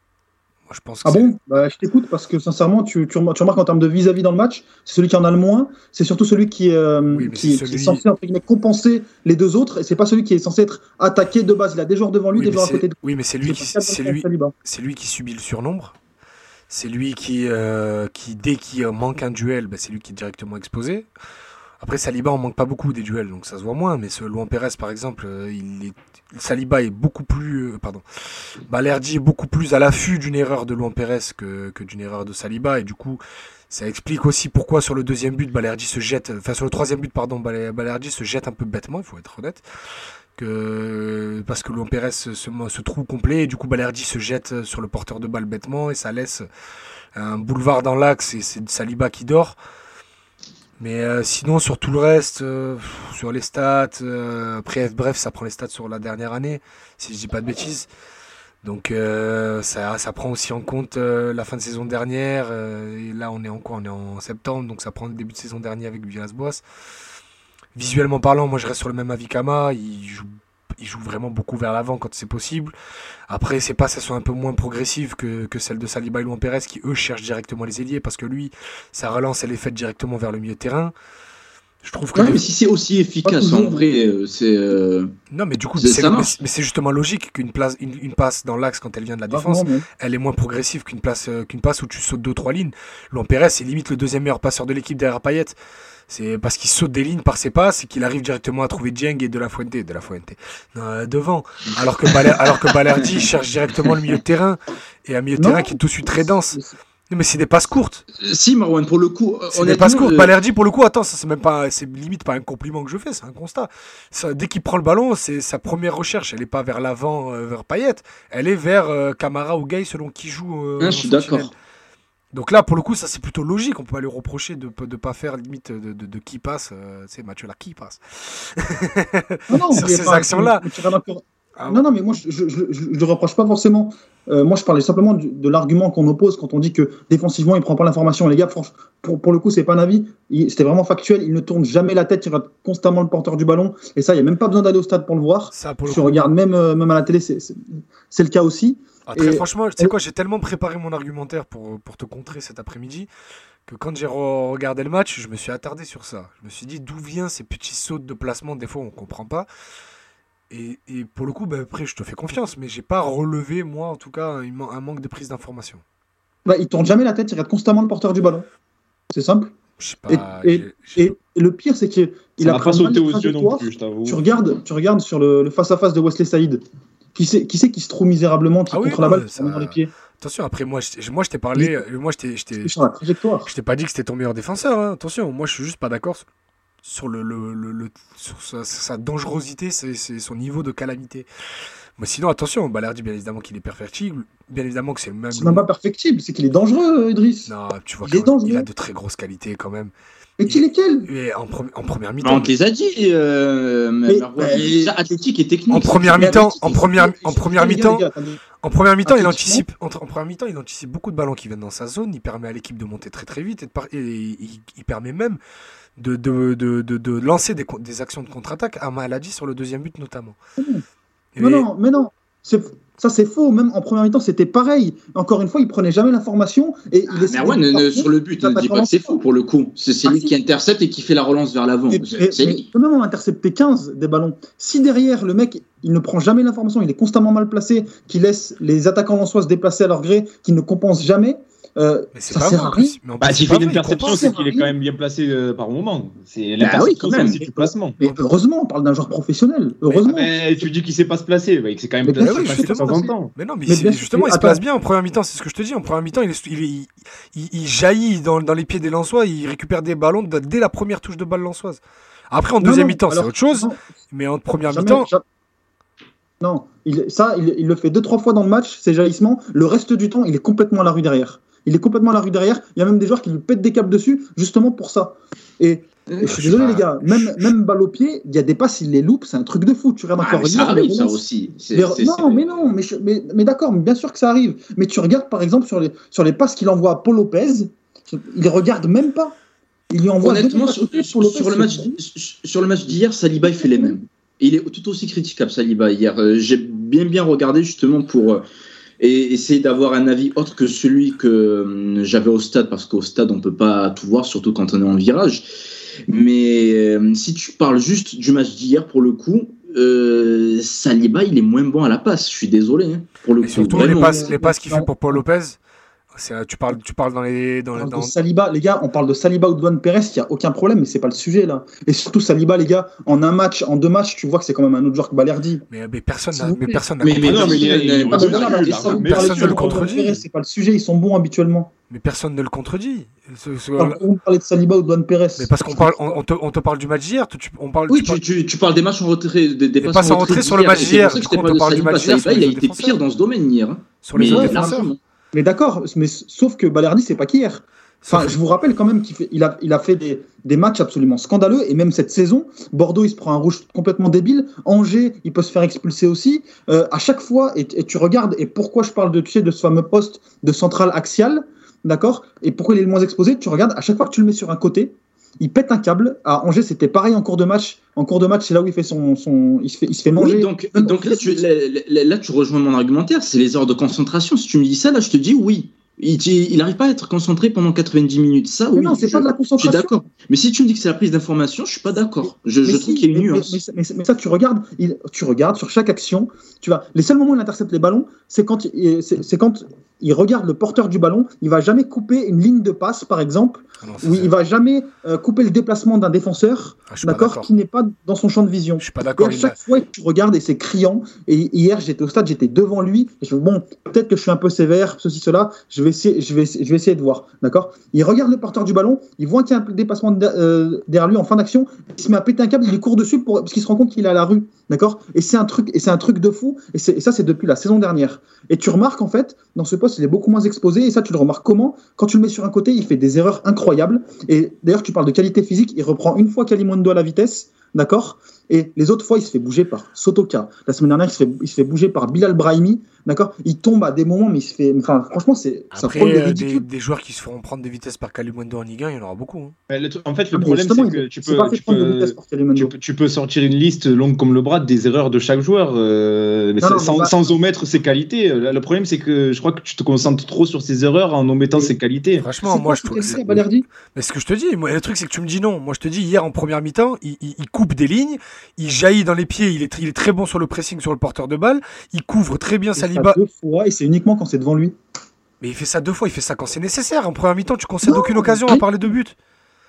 [SPEAKER 3] Moi, je pense que
[SPEAKER 5] Ah bon? Bah, Je t'écoute parce que sincèrement, tu, tu, rem- tu remarques en termes de vis-à-vis dans le match, c'est celui qui en a le moins, c'est surtout celui qui, est, euh,
[SPEAKER 3] Oui, mais
[SPEAKER 5] qui, est censé entre guillemets, compenser les deux autres, et c'est pas celui qui est censé être attaqué de base. Il a des joueurs devant lui,
[SPEAKER 3] Oui,
[SPEAKER 5] des
[SPEAKER 3] mais
[SPEAKER 5] joueurs à côté de
[SPEAKER 3] oui, mais c'est lui, qui, lui,
[SPEAKER 5] Saliba.
[SPEAKER 3] c'est lui qui subit le surnombre. C'est lui qui, euh, qui dès qu'il manque un duel, bah, c'est lui qui est directement exposé. Après, Saliba, on manque pas beaucoup des duels, donc ça se voit moins. Mais ce Luan Pérez, par exemple, euh, il est... Saliba est beaucoup plus. euh, pardon. Balerdi est beaucoup plus à l'affût d'une erreur de Luan Pérez que, d'une erreur de Saliba. Et du coup, ça explique aussi pourquoi sur le deuxième but, Balerdi se jette. Enfin, sur le troisième but, pardon, Bal- Balerdi se jette un peu bêtement, il faut être honnête. Parce que Luan Pérez se, se, se trouve complet, et du coup, Balerdi se jette sur le porteur de balle bêtement, et ça laisse un boulevard dans l'axe, et c'est Saliba qui dort. Mais euh, sinon, sur tout le reste, euh, sur les stats, euh, après, bref, ça prend les stats sur la dernière année, si je dis pas de bêtises. Donc, euh, ça, ça prend aussi en compte la fin de saison dernière. et là, on est en quoi? On est en septembre, donc ça prend le début de saison dernier avec Villas-Boas. Visuellement parlant, moi, je reste sur le même avis qu'Ama. Il joue, il joue vraiment beaucoup vers l'avant quand c'est possible. Après, c'est pas, ça soit un peu moins progressive que, que celle de Saliba et Luan Pérez qui, eux, cherchent directement les ailiers parce que lui, sa relance, elle est faite directement vers le milieu de terrain. Je trouve que. des-
[SPEAKER 4] mais si c'est aussi efficace, en vrai, euh, c'est. euh,
[SPEAKER 3] Non, mais du coup,
[SPEAKER 4] C'est-
[SPEAKER 3] mais mais justement logique qu'une place, une, une passe dans l'axe quand elle vient de la
[SPEAKER 5] Ah,
[SPEAKER 3] défense,
[SPEAKER 5] non, mais-
[SPEAKER 3] elle est moins progressive qu'une place, euh, qu'une passe où tu sautes deux trois lignes. Luan Pérez, c'est limite le deuxième meilleur passeur de l'équipe derrière Payet. C'est parce qu'il saute des lignes par ses passes et qu'il arrive directement à trouver Dieng et De La Fuente, De La Fuente euh, devant. Alors que, Baler- alors que Balerdi cherche directement le milieu de terrain et un milieu de
[SPEAKER 5] Non.
[SPEAKER 3] terrain qui est tout de suite très dense. Non, mais c'est des passes courtes.
[SPEAKER 4] Si, Marwan, pour le coup, euh,
[SPEAKER 3] C'est des passes courtes.
[SPEAKER 4] euh,
[SPEAKER 3] Balerdi, pour le coup, attends, ça c'est même pas, c'est limite pas un compliment que je fais, c'est un constat. Ça, dès qu'il prend le ballon, c'est sa première recherche. Elle est pas vers l'avant, euh, vers Payet. Elle est vers euh, Camara ou Gay selon qui joue. euh,
[SPEAKER 4] Ah, je suis d'accord.
[SPEAKER 3] Donc là, pour le coup, ça c'est plutôt logique. On peut pas lui reprocher de ne pas faire limite de, de, de qui passe. euh, c'est Mathieu là qui passe.
[SPEAKER 5] Non, non,
[SPEAKER 3] Sur ces actions-là.
[SPEAKER 5] tu
[SPEAKER 3] Ah,
[SPEAKER 5] Non, non, mais moi, je je, je, je le reproche pas forcément. Euh, moi, je parlais simplement du- de, l'argument qu'on oppose quand on dit que défensivement, il prend pas l'information. Les gars, franch- pour, pour le coup, c'est pas un avis. C'était vraiment factuel. Il ne tourne jamais la tête. Il rate constamment le porteur du ballon. Et ça, il n'y a même pas besoin d'aller au stade pour le voir.
[SPEAKER 3] Ça, pour le coup.
[SPEAKER 5] regardes même, euh, même à la télé, c'est le cas aussi.
[SPEAKER 3] Ah, très
[SPEAKER 5] Et-
[SPEAKER 3] franchement, tu sais quoi, j'ai tellement préparé mon argumentaire pour, pour te contrer cet après-midi que quand j'ai re- regardé le match, je me suis attardé sur ça. Je me suis dit d'où viennent ces petits sauts de placement, des fois on comprend pas. Et, et pour le coup, ben, après je te fais confiance, mais j'ai pas relevé, moi en tout cas, un, man- un manque de prise d'information.
[SPEAKER 5] Bah, il tourne jamais la tête. Il rate constamment le porteur du ballon. C'est simple.
[SPEAKER 3] Je sais
[SPEAKER 5] Et-
[SPEAKER 3] pas.
[SPEAKER 5] et- Et, et le pire, c'est qu'il a
[SPEAKER 2] pas sauté aux
[SPEAKER 5] de
[SPEAKER 2] yeux non plus, je t'avoue.
[SPEAKER 5] Tu regardes, tu regardes sur le, face-à-face de Wesley Saïd. Qui c'est qui, c'est qui se trouve misérablement, qui
[SPEAKER 3] Ah oui,
[SPEAKER 5] contre la balle,
[SPEAKER 3] ça-
[SPEAKER 5] dans les pieds
[SPEAKER 3] Attention, après moi, je, moi, je t'ai parlé, euh, moi je t'ai-. Je t'ai pas dit que c'était ton meilleur défenseur, hein. attention. Moi, je suis juste pas d'accord sur- le, le- le- le- sur sa, sa dangerosité, c'est c'est son niveau de calamité. Mais sinon, attention, Balerdi, bien évidemment qu'il est perfectible. Bien évidemment que c'est le même.
[SPEAKER 5] C'est même pas perfectible, c'est qu'il est dangereux, Idriss.
[SPEAKER 3] Non, tu vois
[SPEAKER 5] Il est
[SPEAKER 3] qu'il
[SPEAKER 5] dangereux.
[SPEAKER 3] il a de très grosses qualités quand même.
[SPEAKER 5] Mais qu'il est quel
[SPEAKER 3] Et en, pre- en première
[SPEAKER 4] bah,
[SPEAKER 3] mi-temps.
[SPEAKER 4] on te les a dit, euh,
[SPEAKER 5] Mais-
[SPEAKER 4] Marwan.
[SPEAKER 5] mais-
[SPEAKER 4] Déjà athlétique et technique.
[SPEAKER 3] En première mi-temps, en première, en mi-temps. En première mi-temps, il anticipe. En, en première mi-temps, il anticipe beaucoup de ballons qui viennent dans sa zone. Il permet à l'équipe de monter très très vite et, de par- et il, il permet même de, de, de, de, de lancer des, actions de contre-attaque. Ama l'a dit sur le deuxième but notamment. Et-
[SPEAKER 5] Mais non, mais non. Ça, c'est faux. Même en première mi-temps, c'était pareil. Encore une fois, il prenait jamais l'information et il
[SPEAKER 4] Ah,
[SPEAKER 5] de-
[SPEAKER 4] ne-
[SPEAKER 5] contre,
[SPEAKER 4] sur le but, ne
[SPEAKER 5] pas
[SPEAKER 4] dis pas que c'est faux pour le coup. C'est
[SPEAKER 5] Ah,
[SPEAKER 4] lui
[SPEAKER 5] si.
[SPEAKER 4] qui intercepte et qui fait la relance vers l'avant.
[SPEAKER 5] Même en intercepter 15 des ballons. Si derrière, le mec, il ne prend jamais l'information, il est constamment mal placé, qu'il laisse les attaquants lensois se déplacer à leur gré, qu'il ne compense jamais, euh,
[SPEAKER 3] Mais c'est
[SPEAKER 5] ça
[SPEAKER 3] pas
[SPEAKER 5] sert
[SPEAKER 3] vrai,
[SPEAKER 5] à rien.
[SPEAKER 3] Mais
[SPEAKER 2] Bah, s'il
[SPEAKER 3] c'est
[SPEAKER 2] fait une interception, c'est qu'il est quand même bien placé euh, par moment. C'est
[SPEAKER 5] Bah oui, quand
[SPEAKER 2] c'est
[SPEAKER 5] même.
[SPEAKER 2] du placement.
[SPEAKER 5] Mais heureusement, on parle d'un joueur professionnel. Heureusement.
[SPEAKER 2] Mais tu dis qu'il sait pas se placer, bah, il s'est quand même
[SPEAKER 5] Mais
[SPEAKER 2] placé,
[SPEAKER 3] bien sûr,
[SPEAKER 2] placé de temps en temps.
[SPEAKER 3] Mais non, mais,
[SPEAKER 5] Mais
[SPEAKER 3] c'est-
[SPEAKER 5] bien sûr,
[SPEAKER 3] justement, il se place bien en première mi-temps, c'est ce que je te dis. En première mi-temps, il, est- il, est- il- il jaillit dans, dans les pieds des Lensois, il récupère des ballons dès la première touche de balle Lensoise. Après, en deuxième mi-temps, c'est autre chose, mais en première mi-temps,
[SPEAKER 5] Non, il, ça, il, il le fait deux, trois fois dans le match, ces jaillissements. Le reste du temps, il est complètement à la rue derrière. Il est complètement à la rue derrière. Il y a même des joueurs qui lui pètent des câbles dessus, justement pour ça. Et, et je suis désolé, les gars, même, même balle au pied, il y a des passes, il les loupe, c'est un truc de fou. Tu regardes
[SPEAKER 4] Ah,
[SPEAKER 5] encore
[SPEAKER 4] ça arrive, ça aussi.
[SPEAKER 5] Non, mais non, mais, mais, mais d'accord, mais bien sûr que ça arrive. Mais tu regardes par exemple sur les, sur les passes qu'il envoie à Paul Lopez, il regarde même pas. Il lui envoie
[SPEAKER 4] Honnêtement, sur,
[SPEAKER 5] Lopez,
[SPEAKER 4] sur le match, sur le match d'hier, Saliba il fait les mêmes. Il est tout aussi critiquable, Saliba, hier. Euh, J'ai bien bien regardé justement pour euh, et essayer d'avoir un avis autre que celui que hum, j'avais au stade, parce qu'au stade, on peut pas tout voir, surtout quand on est en virage. Mais euh, si tu parles juste du match d'hier, pour le coup, euh, Saliba, il est moins bon à la passe. Je suis désolé. hein, pour le
[SPEAKER 3] et
[SPEAKER 4] coup,
[SPEAKER 3] surtout les passes, les passes qu'il fait pour Paul Lopez, tu parles, tu parles dans les. Dans,
[SPEAKER 5] On parle
[SPEAKER 3] dans-
[SPEAKER 5] de Saliba, les gars, on parle de Saliba ou de Duane Perez, il n'y a aucun problème, mais c'est pas le sujet là. Et surtout Saliba, les gars, en un match, en deux matchs, tu vois que c'est quand même un autre joueur que Balerdi.
[SPEAKER 3] mais, mais personne n'a mais personne n'a
[SPEAKER 4] Mais- mais non, mais
[SPEAKER 3] personne ne le contredit.
[SPEAKER 5] C'est pas le sujet, ils sont bons habituellement.
[SPEAKER 3] Mais personne ne le contredit. Ce- ce-
[SPEAKER 5] Alors, Vous parlez de Saliba ou de Duane Perez.
[SPEAKER 3] mais parce qu'on parle, on, on te, on te parle du match d'hier, tu- on parle,
[SPEAKER 4] Oui,
[SPEAKER 3] tu
[SPEAKER 4] tu,
[SPEAKER 3] parles-
[SPEAKER 4] tu, tu parles des matchs en retrait, des, des
[SPEAKER 3] passes en retrait sur le match
[SPEAKER 4] d'hier,
[SPEAKER 3] on parle du match d'hier
[SPEAKER 4] il a été
[SPEAKER 3] défenseurs.
[SPEAKER 4] pire dans ce domaine hier. hein.
[SPEAKER 3] sur les
[SPEAKER 4] Mais
[SPEAKER 3] autres.
[SPEAKER 5] Mais d'accord, mais sauf que Balerdi, c'est pas qu'hier. Enfin, je vous rappelle quand même qu'il il a, il a fait des, des matchs absolument scandaleux, et même cette saison, Bordeaux, il se prend un rouge complètement débile. Angers, il peut se faire expulser aussi. Euh, à chaque fois, et, et tu regardes, et pourquoi je parle de, tu sais, de ce fameux poste de centrale axiale, d'accord? Et pourquoi il est le moins exposé? Tu regardes, à chaque fois que tu le mets sur un côté, il pète un câble. À Angers, c'était pareil en cours de match. En cours de match, c'est là où il fait son, son il se fait, il se fait manger.
[SPEAKER 4] Oui, donc, donc là, tu, là, tu rejoins mon argumentaire, c'est les heures de concentration. Si tu me dis ça, là, je te dis oui. Il n'arrive pas à être concentré pendant 90 minutes. Ça,
[SPEAKER 5] Mais
[SPEAKER 4] oui.
[SPEAKER 5] non, c'est pas de la
[SPEAKER 4] Je suis
[SPEAKER 5] concentration.
[SPEAKER 4] d'accord. Mais si tu me dis que c'est la prise d'information, je suis pas d'accord. Je, je
[SPEAKER 5] Mais
[SPEAKER 4] trouve
[SPEAKER 5] si,
[SPEAKER 4] qu'il y a une
[SPEAKER 5] mais-
[SPEAKER 4] nuance.
[SPEAKER 5] Mais, mais- mais- mais ça, tu regardes, il- tu regardes sur chaque action. Tu vas, les seuls moments où il intercepte les ballons, c'est quand, c'est quand il regarde le porteur du ballon. Il va jamais couper une ligne de passe, par exemple,
[SPEAKER 3] Ah
[SPEAKER 5] ou il va jamais euh, couper le déplacement d'un défenseur,
[SPEAKER 3] Ah,
[SPEAKER 5] d'accord, qui n'est pas dans son champ de vision.
[SPEAKER 3] Je suis pas
[SPEAKER 5] Et
[SPEAKER 3] d'accord.
[SPEAKER 5] à
[SPEAKER 3] il
[SPEAKER 5] chaque
[SPEAKER 3] a-
[SPEAKER 5] fois, tu regardes et c'est criant. Et hier, j'étais au stade, j'étais devant lui. Et je me dis, bon, peut-être que je suis un peu sévère, ceci, cela. Je vais essayer, je vais, je vais essayer de voir. D'accord Il regarde le porteur du ballon. Il voit qu'il y a un dépassement de- euh, derrière lui en fin d'action. Il se met à péter un câble. Il court dessus pour, parce qu'il se rend compte qu'il est à la rue. D'accord? Et c'est un truc, c'est un truc de fou. Et, ça, c'est depuis la saison dernière. Et tu remarques en fait, dans ce poste, il est beaucoup moins exposé. Et ça, tu le remarques comment? Quand tu le mets sur un côté, il fait des erreurs incroyables. Et d'ailleurs, tu parles de qualité physique. Il reprend une fois Kalimondo à la vitesse. D'accord? Et les autres fois, il se fait bouger par Sotoka. La semaine dernière, il il se fait bouger par Bilal Brahimi. D'accord? Il tombe à des moments, mais il se fait. Enfin, franchement, c'est
[SPEAKER 3] Après,
[SPEAKER 5] le
[SPEAKER 3] euh, des,
[SPEAKER 5] ridicule.
[SPEAKER 3] des joueurs qui se feront prendre des vitesses par Kalimondo en Ligue 1, il y en aura beaucoup. hein.
[SPEAKER 2] Mais le truc- En fait,
[SPEAKER 5] Ah,
[SPEAKER 2] le
[SPEAKER 5] mais
[SPEAKER 2] problème,
[SPEAKER 5] justement,
[SPEAKER 2] c'est que tu peux, tu tu tu sortir une liste longue comme le bras des erreurs de chaque joueur, euh, mais
[SPEAKER 5] Non,
[SPEAKER 2] sans,
[SPEAKER 5] non, mais
[SPEAKER 2] sans-
[SPEAKER 5] pas-
[SPEAKER 2] sans omettre ses qualités. Le le problème, c'est que je crois que tu te concentres trop sur ses erreurs en omettant
[SPEAKER 5] Mais-
[SPEAKER 2] ses qualités.
[SPEAKER 3] Franchement, moi je trouve. Mais ce que je te dis, moi, le truc c'est que tu me dis non. Moi je te dis, hier en première mi-temps, il, il- il coupe des lignes, il jaillit dans les pieds, il est, tr- il est très bon sur le pressing sur le porteur de balle, il couvre très bien
[SPEAKER 5] Il fait ça
[SPEAKER 3] Saliba.
[SPEAKER 5] deux fois et c'est uniquement quand c'est devant lui.
[SPEAKER 3] Mais il fait ça deux fois, il fait ça quand c'est nécessaire. En première mi-temps, tu concèdes
[SPEAKER 5] Non,
[SPEAKER 3] aucune occasion à parler de but.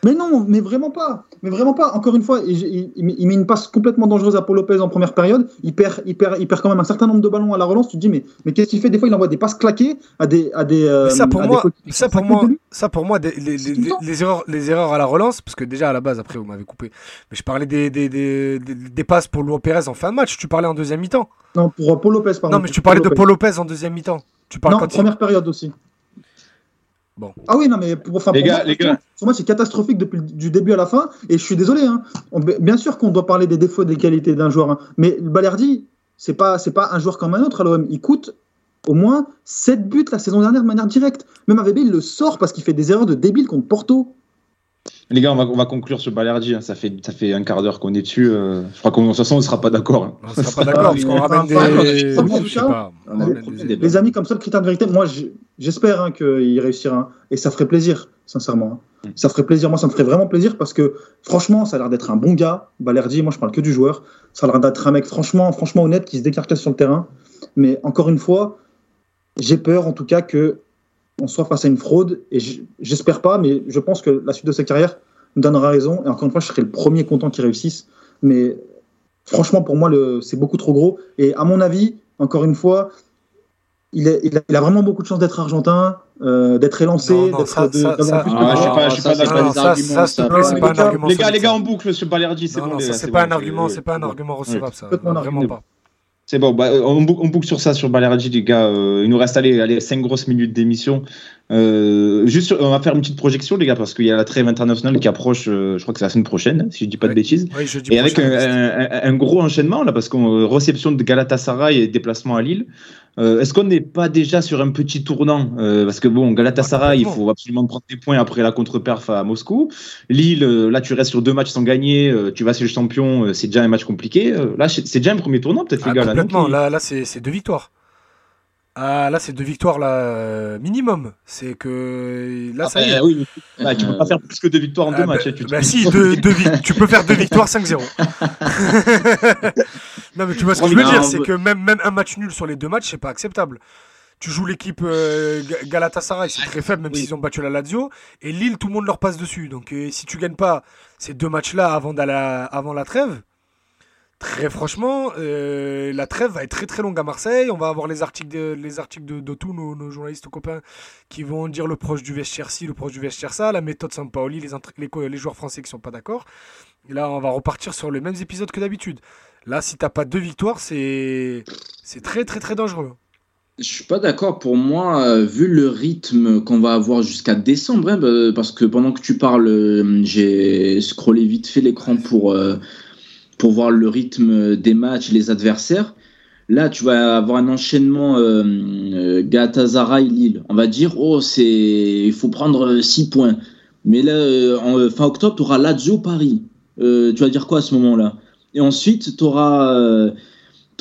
[SPEAKER 5] Mais non, mais vraiment pas. Mais vraiment pas. Encore une fois, il, il- il met- une passe complètement dangereuse à Paul Lopez en première période. Il perd, il perd, il perd quand même un certain nombre de ballons à la relance. Tu te dis, mais, mais qu'est-ce qu'il fait? Des fois, il envoie des passes claquées à des. À des euh,
[SPEAKER 3] Mais ça pour
[SPEAKER 5] à
[SPEAKER 3] moi, ça pour
[SPEAKER 5] 50
[SPEAKER 3] moi, ça pour moi, les, erreurs, les erreurs à la relance, parce que déjà à la base, après vous m'avez coupé, mais je parlais des, des, des, passes pour Luan Pérez en fin de match. Tu parlais en deuxième mi-temps.
[SPEAKER 5] Non, pour euh, Paul Lopez, pardon.
[SPEAKER 3] Non, mais tu parlais de Paul Lopez en deuxième mi-temps. Tu parles
[SPEAKER 5] Non,
[SPEAKER 3] quand il-
[SPEAKER 5] première période aussi.
[SPEAKER 3] Bon.
[SPEAKER 5] Ah oui, non, mais pour, enfin,
[SPEAKER 2] Les
[SPEAKER 5] pour
[SPEAKER 2] gars,
[SPEAKER 5] moi,
[SPEAKER 2] les gars.
[SPEAKER 5] Pour moi, c'est catastrophique depuis du début à la fin. Et je suis désolé. Hein. On- bien sûr qu'on doit parler des défauts, des qualités d'un joueur. hein. Mais Balerdi, c'est pas, c'est pas un joueur comme un autre à l'OM. Il coûte au moins 7 buts la saison dernière de manière directe. Même AVB, il le sort parce qu'il fait des erreurs de débile contre Porto.
[SPEAKER 2] Les gars, on va, on va conclure sur Balerdi. hein. Ça, fait, ça fait un quart d'heure qu'on est dessus. euh, je crois qu'en de toute façon, on ne sera pas d'accord. hein.
[SPEAKER 3] On sera pas d'accord parce qu'on ramène des.
[SPEAKER 4] des
[SPEAKER 5] Les amis, comme ça, le critère de vérité, moi, j'espère hein, qu'il réussira. hein. Et ça ferait plaisir, sincèrement. hein.
[SPEAKER 2] Mm.
[SPEAKER 5] Ça ferait plaisir. Moi, ça me ferait vraiment plaisir parce que, franchement, ça a l'air d'être un bon gars. Balerdi, moi, je parle que du joueur. Ça a l'air d'être un mec, franchement, franchement honnête, qui se décarcasse sur le terrain. Mais encore une fois, j'ai peur, en tout cas, que on soit face à une fraude. Et j'espère pas, mais je pense que la suite de sa carrière nous donnera raison. Et encore une fois, je serai le premier content qu'il réussisse. Mais franchement, pour moi, c'est beaucoup trop gros. Et à mon avis, encore une fois, il, a, vraiment beaucoup de chance d'être argentin, euh, d'être élancé, d'être.
[SPEAKER 2] je suis pas, d'accord. Les gars, les gars en boucle sur Balerdi, c'est bon.
[SPEAKER 3] C'est pas un argument, c'est pas un argument recevable, ça. Vraiment pas.
[SPEAKER 2] C'est bon, bah, on, boucle, sur ça, sur Balerdi, les gars. Euh, il nous reste allez, allez, 5 grosses minutes d'émission. Euh, juste, on va faire une petite projection, les gars, parce qu'il y a la trêve internationale qui approche, euh, je crois que c'est la semaine prochaine, si je dis pas de bêtises. et avec un, gros enchaînement, là, parce qu'on réception de Galatasaray et déplacement à Lille. Est-ce qu'on n'est pas déjà sur un petit tournant? Parce que bon, Galatasaray, il faut absolument prendre des points après la contre-perf à Moscou. Lille, là, tu restes sur deux matchs sans gagner, tu vas chez le champion, c'est déjà un match compliqué. là, c'est déjà un premier tournant, peut-être, les
[SPEAKER 3] ah,
[SPEAKER 2] gars.
[SPEAKER 3] Complètement, là, là c'est deux victoires. Ah là c'est deux victoires là euh, minimum. C'est que là ça y est.
[SPEAKER 2] Ah, oui, bah, tu peux pas faire plus que deux victoires en deux ah, matchs. Bah,
[SPEAKER 3] tu, bah si, tu peux faire deux victoires 5-0. non mais tu vois ce que je veux dire, c'est que même, même un match nul sur les deux matchs c'est pas acceptable. Tu joues l'équipe euh, Galatasaray, c'est très faible même s'ils ont battu la Lazio et Lille tout le monde leur passe dessus. Donc euh, si tu gagnes pas ces deux matchs là avant, avant la trêve Très franchement, euh, la trêve va être très très longue à Marseille. On va avoir les articles de, les articles de, tous nos, journalistes copains qui vont dire le proche du vestiaire ci, le proche du vestiaire ça, la méthode Sampaoli, les, les, les joueurs français qui sont pas d'accord. Et là, on va repartir sur les mêmes épisodes que d'habitude. Là, si t'as pas deux victoires, c'est très très très dangereux.
[SPEAKER 4] Je suis pas d'accord. Pour moi, euh, vu le rythme qu'on va avoir jusqu'à décembre, hein, bah, parce que pendant que tu parles, euh, j'ai scrollé vite fait l'écran pour pour voir le rythme des matchs, les adversaires. Là, tu vas avoir un enchaînement euh, euh Lille. On va dire, oh, c'est, il faut prendre 6 points. Mais là, euh, en euh, fin octobre, tu auras Lazio Paris. tu vas dire quoi à ce moment-là? Et ensuite, tu auras,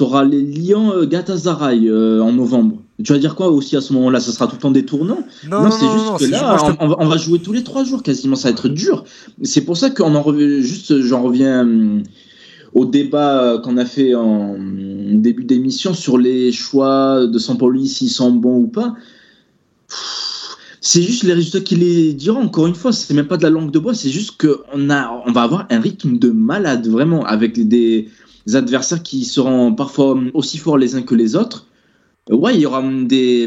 [SPEAKER 4] auras les Lyon Galatasaray en novembre. Tu vas dire quoi aussi à ce moment-là? Ça sera tout le temps des tournants Non, c'est juste que là, on, va jouer tous les trois jours quasiment. Ça va être dur. C'est pour ça qu'on en revient. Juste, j'en reviens au débat qu'on a fait en début d'émission sur les choix de Sampoli, s'ils sont bons ou pas. C'est juste les résultats qui les diront. Encore une fois, c'est même pas de la langue de bois, c'est juste qu'on on va avoir un rythme de malade, vraiment, avec des adversaires qui seront parfois aussi forts les uns que les autres. Ouais, il y aura des,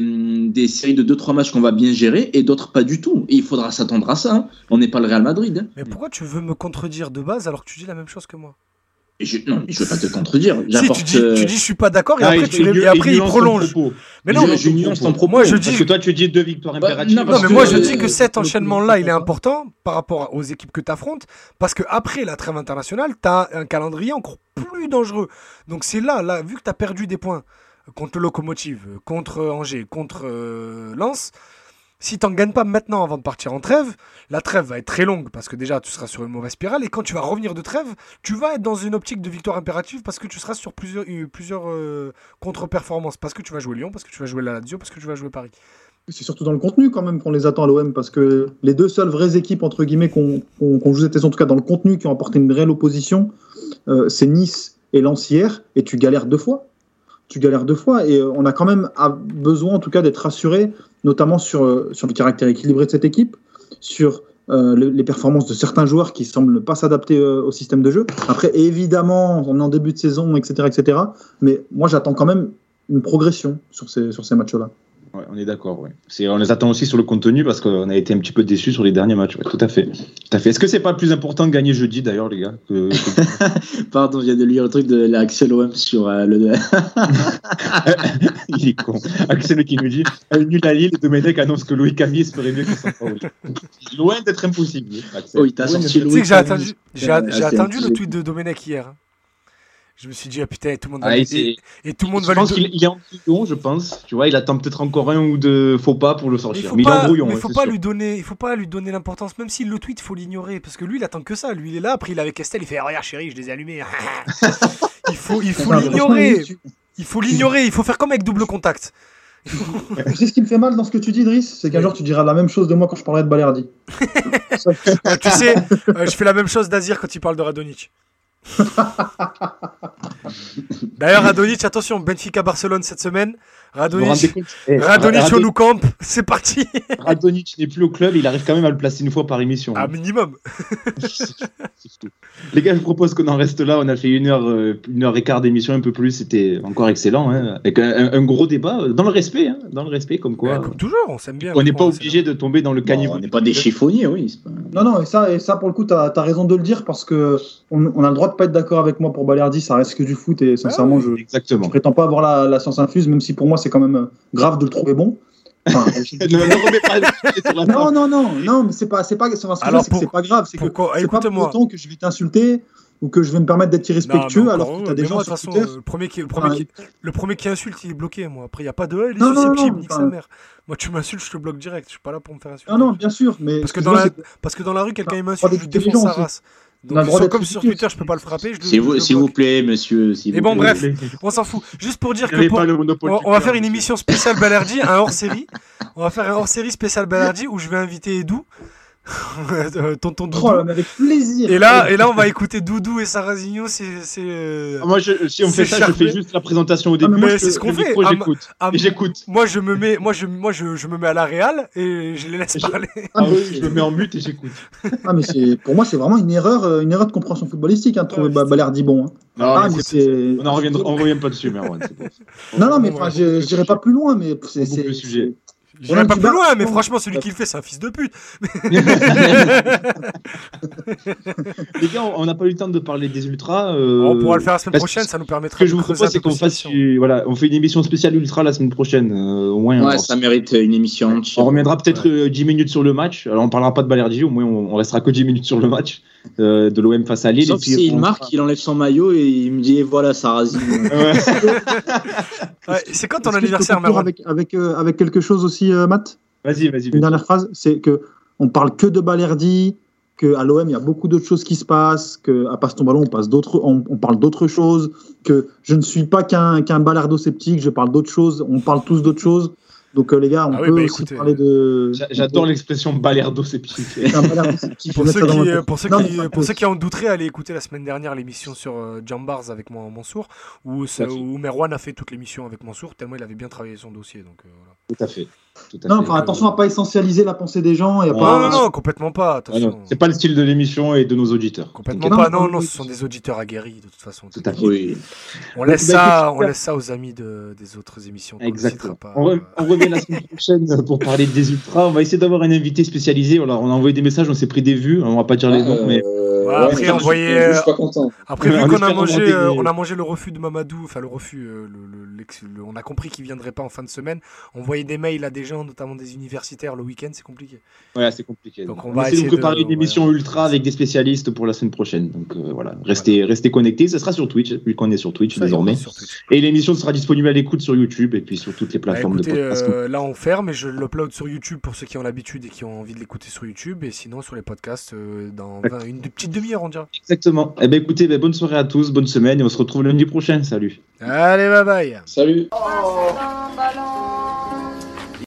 [SPEAKER 4] des séries de 2-3 matchs qu'on va bien gérer et d'autres pas du tout. Et il faudra s'attendre à ça. Hein. On n'est pas le Real Madrid. Hein.
[SPEAKER 3] Mais pourquoi tu veux me contredire de base alors que tu dis la même chose que moi?
[SPEAKER 4] Je, non, je veux pas te contredire.
[SPEAKER 3] Si, tu, dis, tu dis je suis pas d'accord et ah, après, tu, et après il prolonge.
[SPEAKER 2] Mais non, je, nuance ton propos. Moi, je dis... Parce que toi, tu dis deux victoires bah, impératives.
[SPEAKER 3] non, mais moi, je dis que cet enchaînement-là, il est important par rapport aux équipes que tu affrontes. Parce que après la trêve internationale, tu as un calendrier encore plus dangereux. Donc c'est là, là, vu que tu as perdu des points contre le Locomotive, contre Angers, contre euh, Lens, si tu n'en gagnes pas maintenant avant de partir en trêve, la trêve va être très longue parce que déjà tu seras sur une mauvaise spirale et quand tu vas revenir de trêve, tu vas être dans une optique de victoire impérative parce que tu seras sur plusieurs, euh, euh, contre-performances. Parce que tu vas jouer Lyon, parce que tu vas jouer la Lazio, parce que tu vas jouer Paris.
[SPEAKER 5] C'est surtout dans le contenu quand même qu'on les attend à l'OM parce que les deux seules vraies équipes entre guillemets qu'on qu saison, en tout cas dans le contenu, qui ont apporté une réelle opposition, euh, c'est Nice et Lancière et tu galères deux fois tu galères deux fois et on a quand même besoin en tout cas d'être rassuré notamment sur, euh, le caractère équilibré de cette équipe, sur euh, les performances de certains joueurs qui semblent pas s'adapter euh, au système de jeu. Après, évidemment, on est en début de saison, etc., etc. Mais moi, j'attends quand même une progression sur ces, sur ces matchs-là
[SPEAKER 2] on est d'accord. Ouais. On les attend aussi sur le contenu parce qu'on a été un petit peu déçus sur les derniers matchs. tout à fait. Tout à fait. Est-ce que c'est pas plus important de gagner jeudi d'ailleurs, les gars
[SPEAKER 4] Pardon, je viens de lire le truc de l'Axel OM sur euh, le.
[SPEAKER 2] Il est con. Axel qui nous dit nul à Lille, Domenech annonce que Louis Camille ferait mieux que Sampaoli. Loin d'être impossible.
[SPEAKER 3] Oui, t'as sorti Louis. Tu sais que j'ai attendu, le tweet de Domenech hier. Hein. Je me suis dit, ah putain, tout le monde va
[SPEAKER 2] ah, et, et, tout le monde je va pense qu'il est en brouillon, je pense. Tu vois, il attend peut-être encore un ou deux faux pas pour le sortir. Mais, il est en brouillon.
[SPEAKER 3] Mais faut pas lui donner, il faut pas lui donner l'importance, même s'il le tweet, il faut l'ignorer. Parce que lui, il attend que ça. Lui, il est là, après, il est avec Estelle, il fait, oh, regarde, chérie, je les ai allumés. il faut, il faut l'ignorer. Il faut l'ignorer. Il faut faire comme avec double contact.
[SPEAKER 5] tu sais ce qui me fait mal dans ce que tu dis, Driss? C'est qu'un jour tu diras la même chose de moi quand je parlerai de Balerdi.
[SPEAKER 3] tu sais, euh, je fais la même chose d'Azir quand il parle de Radonic. D'ailleurs, Adonis, attention, Benfica Barcelone cette semaine.
[SPEAKER 2] Compte Eh, Rado-
[SPEAKER 3] au Nou Camp, c'est parti
[SPEAKER 2] Radonic n'est plus au club, il arrive quand même à le placer une fois par émission.
[SPEAKER 3] Un minimum.
[SPEAKER 2] C'est fou. Les gars, je propose qu'on en reste là. On a fait une heure, euh, une heure et quart d'émission, un peu plus. C'était encore excellent, hein, avec un, gros débat euh, dans le respect, hein, dans le respect, comme quoi.
[SPEAKER 3] Ouais, comme toujours, on s'aime bien.
[SPEAKER 2] on n'est pas obligé de tomber dans le
[SPEAKER 4] Bon,
[SPEAKER 2] caniveau.
[SPEAKER 4] on n'est pas des chiffonniers, oui. pas-
[SPEAKER 5] Non, non, et ça, et ça pour le coup, tu as, raison de le dire parce que on, on a le droit de pas être d'accord avec moi pour Balerdi, ça reste que du foot et sincèrement, je,
[SPEAKER 2] Exactement.
[SPEAKER 5] je prétends pas avoir la, la science infuse, même si pour moi c'est quand même euh, grave de le trouver bon. Enfin,
[SPEAKER 2] ne,
[SPEAKER 5] non, non, non, non, mais c'est pas, c'est pas, c'est pas, c'est c'est grave, c'est que c'est pas pour autant que je vais t'insulter ou que je vais me permettre d'être
[SPEAKER 3] Non,
[SPEAKER 5] irrespectueux
[SPEAKER 3] mais
[SPEAKER 5] alors que tu as
[SPEAKER 3] heureux.
[SPEAKER 5] des gens sur
[SPEAKER 3] façon,
[SPEAKER 5] Twitter.
[SPEAKER 3] le premier qui, le premier
[SPEAKER 5] Enfin,
[SPEAKER 3] qui, le premier qui insulte, il est bloqué, moi. Après, il n'y a pas de. Il est
[SPEAKER 5] Non, non,
[SPEAKER 3] susceptible,
[SPEAKER 5] non,
[SPEAKER 3] nique
[SPEAKER 5] enfin-
[SPEAKER 3] sa mère. Moi, tu m'insultes, je te bloque direct. Je suis pas là pour me faire insulter.
[SPEAKER 5] Non, non, bien sûr, mais
[SPEAKER 3] Parce que dans la,
[SPEAKER 5] c'est-
[SPEAKER 3] parce que dans la rue, quelqu'un m'insulte, je défonce sa race. Donc, sur- comme sur Twitter, je peux pas le frapper.
[SPEAKER 4] S'il vous, vous plaît, monsieur. vous
[SPEAKER 3] bon,
[SPEAKER 4] plaît.
[SPEAKER 3] bref. On s'en fout. Juste pour dire que pour-
[SPEAKER 2] pas le monopole
[SPEAKER 3] on, va faire une émission spéciale Balerdi, un hors série. On va faire un hors série spécial Balerdi où je vais inviter Edou, tonton Doudou.
[SPEAKER 5] Oh là, mais avec plaisir.
[SPEAKER 3] Et là, et là, on va écouter Doudou et Sarrazigno. C'est, c'est. euh,
[SPEAKER 2] Ah, Moi, je- si on fait ça, je
[SPEAKER 3] charmé.
[SPEAKER 2] fais juste la présentation au
[SPEAKER 5] Ah,
[SPEAKER 2] début.
[SPEAKER 5] mais moi,
[SPEAKER 3] Mais
[SPEAKER 5] je-
[SPEAKER 3] c'est ce qu'on fait.
[SPEAKER 2] micro,
[SPEAKER 3] Ah,
[SPEAKER 2] j'écoute.
[SPEAKER 3] ah,
[SPEAKER 2] Et j'écoute.
[SPEAKER 3] Moi, je me mets, moi, je, moi, je, je me mets à la réal et je les laisse
[SPEAKER 2] je-
[SPEAKER 3] parler.
[SPEAKER 5] Ah,
[SPEAKER 2] Ah oui, je me mets en mute et j'écoute.
[SPEAKER 5] Ah, mais c'est, pour moi, c'est vraiment une erreur, euh, une erreur de compréhension footballistique, hein, de trouver
[SPEAKER 3] Ouais,
[SPEAKER 5] Ba-
[SPEAKER 3] c'est-
[SPEAKER 5] Balerdi bon. hein.
[SPEAKER 2] Non,
[SPEAKER 5] Ah,
[SPEAKER 2] mais c'est-
[SPEAKER 5] c'est.
[SPEAKER 2] on en reviendra, on revient pas dessus, Merwan. c'est bon.
[SPEAKER 5] Non, non, mais
[SPEAKER 3] Ouais,
[SPEAKER 5] enfin,
[SPEAKER 3] ouais,
[SPEAKER 5] je je dirais pas plus loin, mais c'est. C'est-
[SPEAKER 2] le sujet.
[SPEAKER 3] J'irai pas plus loin, mais franchement, celui qui le fait, c'est un fils de pute.
[SPEAKER 2] Les gars, on n'a pas eu le temps de parler des ultras. euh,
[SPEAKER 3] on pourra le faire la semaine prochaine, ça nous permettra
[SPEAKER 2] Ce que
[SPEAKER 3] de
[SPEAKER 2] je vous propose,
[SPEAKER 3] un
[SPEAKER 2] c'est
[SPEAKER 3] peu
[SPEAKER 2] qu'on fasse, euh, voilà, on fait une émission spéciale ultra la semaine prochaine. euh, au moins,
[SPEAKER 4] Ouais, ça mérite une émission entière.
[SPEAKER 2] on reviendra peut-être euh, 10 minutes sur le match. Alors, on parlera pas de Balerdi, au moins, on, on restera que 10 minutes sur le match euh, de l'OM face à Lille.
[SPEAKER 4] Sauf
[SPEAKER 2] et puis,
[SPEAKER 4] s'il
[SPEAKER 2] on-
[SPEAKER 4] marque, il enlève son maillot et il me dit voilà, ça rasine.
[SPEAKER 2] Ouais.
[SPEAKER 3] Ouais, c'est quand ton anniversaire, Marwan
[SPEAKER 5] avec, avec, euh, avec quelque chose aussi, euh, Matt
[SPEAKER 2] Vas-y, vas-y.
[SPEAKER 5] Une dernière phrase, c'est que on parle que de Balerdi, que à l'OM il y a beaucoup d'autres choses qui se passent, que à passe ton ballon on passe d'autres, on, on parle d'autres choses, que je ne suis pas qu'un qu'un balardo sceptique, je parle d'autres choses, on parle tous d'autres choses. Donc euh, les gars, on
[SPEAKER 3] Ah oui,
[SPEAKER 5] peut
[SPEAKER 3] bah,
[SPEAKER 5] aussi
[SPEAKER 3] écoutez,
[SPEAKER 5] parler de.
[SPEAKER 2] J'a- J'adore l'expression balerdo sceptique.
[SPEAKER 3] Pour ceux, qui,
[SPEAKER 5] ma
[SPEAKER 3] euh,
[SPEAKER 5] tête.
[SPEAKER 3] pour, ceux
[SPEAKER 5] Non,
[SPEAKER 3] qui,
[SPEAKER 5] mais pas
[SPEAKER 3] pour
[SPEAKER 5] que.
[SPEAKER 3] ceux qui en douteraient, allez écouter la semaine dernière l'émission sur euh, Jambars avec Mon- Mansour, où, Merwan a fait toute l'émission avec Mansour, tellement il avait bien travaillé son dossier. Donc, euh, voilà.
[SPEAKER 2] Tout à fait. Tout à
[SPEAKER 5] Non, enfin attention à pas essentialiser la pensée des gens et à
[SPEAKER 2] Non,
[SPEAKER 5] pas.
[SPEAKER 3] non, non, non, complètement pas.
[SPEAKER 2] Ah
[SPEAKER 3] Attention.
[SPEAKER 2] C'est pas le style de l'émission et de nos auditeurs.
[SPEAKER 3] Complètement
[SPEAKER 5] Non,
[SPEAKER 3] pas.
[SPEAKER 5] non,
[SPEAKER 3] Non, ce sont des auditeurs aguerris de toute façon.
[SPEAKER 2] Tout à fait.
[SPEAKER 4] Oui.
[SPEAKER 3] On laisse
[SPEAKER 2] Bah,
[SPEAKER 3] ça, on laisse ça aux amis de, des autres émissions.
[SPEAKER 2] Exactement.
[SPEAKER 3] pas.
[SPEAKER 2] On, re- on revient la semaine prochaine pour parler des ultras. On va essayer d'avoir un invité spécialisé. Alors, on a envoyé des messages, on s'est pris des vues. On va pas dire les noms, mais
[SPEAKER 4] Euh,
[SPEAKER 3] Ouais, après,
[SPEAKER 4] mais je-
[SPEAKER 3] envoyer,
[SPEAKER 4] Je suis pas content.
[SPEAKER 3] Après,
[SPEAKER 2] Ouais,
[SPEAKER 3] vu qu'on a mangé, euh, on a mangé le refus de Mamadou, enfin le refus, euh, le- le- l'ex- le- on a compris qu'il viendrait pas en fin de semaine. Envoyer des mails à des gens, notamment des universitaires, le week-end, c'est compliqué.
[SPEAKER 2] voilà, c'est compliqué.
[SPEAKER 3] Donc, on
[SPEAKER 2] on,
[SPEAKER 3] va
[SPEAKER 2] essayer
[SPEAKER 3] essayer
[SPEAKER 2] de préparer une émission
[SPEAKER 3] ouais.
[SPEAKER 2] ultra avec des spécialistes pour la semaine prochaine. Donc euh, voilà, restez, restez connectés. Ce sera sur Twitch, vu qu'on est sur Twitch
[SPEAKER 3] Ça,
[SPEAKER 2] désormais.
[SPEAKER 3] sur Twitch.
[SPEAKER 2] Et l'émission sera disponible à l'écoute sur YouTube et puis sur toutes les
[SPEAKER 3] Bah,
[SPEAKER 2] plateformes
[SPEAKER 3] écoutez,
[SPEAKER 2] de podcast.
[SPEAKER 3] euh, là on ferme et je l'upload sur YouTube pour ceux qui ont l'habitude et qui ont envie de l'écouter sur YouTube. Et sinon sur les podcasts euh, dans 20 une petite
[SPEAKER 2] Exactement. Eh bien, écoutez, ben, bonne soirée à tous, bonne semaine, et on se retrouve lundi prochain. Salut.
[SPEAKER 3] Allez, bye bye.
[SPEAKER 4] Salut.